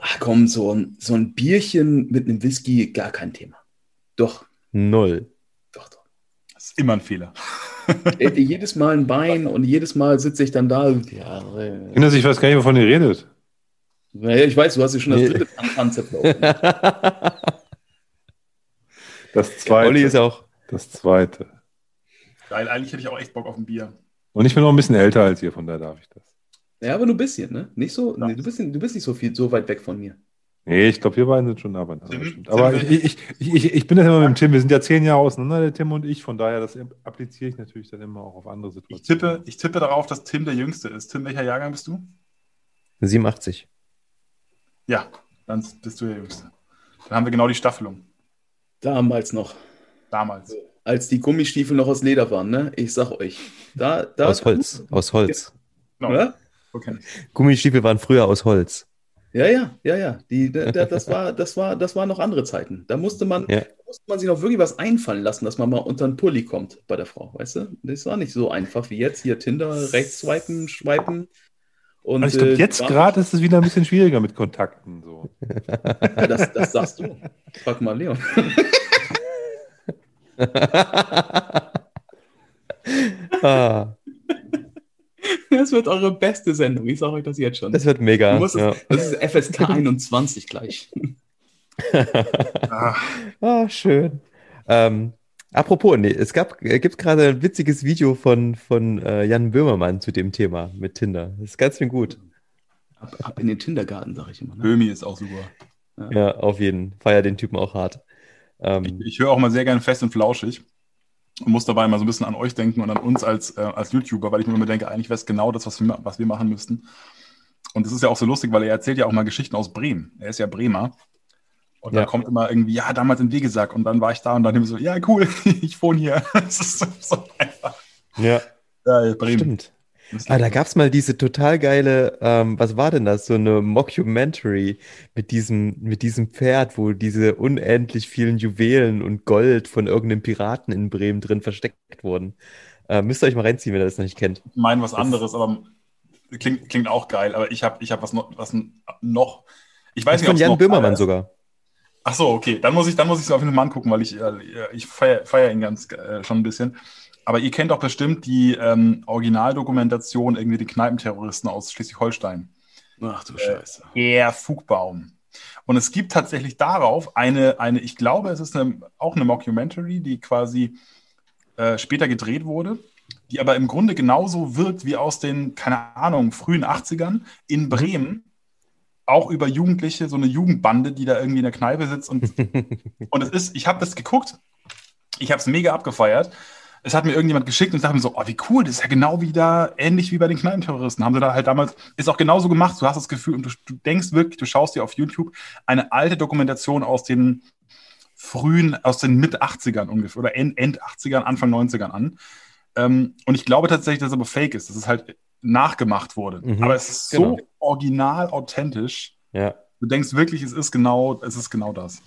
ach komm, so ein, so ein Bierchen mit einem Whisky, gar kein Thema. Doch,
Null.
doch, doch.
Das ist immer ein Fehler.
Äh, jedes Mal ein Bein und jedes Mal sitze ich dann da. Ja, äh,
Kinders, ich weiß gar nicht, wovon ihr redet.
naja, ich weiß, du hast ja schon das dritte Konzept laufen.
Das zweite.
Olli ist auch.
das zweite.
Geil, eigentlich hätte ich auch echt Bock auf ein Bier.
Und ich bin noch ein bisschen älter als ihr, von daher darf ich das.
Ja, aber nur ein bisschen, ne? Nicht so, nee, du, bist, du bist nicht so viel, so weit weg von mir.
Nee, ich glaube, wir beiden sind schon nah beieinander. Aber ich, ich, ich, ich, ich bin das immer mit dem Tim. Wir sind ja zehn Jahre auseinander, der Tim und ich. Von daher, das appliziere ich natürlich dann immer auch auf andere
Ich
Situationen.
tippe, ich tippe darauf, dass Tim der Jüngste ist. Tim, welcher Jahrgang bist du?
87.
Ja, dann bist du der Jüngste. Dann haben wir genau die Staffelung.
Damals noch,
Damals.
als die Gummistiefel noch aus Leder waren, ne? Ich sag euch. Da, da,
Aus Holz. Aus Holz.
Genau.
Ja?
Okay.
Gummistiefel waren früher aus Holz.
Ja, ja, ja, ja. Die, da, da, das, war, das, war, das waren noch andere Zeiten. Da musste man,
Ja.
da musste man sich noch wirklich was einfallen lassen, dass man mal unter den Pulli kommt bei der Frau, weißt du? Das war nicht so einfach wie jetzt. Hier Tinder, rechts swipen, swipen. Und,
Und ich glaube,
äh,
jetzt gerade ist es wieder ein bisschen schwieriger mit Kontakten. So.
Ja, das, das sagst du. Frag mal Leon.
ah,
Das wird eure beste Sendung. Ich sage euch das jetzt schon.
das wird mega.
Es-
Ja.
Das ist FSK 21 gleich.
Ah,
Ah, schön. Ähm, apropos, nee, es gab, äh, gibt gerade ein witziges Video von, von äh, Jan Böhmermann zu dem Thema mit Tinder. Das ist ganz schön gut.
Ab, ab in den Kindergarten, sage ich immer. Ne?
Böhmi ist auch super.
Ja, auf jeden. Feier den Typen auch hart.
Ich,
Ähm,
ich höre auch mal sehr gerne fest und flauschig und muss dabei mal so ein bisschen an euch denken und an uns als, äh, als YouTuber, weil ich mir immer denke, eigentlich wäre es genau das, was wir, was wir machen müssten. Und es ist ja auch so lustig, weil er erzählt ja auch mal Geschichten aus Bremen. Er ist ja Bremer. Und
Ja.
da kommt immer irgendwie, ja, damals in Wegesack und dann war ich da und dann immer so, ja, cool, ich wohne hier. Das ist so, so einfach.
ja,
Ja, Bremen.
stimmt. Ah, da gab's mal diese total geile, ähm, was war denn das? So eine Mockumentary mit diesem, mit diesem Pferd, wo diese unendlich vielen Juwelen und Gold von irgendeinem Piraten in Bremen drin versteckt wurden. Äh, müsst ihr euch mal reinziehen, wenn ihr das noch nicht kennt.
Ich meine was anderes, aber klingt, klingt auch geil. Aber ich habe ich hab was, noch, was noch. Ich weiß nicht,
von Jan
noch
Böhmermann sogar.
Ach so, okay. Dann muss ich, dann muss ich es auf jeden Fall mal angucken, weil ich, äh, ich feiere feier ihn ganz äh, schon ein bisschen. Aber ihr kennt doch bestimmt die ähm, Originaldokumentation irgendwie die Kneipenterroristen aus Schleswig-Holstein.
Ach du Scheiße.
Der Fugbaum. Und es gibt tatsächlich darauf eine, eine ich glaube, es ist eine, auch eine Mockumentary, die quasi äh, später gedreht wurde, die aber im Grunde genauso wirkt wie aus den, keine Ahnung, frühen 80ern in Bremen. Auch über Jugendliche, so eine Jugendbande, die da irgendwie in der Kneipe sitzt. Und, und es ist, ich habe das geguckt, ich habe es mega abgefeiert. Es hat mir irgendjemand geschickt und ich dachte mir so, oh, wie cool, das ist ja genau wie da, ähnlich wie bei den Kneipenterroristen. Haben sie da halt damals, ist auch genauso gemacht. Du hast das Gefühl und du, du denkst wirklich, du schaust dir auf YouTube eine alte Dokumentation aus den frühen, aus den Mit-80ern ungefähr oder End, End 80ern, Anfang 90ern an. Ähm, und ich glaube tatsächlich, dass es aber fake ist, dass es halt nachgemacht wurde.
Mhm,
aber es ist
genau.
so original authentisch.
Ja.
Du denkst wirklich, es ist genau, es ist genau das.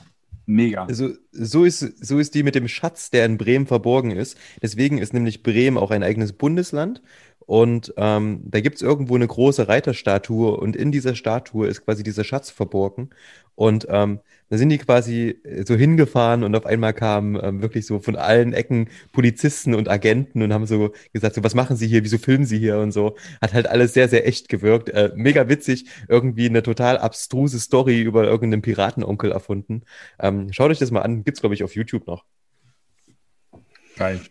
Mega.
So, so, ist, so ist die mit dem Schatz, der in Bremen verborgen ist. Deswegen ist nämlich Bremen auch ein eigenes Bundesland. Und ähm, da gibt es irgendwo eine große Reiterstatue und in dieser Statue ist quasi dieser Schatz verborgen. Und ähm, da sind die quasi äh, so hingefahren und auf einmal kamen ähm, wirklich so von allen Ecken Polizisten und Agenten und haben so gesagt, so was machen sie hier, wieso filmen sie hier und so. Hat halt alles sehr, sehr echt gewirkt. Äh, mega witzig, irgendwie eine total abstruse Story über irgendeinen Piratenonkel erfunden. Ähm, schaut euch das mal an, gibt's glaube ich auf YouTube noch.
Geil.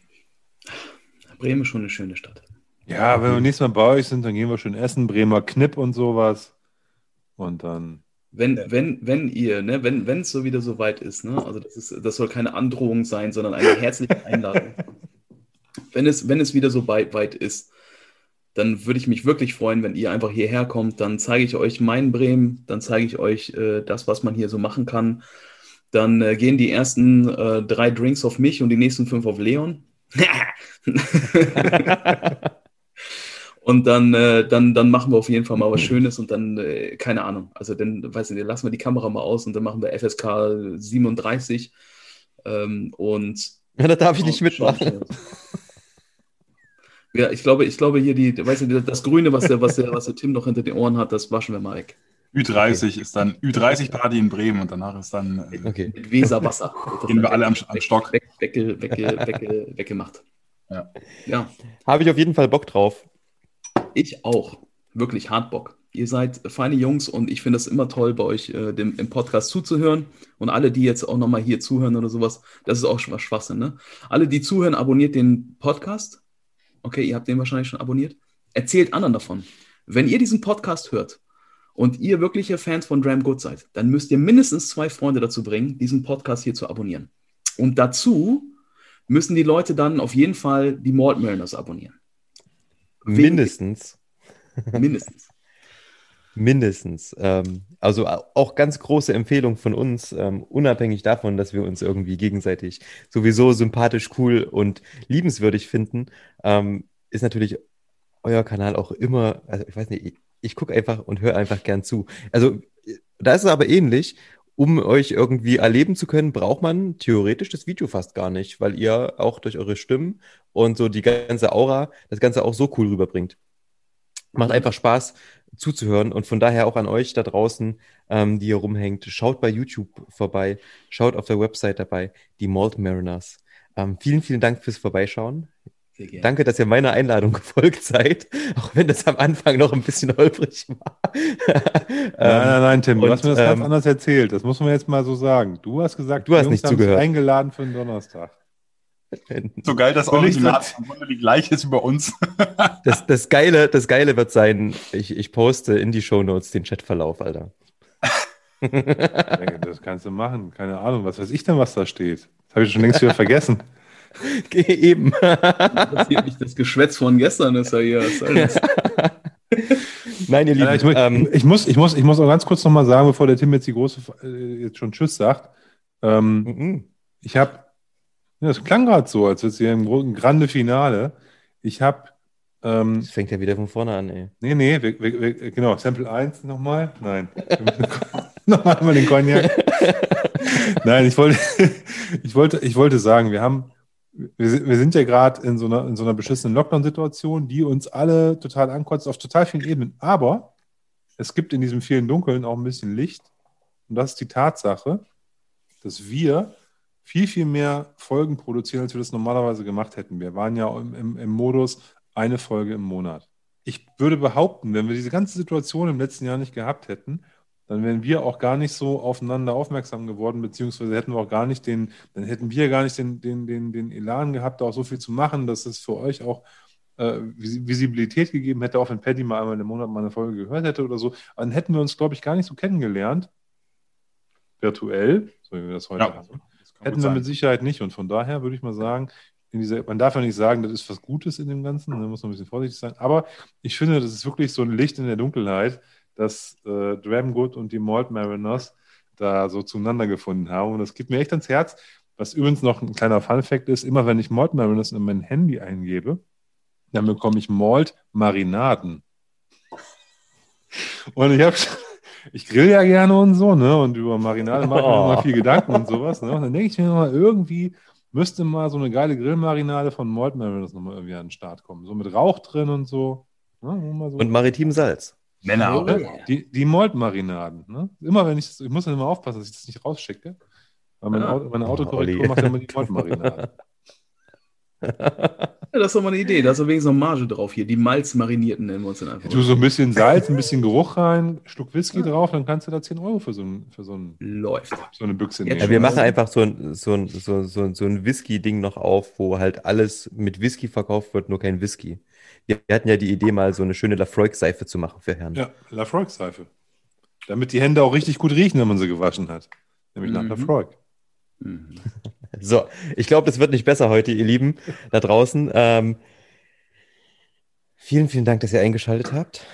Bremen ist schon eine schöne Stadt.
Ja, wenn wir nächstes Mal bei euch sind, dann gehen wir schön essen, Bremer Knipp und sowas. Und dann.
Wenn, wenn, wenn ihr, ne, wenn wenn es so wieder so weit ist, ne, also das ist, das soll keine Androhung sein, sondern eine herzliche Einladung. wenn es, wenn es wieder so weit, weit ist, dann würde ich mich wirklich freuen, wenn ihr einfach hierher kommt. Dann zeige ich euch mein Bremen, dann zeige ich euch äh, das, was man hier so machen kann. Dann äh, gehen die ersten äh, drei Drinks auf mich und die nächsten fünf auf Leon. Und dann, äh, dann, dann machen wir auf jeden Fall mal was Schönes und dann, äh, keine Ahnung, also dann, weiß nicht, lassen wir die Kamera mal aus und dann machen wir FSK 37 ähm, und
Ja, da darf ich nicht mitmachen.
Ja, ich glaube, ich glaube hier die, weißt du, das Grüne, was der, was der, was der Tim noch hinter den Ohren hat, das waschen wir mal weg.
Ü30 ist dann Ü30-Party in Bremen und danach ist dann äh,
Okay.
Mit Weserwasser.
Gehen wir alle am-
weg-
am Stock.
Weg, wegge, weggemacht.
Ja.
ja,
Habe ich auf jeden Fall Bock drauf.
Ich auch. Wirklich hart Bock. Ihr seid feine Jungs und ich finde es immer toll, bei euch äh, dem, im Podcast zuzuhören. Und alle, die jetzt auch nochmal hier zuhören oder sowas, das ist auch schon was Schwachsinn, ne? Alle, die zuhören, abonniert den Podcast. Okay, ihr habt den wahrscheinlich schon abonniert. Erzählt anderen davon. Wenn ihr diesen Podcast hört und ihr wirkliche Fans von Dram Good seid, dann müsst ihr mindestens zwei Freunde dazu bringen, diesen Podcast hier zu abonnieren. Und dazu müssen die Leute dann auf jeden Fall die Malt Mariners abonnieren.
Mindestens.
Mindestens.
Mindestens. Ähm, also au- auch ganz große Empfehlung von uns, ähm, unabhängig davon, dass wir uns irgendwie gegenseitig sowieso sympathisch, cool und liebenswürdig finden, ähm, ist natürlich euer Kanal auch immer, also ich weiß nicht, ich, ich gucke einfach und höre einfach gern zu. Also äh, da ist es aber ähnlich. Um euch irgendwie erleben zu können, braucht man theoretisch das Video fast gar nicht, weil ihr auch durch eure Stimmen und so die ganze Aura das Ganze auch so cool rüberbringt. Macht einfach Spaß zuzuhören und von daher auch an euch da draußen, ähm, die hier rumhängt, schaut bei YouTube vorbei, schaut auf der Website dabei, die Malt Mariners. Ähm, vielen, vielen Dank fürs Vorbeischauen. Danke, dass ihr meiner Einladung gefolgt seid, auch wenn das am Anfang noch ein bisschen holprig war.
Nein, nein, nein, Tim, du
und,
hast mir das ganz
ähm,
anders erzählt. Das muss man jetzt mal so sagen. Du hast gesagt,
Du hast
die Jungs
nicht zugehört.
eingeladen für einen Donnerstag.
so geil, dass im Grunde die gleiche ist wie bei uns.
Das, das, Geile, das Geile wird sein, ich, ich poste in die Shownotes den Chatverlauf, Alter.
Das kannst du machen. Keine Ahnung, was weiß ich denn, was da steht. Das habe ich schon längst wieder vergessen.
Eben.
interessiert mich das Geschwätz von gestern ist ja hier. Das?
Nein, ihr Lieben,
Ja, ich,
ähm,
ich, muss, ich, muss, ich muss auch ganz kurz nochmal sagen, bevor der Tim jetzt die große, äh, jetzt schon Tschüss sagt. Ähm,
mhm.
ich habe, ja, das klang gerade so, als wäre es hier ein grande Finale. Ich habe, ähm,
das fängt ja wieder von vorne an, ey.
nee, nee, wir, wir, wir, genau, Sample 1 nochmal. Nein. nochmal einmal den Cognac. Nein, ich wollte, ich wollte, ich wollte sagen, wir haben, wir, sind- wir sind ja gerade in so einer, in so einer beschissenen Lockdown-Situation, die uns alle total ankotzt, auf total vielen Ebenen. Aber es gibt in diesem vielen Dunkeln auch ein bisschen Licht. Und das ist die Tatsache, dass wir viel, viel mehr Folgen produzieren, als wir das normalerweise gemacht hätten. Wir waren ja im, im, im Modus eine Folge im Monat. Ich würde behaupten, wenn wir diese ganze Situation im letzten Jahr nicht gehabt hätten, dann wären wir auch gar nicht so aufeinander aufmerksam geworden, beziehungsweise hätten wir auch gar nicht den, dann hätten wir gar nicht den, den, den, den Elan gehabt, da auch so viel zu machen, dass es für euch auch äh, Vis- Visibilität gegeben hätte, auch wenn Paddy mal einmal im Monat mal eine Folge gehört hätte oder so. Dann hätten wir uns, glaube ich, gar nicht so kennengelernt. Virtuell, so wie wir das heute
Ja.
haben.
Das
Hätten wir mit Sicherheit nicht. Und von daher würde ich mal sagen, in dieser, man darf ja nicht sagen, das ist was Gutes in dem Ganzen, da muss man ein bisschen vorsichtig sein. Aber ich finde, das ist wirklich so ein Licht in der Dunkelheit, dass äh, Dramgood und die Malt Mariners da so zueinander gefunden haben. Und das gibt mir echt ans Herz. Was übrigens noch ein kleiner Fun-Fact ist: immer wenn ich Malt Mariners in mein Handy eingebe, dann bekomme ich Malt Marinaden. Und ich habe ich grill ja gerne und so, ne? Und über Marinade mache ich mir
Oh.
immer viel Gedanken und sowas. Ne? Und dann denke ich mir immer, irgendwie müsste mal so eine geile Grillmarinade von Malt Mariners nochmal irgendwie an den Start kommen. So mit Rauch drin und so. Ne? So.
Und maritim Salz.
Männer,
Oh,
oder?
ja.
Die, die Malt-Marinaden. Ne? Immer wenn ich das, ich muss dann immer aufpassen, dass ich das nicht rausschicke. Weil mein
Ah.
Auto, meine
Oh,
Autokorrektur
Olli.
macht ja immer die Malt-Marinaden.
Ja, das ist doch mal eine Idee. Da ist doch wenigstens noch Marge drauf hier. Die Malz-Marinierten nennen wir uns dann einfach.
Du so ein bisschen Salz, ein bisschen Geruch rein, Schluck Whisky drauf, dann kannst du da 10 Euro für so, ein, für so, ein,
Läuft.
so eine Büchse
Ja,
nehmen.
Ja, wir machen einfach so ein, so ein, so, so, so ein Whisky-Ding noch auf, wo halt alles mit Whisky verkauft wird, nur kein Whisky. Wir hatten ja die Idee, mal so eine schöne Lafroig-Seife zu machen für Herren.
Ja, Lafroig-Seife. Damit die Hände auch richtig gut riechen, wenn man sie gewaschen hat. Nämlich nach
Mhm.
Lafroig.
Mhm.
So, ich glaube, das wird nicht besser heute, ihr Lieben, da draußen. Ähm, vielen, vielen Dank, dass ihr eingeschaltet habt.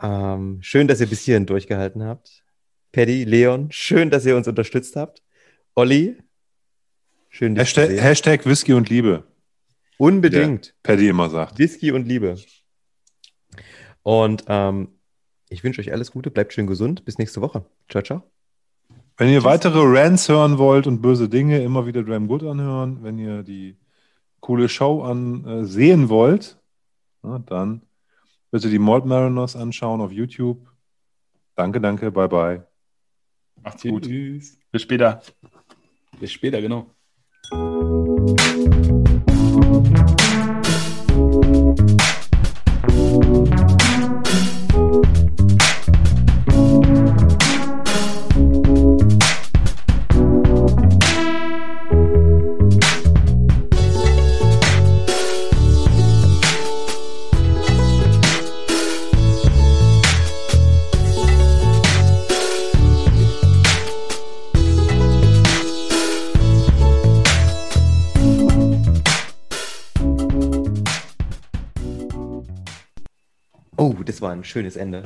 Ähm, schön, dass ihr bis hierhin durchgehalten habt. Paddy, Leon, schön, dass ihr uns unterstützt habt. Olli, schön, dich zu
Hashtag. Hashtag Whisky und Liebe,
Unbedingt.
Paddy immer sagt.
Whisky und Liebe. Und ähm, ich wünsche euch alles Gute, bleibt schön gesund. Bis nächste Woche. Ciao, ciao.
Wenn ihr weitere Rants hören wollt und böse Dinge, immer wieder Dram Good anhören. Wenn ihr die coole Show an, äh, sehen wollt, na, dann bitte die Malt Mariners anschauen auf YouTube. Danke, danke, bye bye.
Macht's gut.
Tschüss.
Bis später.
Bis später, genau.
Schönes Ende.